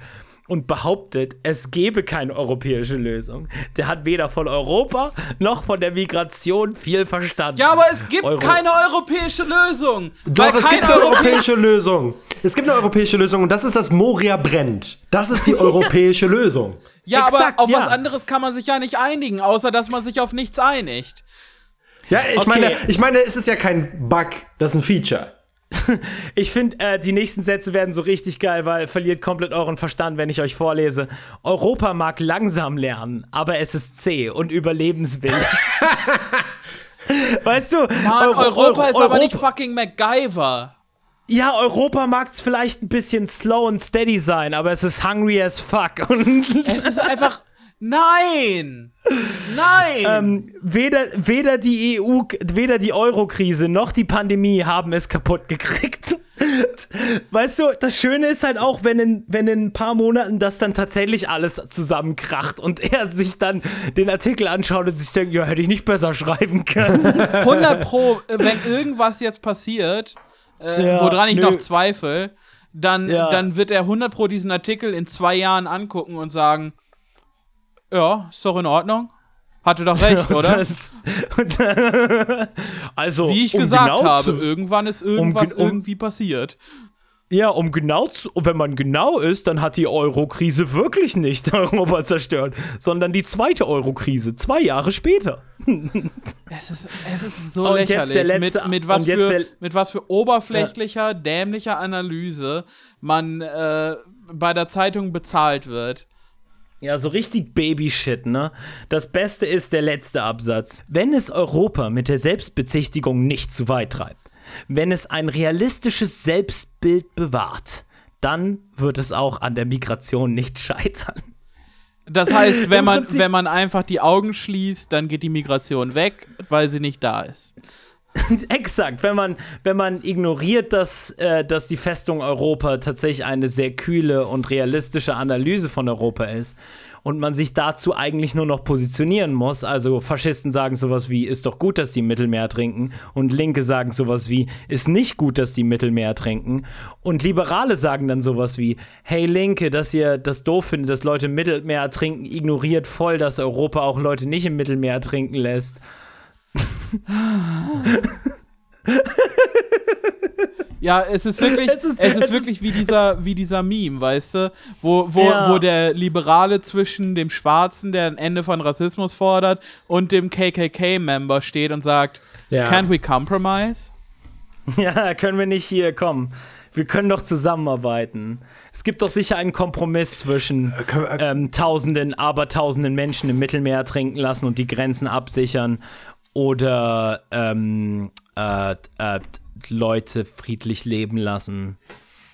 und behauptet, es gebe keine europäische Lösung, der hat weder von Europa noch von der Migration viel verstanden. Ja, aber es gibt Euro- keine europäische Lösung. Doch, es gibt eine Europä- europäische Lösung. Es gibt eine europäische Lösung und das ist, dass Moria brennt. Das ist die europäische *laughs* Lösung. Ja, Exakt, aber auf ja. was anderes kann man sich ja nicht einigen, außer dass man sich auf nichts einigt. Ja, ich Okay. meine, ich meine, es ist ja kein Bug, das ist ein Feature. *laughs* Ich finde, äh, die nächsten Sätze werden so richtig geil, weil verliert komplett euren Verstand, wenn ich euch vorlese. Europa mag langsam lernen, aber es ist zäh und überlebenswillig. *laughs* weißt du, Mann, Euro- Europa ist Euro- aber nicht fucking MacGyver. Ja, Europa mag es vielleicht ein bisschen slow und steady sein, aber es ist hungry as fuck. *laughs* Es ist einfach. Nein! Nein! ähm, weder, weder die EU, weder die Euro-Krise noch die Pandemie haben es kaputt gekriegt. *laughs* Weißt du, das Schöne ist halt auch, wenn in, wenn in ein paar Monaten das dann tatsächlich alles zusammenkracht und *laughs* er sich dann den Artikel anschaut und sich denkt, ja, hätte ich nicht besser schreiben können. *laughs* 100 Pro, wenn irgendwas jetzt passiert, äh, Ja, woran ich nö. noch zweifle, dann, Ja. dann wird er 100 Pro diesen Artikel in zwei Jahren angucken und sagen, ja, ist doch in Ordnung. Hatte doch recht, *laughs* oder? *laughs* Also, Wie ich um gesagt genau habe, zu- irgendwann ist irgendwas gen- um- irgendwie passiert. Ja, um genau zu, wenn man genau ist, dann hat die Euro-Krise wirklich nicht *laughs* Europa zerstört, sondern die zweite Euro-Krise, zwei Jahre später. Es ist, es ist so Und lächerlich, letzte- mit, mit, was für, der- mit was für oberflächlicher, dämlicher Analyse man äh, bei der Zeitung bezahlt wird. Ja, so richtig Babyshit, ne? Das Beste ist der letzte Absatz. Wenn es Europa mit der Selbstbezichtigung nicht zu weit treibt, wenn es ein realistisches Selbstbild bewahrt, dann wird es auch an der Migration nicht *laughs* scheitern. Das heißt, wenn man, wenn man einfach die Augen schließt, dann geht die Migration weg, weil sie nicht da ist. *laughs* Exakt, wenn man, wenn man ignoriert, dass, äh, dass die Festung Europa tatsächlich eine sehr kühle und realistische Analyse von Europa ist und man sich dazu eigentlich nur noch positionieren muss, also Faschisten sagen sowas wie, ist doch gut, dass die Mittelmeer trinken und Linke sagen sowas wie, ist nicht gut, dass die Mittelmeer trinken und Liberale sagen dann sowas wie, hey Linke, dass ihr das doof findet, dass Leute im Mittelmeer trinken, ignoriert voll, dass Europa auch Leute nicht im Mittelmeer trinken lässt. *laughs* Ja, es ist wirklich, Es es ist- ist, es wirklich ist- wie dieser, wie dieser Meme, weißt du, wo, wo, Ja. wo der Liberale zwischen dem Schwarzen, der ein Ende von Rassismus fordert, und dem KKK-Member steht und sagt, Ja. can't we compromise? Ja, können wir nicht hier kommen. Wir können doch zusammenarbeiten. Es gibt doch sicher einen Kompromiss zwischen wir- ähm, tausenden, abertausenden Menschen im Mittelmeer trinken lassen und die Grenzen absichern oder ähm, äh, äh, Leute friedlich leben lassen.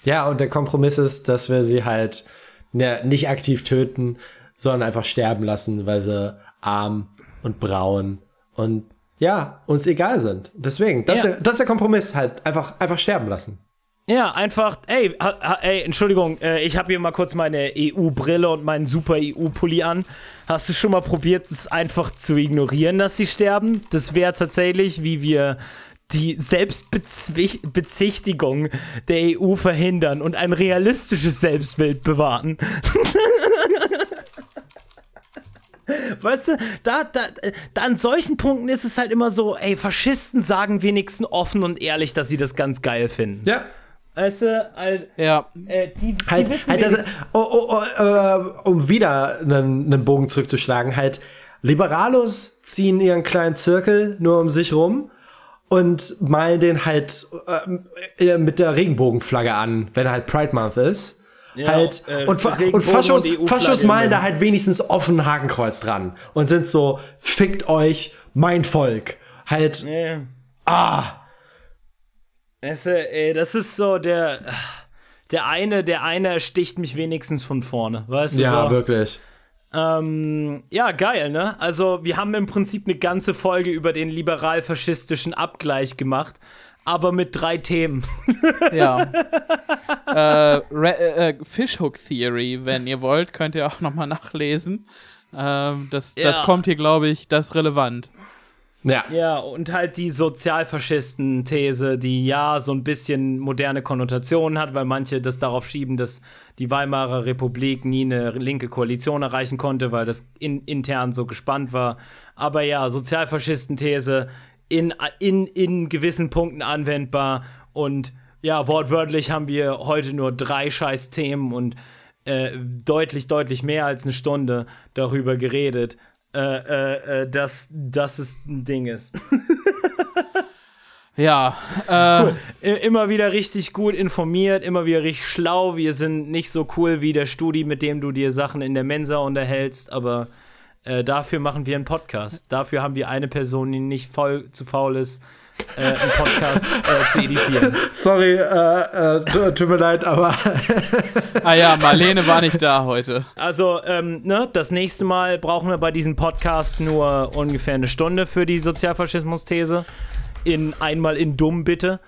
Ja, und der Kompromiss ist, dass wir sie halt ne, nicht aktiv töten, sondern einfach sterben lassen, weil sie arm und braun und ja, uns egal sind. Deswegen, das, Ja. ist, der, das ist der Kompromiss, halt einfach, einfach sterben lassen. Ja, einfach, ey, ey Entschuldigung, äh, ich habe hier mal kurz meine EU-Brille und meinen super EU-Pulli an. Hast du schon mal probiert, es einfach zu ignorieren, dass sie sterben? Das wäre tatsächlich, wie wir die Selbstbezichtigung der EU verhindern und ein realistisches Selbstbild bewahren. *laughs* Weißt du, da, da, da an solchen Punkten ist es halt immer so, ey, Faschisten sagen wenigstens offen und ehrlich, dass sie das ganz geil finden. Ja. Weißt du, halt, Ja, äh, die, die Halt, wissen halt das, oh, oh, oh, äh, um wieder einen, einen Bogen zurückzuschlagen, halt, Liberalos ziehen ihren kleinen Zirkel nur um sich rum und malen den halt äh, mit der Regenbogenflagge an, wenn halt Pride Month ist. Ja, halt, äh, und, und Faschos, und Faschos malen da halt wenigstens offen Hakenkreuz dran und sind so, fickt euch, mein Volk. Halt, Nee. ah, Weißt du, ey, das ist so der. Der eine, der eine ersticht mich wenigstens von vorne, weißt du? ja, so. wirklich. Ähm, ja, geil, ne? Also, wir haben im Prinzip eine ganze Folge über den liberal-faschistischen Abgleich gemacht, aber mit drei Themen. ja. äh, Re äh, Fishhook Theory, wenn ihr wollt, könnt ihr auch nochmal nachlesen. Ähm, das, das Ja. kommt hier, glaube ich, das ist relevant. Ja. Ja, und halt die Sozialfaschisten-These, die ja so ein bisschen moderne Konnotationen hat, weil manche das darauf schieben, dass die Weimarer Republik nie eine linke Koalition erreichen konnte, weil das in, intern so gespannt war. Aber ja, Sozialfaschisten-These in, in, in gewissen Punkten anwendbar und ja, wortwörtlich haben wir heute nur drei scheiß Themen und äh, deutlich, deutlich mehr als eine Stunde darüber geredet, äh, äh, äh, dass, dass es ein Ding ist. *laughs* Ja, äh, I- Immer wieder richtig gut informiert, immer wieder richtig schlau. Wir sind nicht so cool wie der Studi, mit dem du dir Sachen in der Mensa unterhältst, aber äh, dafür machen wir einen Podcast. Dafür haben wir eine Person, die nicht voll zu faul ist, äh, einen Podcast äh, zu editieren. Sorry, äh, äh, tu- tut mir leid, aber ah ja, Marlene war nicht da heute. Also, ähm, ne, das nächste Mal brauchen wir bei diesem Podcast nur ungefähr eine Stunde für die Sozialfaschismus-These. In einmal in dumm, bitte.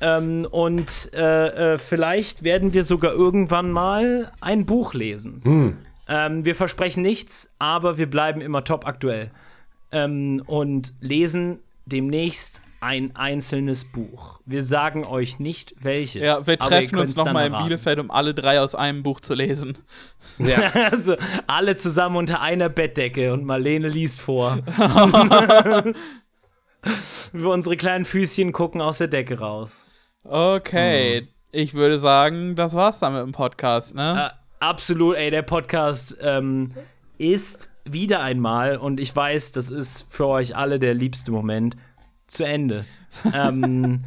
Ähm, und äh, äh, vielleicht werden wir sogar irgendwann mal ein Buch lesen. Ähm, wir versprechen nichts, aber wir bleiben immer top aktuell. Ähm, und lesen demnächst ein einzelnes Buch. Wir sagen euch nicht welches. Ja, wir treffen uns nochmal in. Bielefeld, um alle drei aus einem Buch zu lesen. *laughs* Also alle zusammen unter einer Bettdecke und Marlene liest vor. *laughs* Wir unsere kleinen Füßchen gucken aus der Decke raus. Okay, Hm. ich würde sagen, das war's dann mit dem Podcast, ne? Äh, absolut, ey, der Podcast ähm, ist wieder einmal, und ich weiß, das ist für euch alle der liebste Moment, zu Ende. ähm,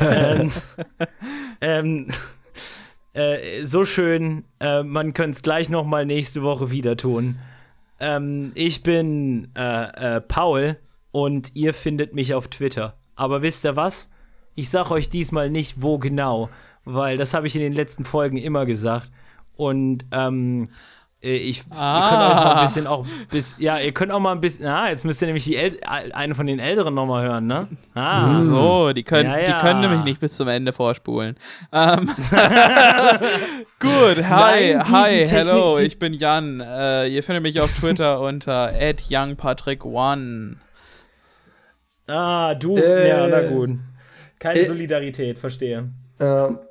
ähm, ähm, äh, so schön, äh, man könnte es gleich noch mal nächste Woche wieder tun. Ähm, ich bin äh, äh, Paul und ihr findet mich auf Twitter. Aber wisst ihr was? Ich sag euch diesmal nicht, wo genau, weil das habe ich in den letzten Folgen immer gesagt. Und ähm, äh, ich, ihr könnt Ah. euch mal ein bisschen auch bis, ja, ihr könnt auch mal ein bisschen, ah, jetzt müsst ihr nämlich die El eine von den Älteren noch mal hören, ne? Ah, So, die können, Ja, ja. die können nämlich nicht bis zum Ende vorspulen. Ähm, *laughs* gut, hi, Nein, die- hi, die Technik, hello, ich bin Jan. Äh, ihr findet mich auf Twitter *laughs* unter youngpatrick1. ah, du, Äh. ja, na gut. Keine Äh. Solidarität, verstehe. Ähm, äh,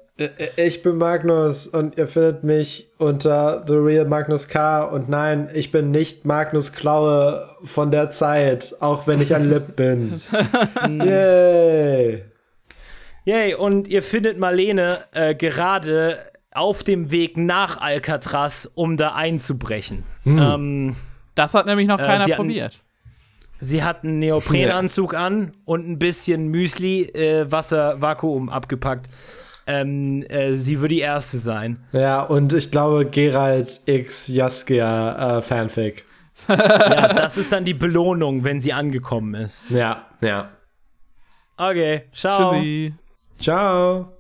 ich bin Magnus und ihr findet mich unter The Real Magnus K. Und nein, ich bin nicht Magnus Klaue von der Zeit, auch wenn ich ein Lip *laughs* bin. Yay! Yay, und ihr findet Marlene äh, gerade auf dem Weg nach Alcatraz, um da einzubrechen. Ähm, Das hat nämlich noch Äh, keiner hatten- probiert. sie hat einen Neoprenanzug an und ein bisschen Müsli, äh, Wasser, Vakuum abgepackt. Ähm, äh, sie wird die Erste sein. Ja, und ich glaube Gerald X Jaskia äh, Fanfic. *laughs* Ja, das ist dann die Belohnung, wenn sie angekommen ist. Ja, ja. Okay, ciao. Tschüssi. Ciao!